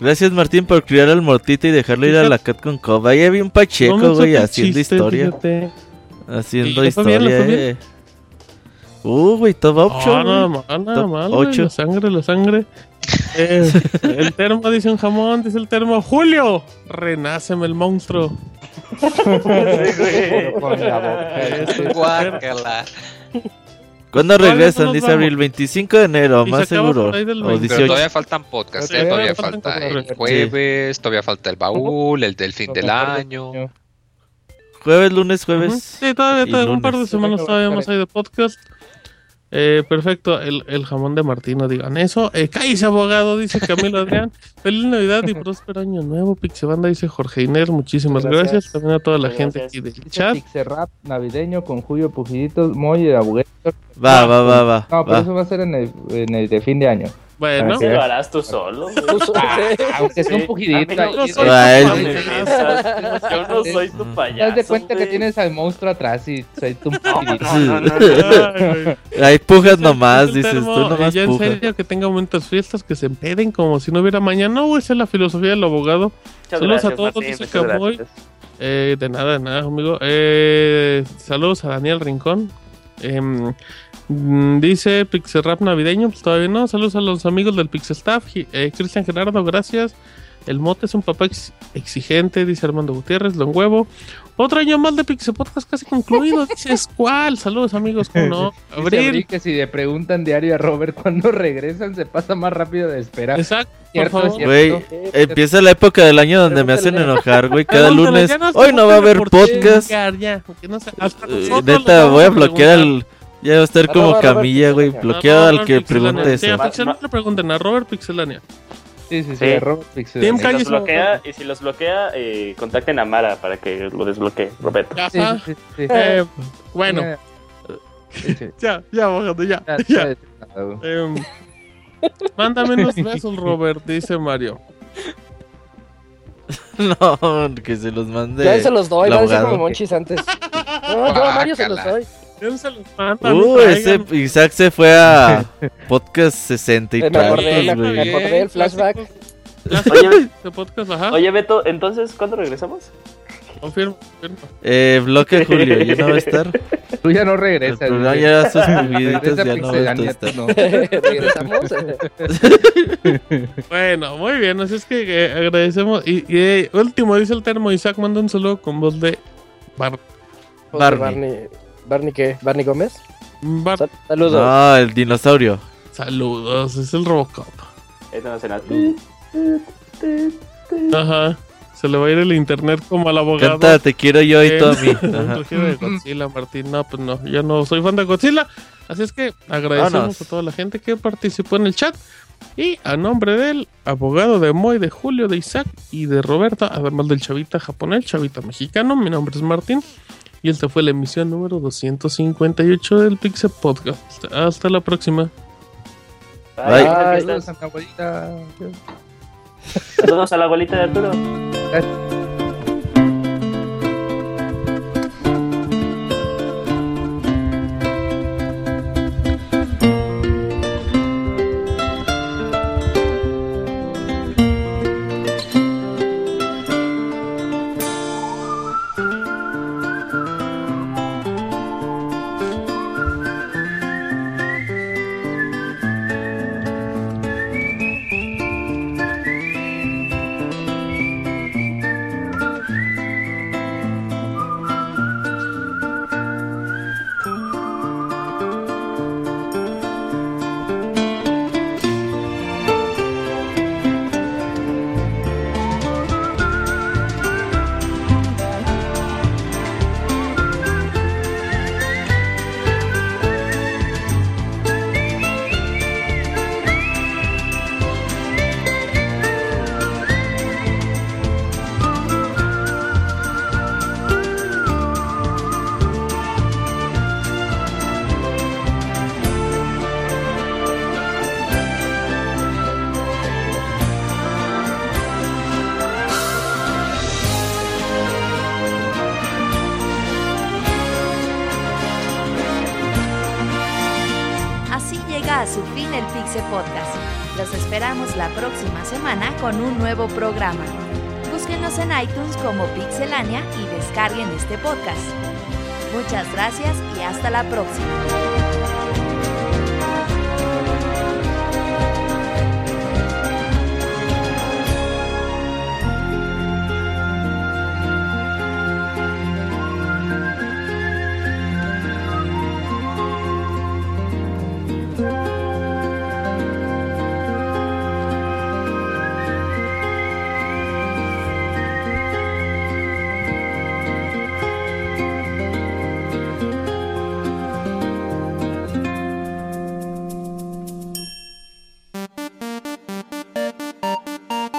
Gracias Martín por criar al mortito y dejarlo ir a la Cat con Coba. Ahí había un Pacheco, güey, haciendo historia. Haciendo historia. Uh, güey, top 8. Nada mal, nada mal. 8. La sangre, la sangre. Eh, el termo dice un jamón, dice el termo. Julio, renáceme el monstruo. ¿Cuándo regresan? Dice Abril 25 de enero, más seguro. O 18. Pero todavía faltan podcasts, ¿eh? todavía falta el jueves, todavía falta el baúl, el del fin del año. Jueves, lunes, jueves. Sí, todavía, todavía un par de semanas todavía más hay de podcast. Eh, perfecto, el, el, jamón de Martino, digan eso. Eh, cállese, abogado, dice Camilo Adrián. Feliz Navidad y próspero año nuevo, Pixebanda, dice Jorge Iner. Muchísimas gracias. También a toda la gente aquí del chat. Pixerrap navideño con Julio Pujiditos, Moy y Abugueto. Va, va, va, va. No, pero eso va a ser en el, en el de fin de año. Bueno, ¿Qué lo harás tú solo. aunque es un pujidito. Yo no soy tu payaso. Te das de cuenta que tienes al monstruo atrás y soy tu pujidito. Ahí pujas nomás, dices tú nomás. Ya en serio que tenga momentos fiestas que se empeden como si no hubiera mañana. No, esa es la filosofía del abogado. Saludos a todos, dice Camuy. Eh, de nada, de nada, amigo. Eh, saludos a Daniel Rincón. Eh, dice Pixel navideño, pues todavía no. Saludos a los amigos del Pixel Staff. Eh, Cristian Gerardo, gracias. El mote es un papá exigente, dice Armando Gutiérrez, Don Huevo. Otro año más de Pixel Podcast casi concluido. Dices, ¿cuál? Saludos, amigos. ¿Cómo no? Abril. que si le preguntan diario a Robert cuándo regresan, se pasa más rápido de esperar. Exacto. Cierto, Güey, empieza la época del año donde me hacen enojar, güey. Cada lunes. Hoy no va a haber podcast. Ya, uh, neta, voy a bloquear el ya va a estar como Camilla, güey, bloqueado al que pregunte eso. Sí, no le pregunten a Robert Pixelania. Sí, sí, sí, a Robert Pixelania. Si los bloquea, y si los bloquea, eh, contacten a Mara para que lo desbloquee, Roberto. Ya está. Sí, sí, eh, bueno. ya, ya, bajando, ya. ya. Eh, mándame unos besos, Robert, dice Mario. no, que se los mande. Ya se los doy, no como Monchis antes. No, yo a Mario se los doy. Uh, ese Isaac se fue a podcast 60 y Me acordé, me acordé el flashback. Oye, Oye, Beto, entonces, ¿cuándo regresamos? Confirmo, confirmo. Eh, bloque Julio, ¿ya no va a estar? Tú ya no regresas. No, ya sus moviditas ya no va a estar. ¿Regresamos? bueno, muy bien, así es que eh, agradecemos. Y, y eh, último, dice el termo, Isaac manda un saludo con voz de Bar Barney. Barney. ¿Barney qué? ¿Barney Gómez? saludos. Ah, el dinosaurio. Saludos, es el Robocop. Ajá. Se le va a ir el internet como al abogado. Canta, te quiero yo y Tommy. de Godzilla, Martín. No, pues no, ya no soy fan de Godzilla. Así es que agradecemos a toda la gente que participó en el chat. Y a nombre del abogado de Moy, de Julio, de Isaac y de Roberta, además del chavita japonés, chavita mexicano, mi nombre es Martín. Y esta fue la emisión número 258 del Pixel Podcast. Hasta la próxima. Bye. Saludos a la abuelita. Saludos a la abuelita de Arturo. Este podcast. Muchas gracias y hasta la próxima.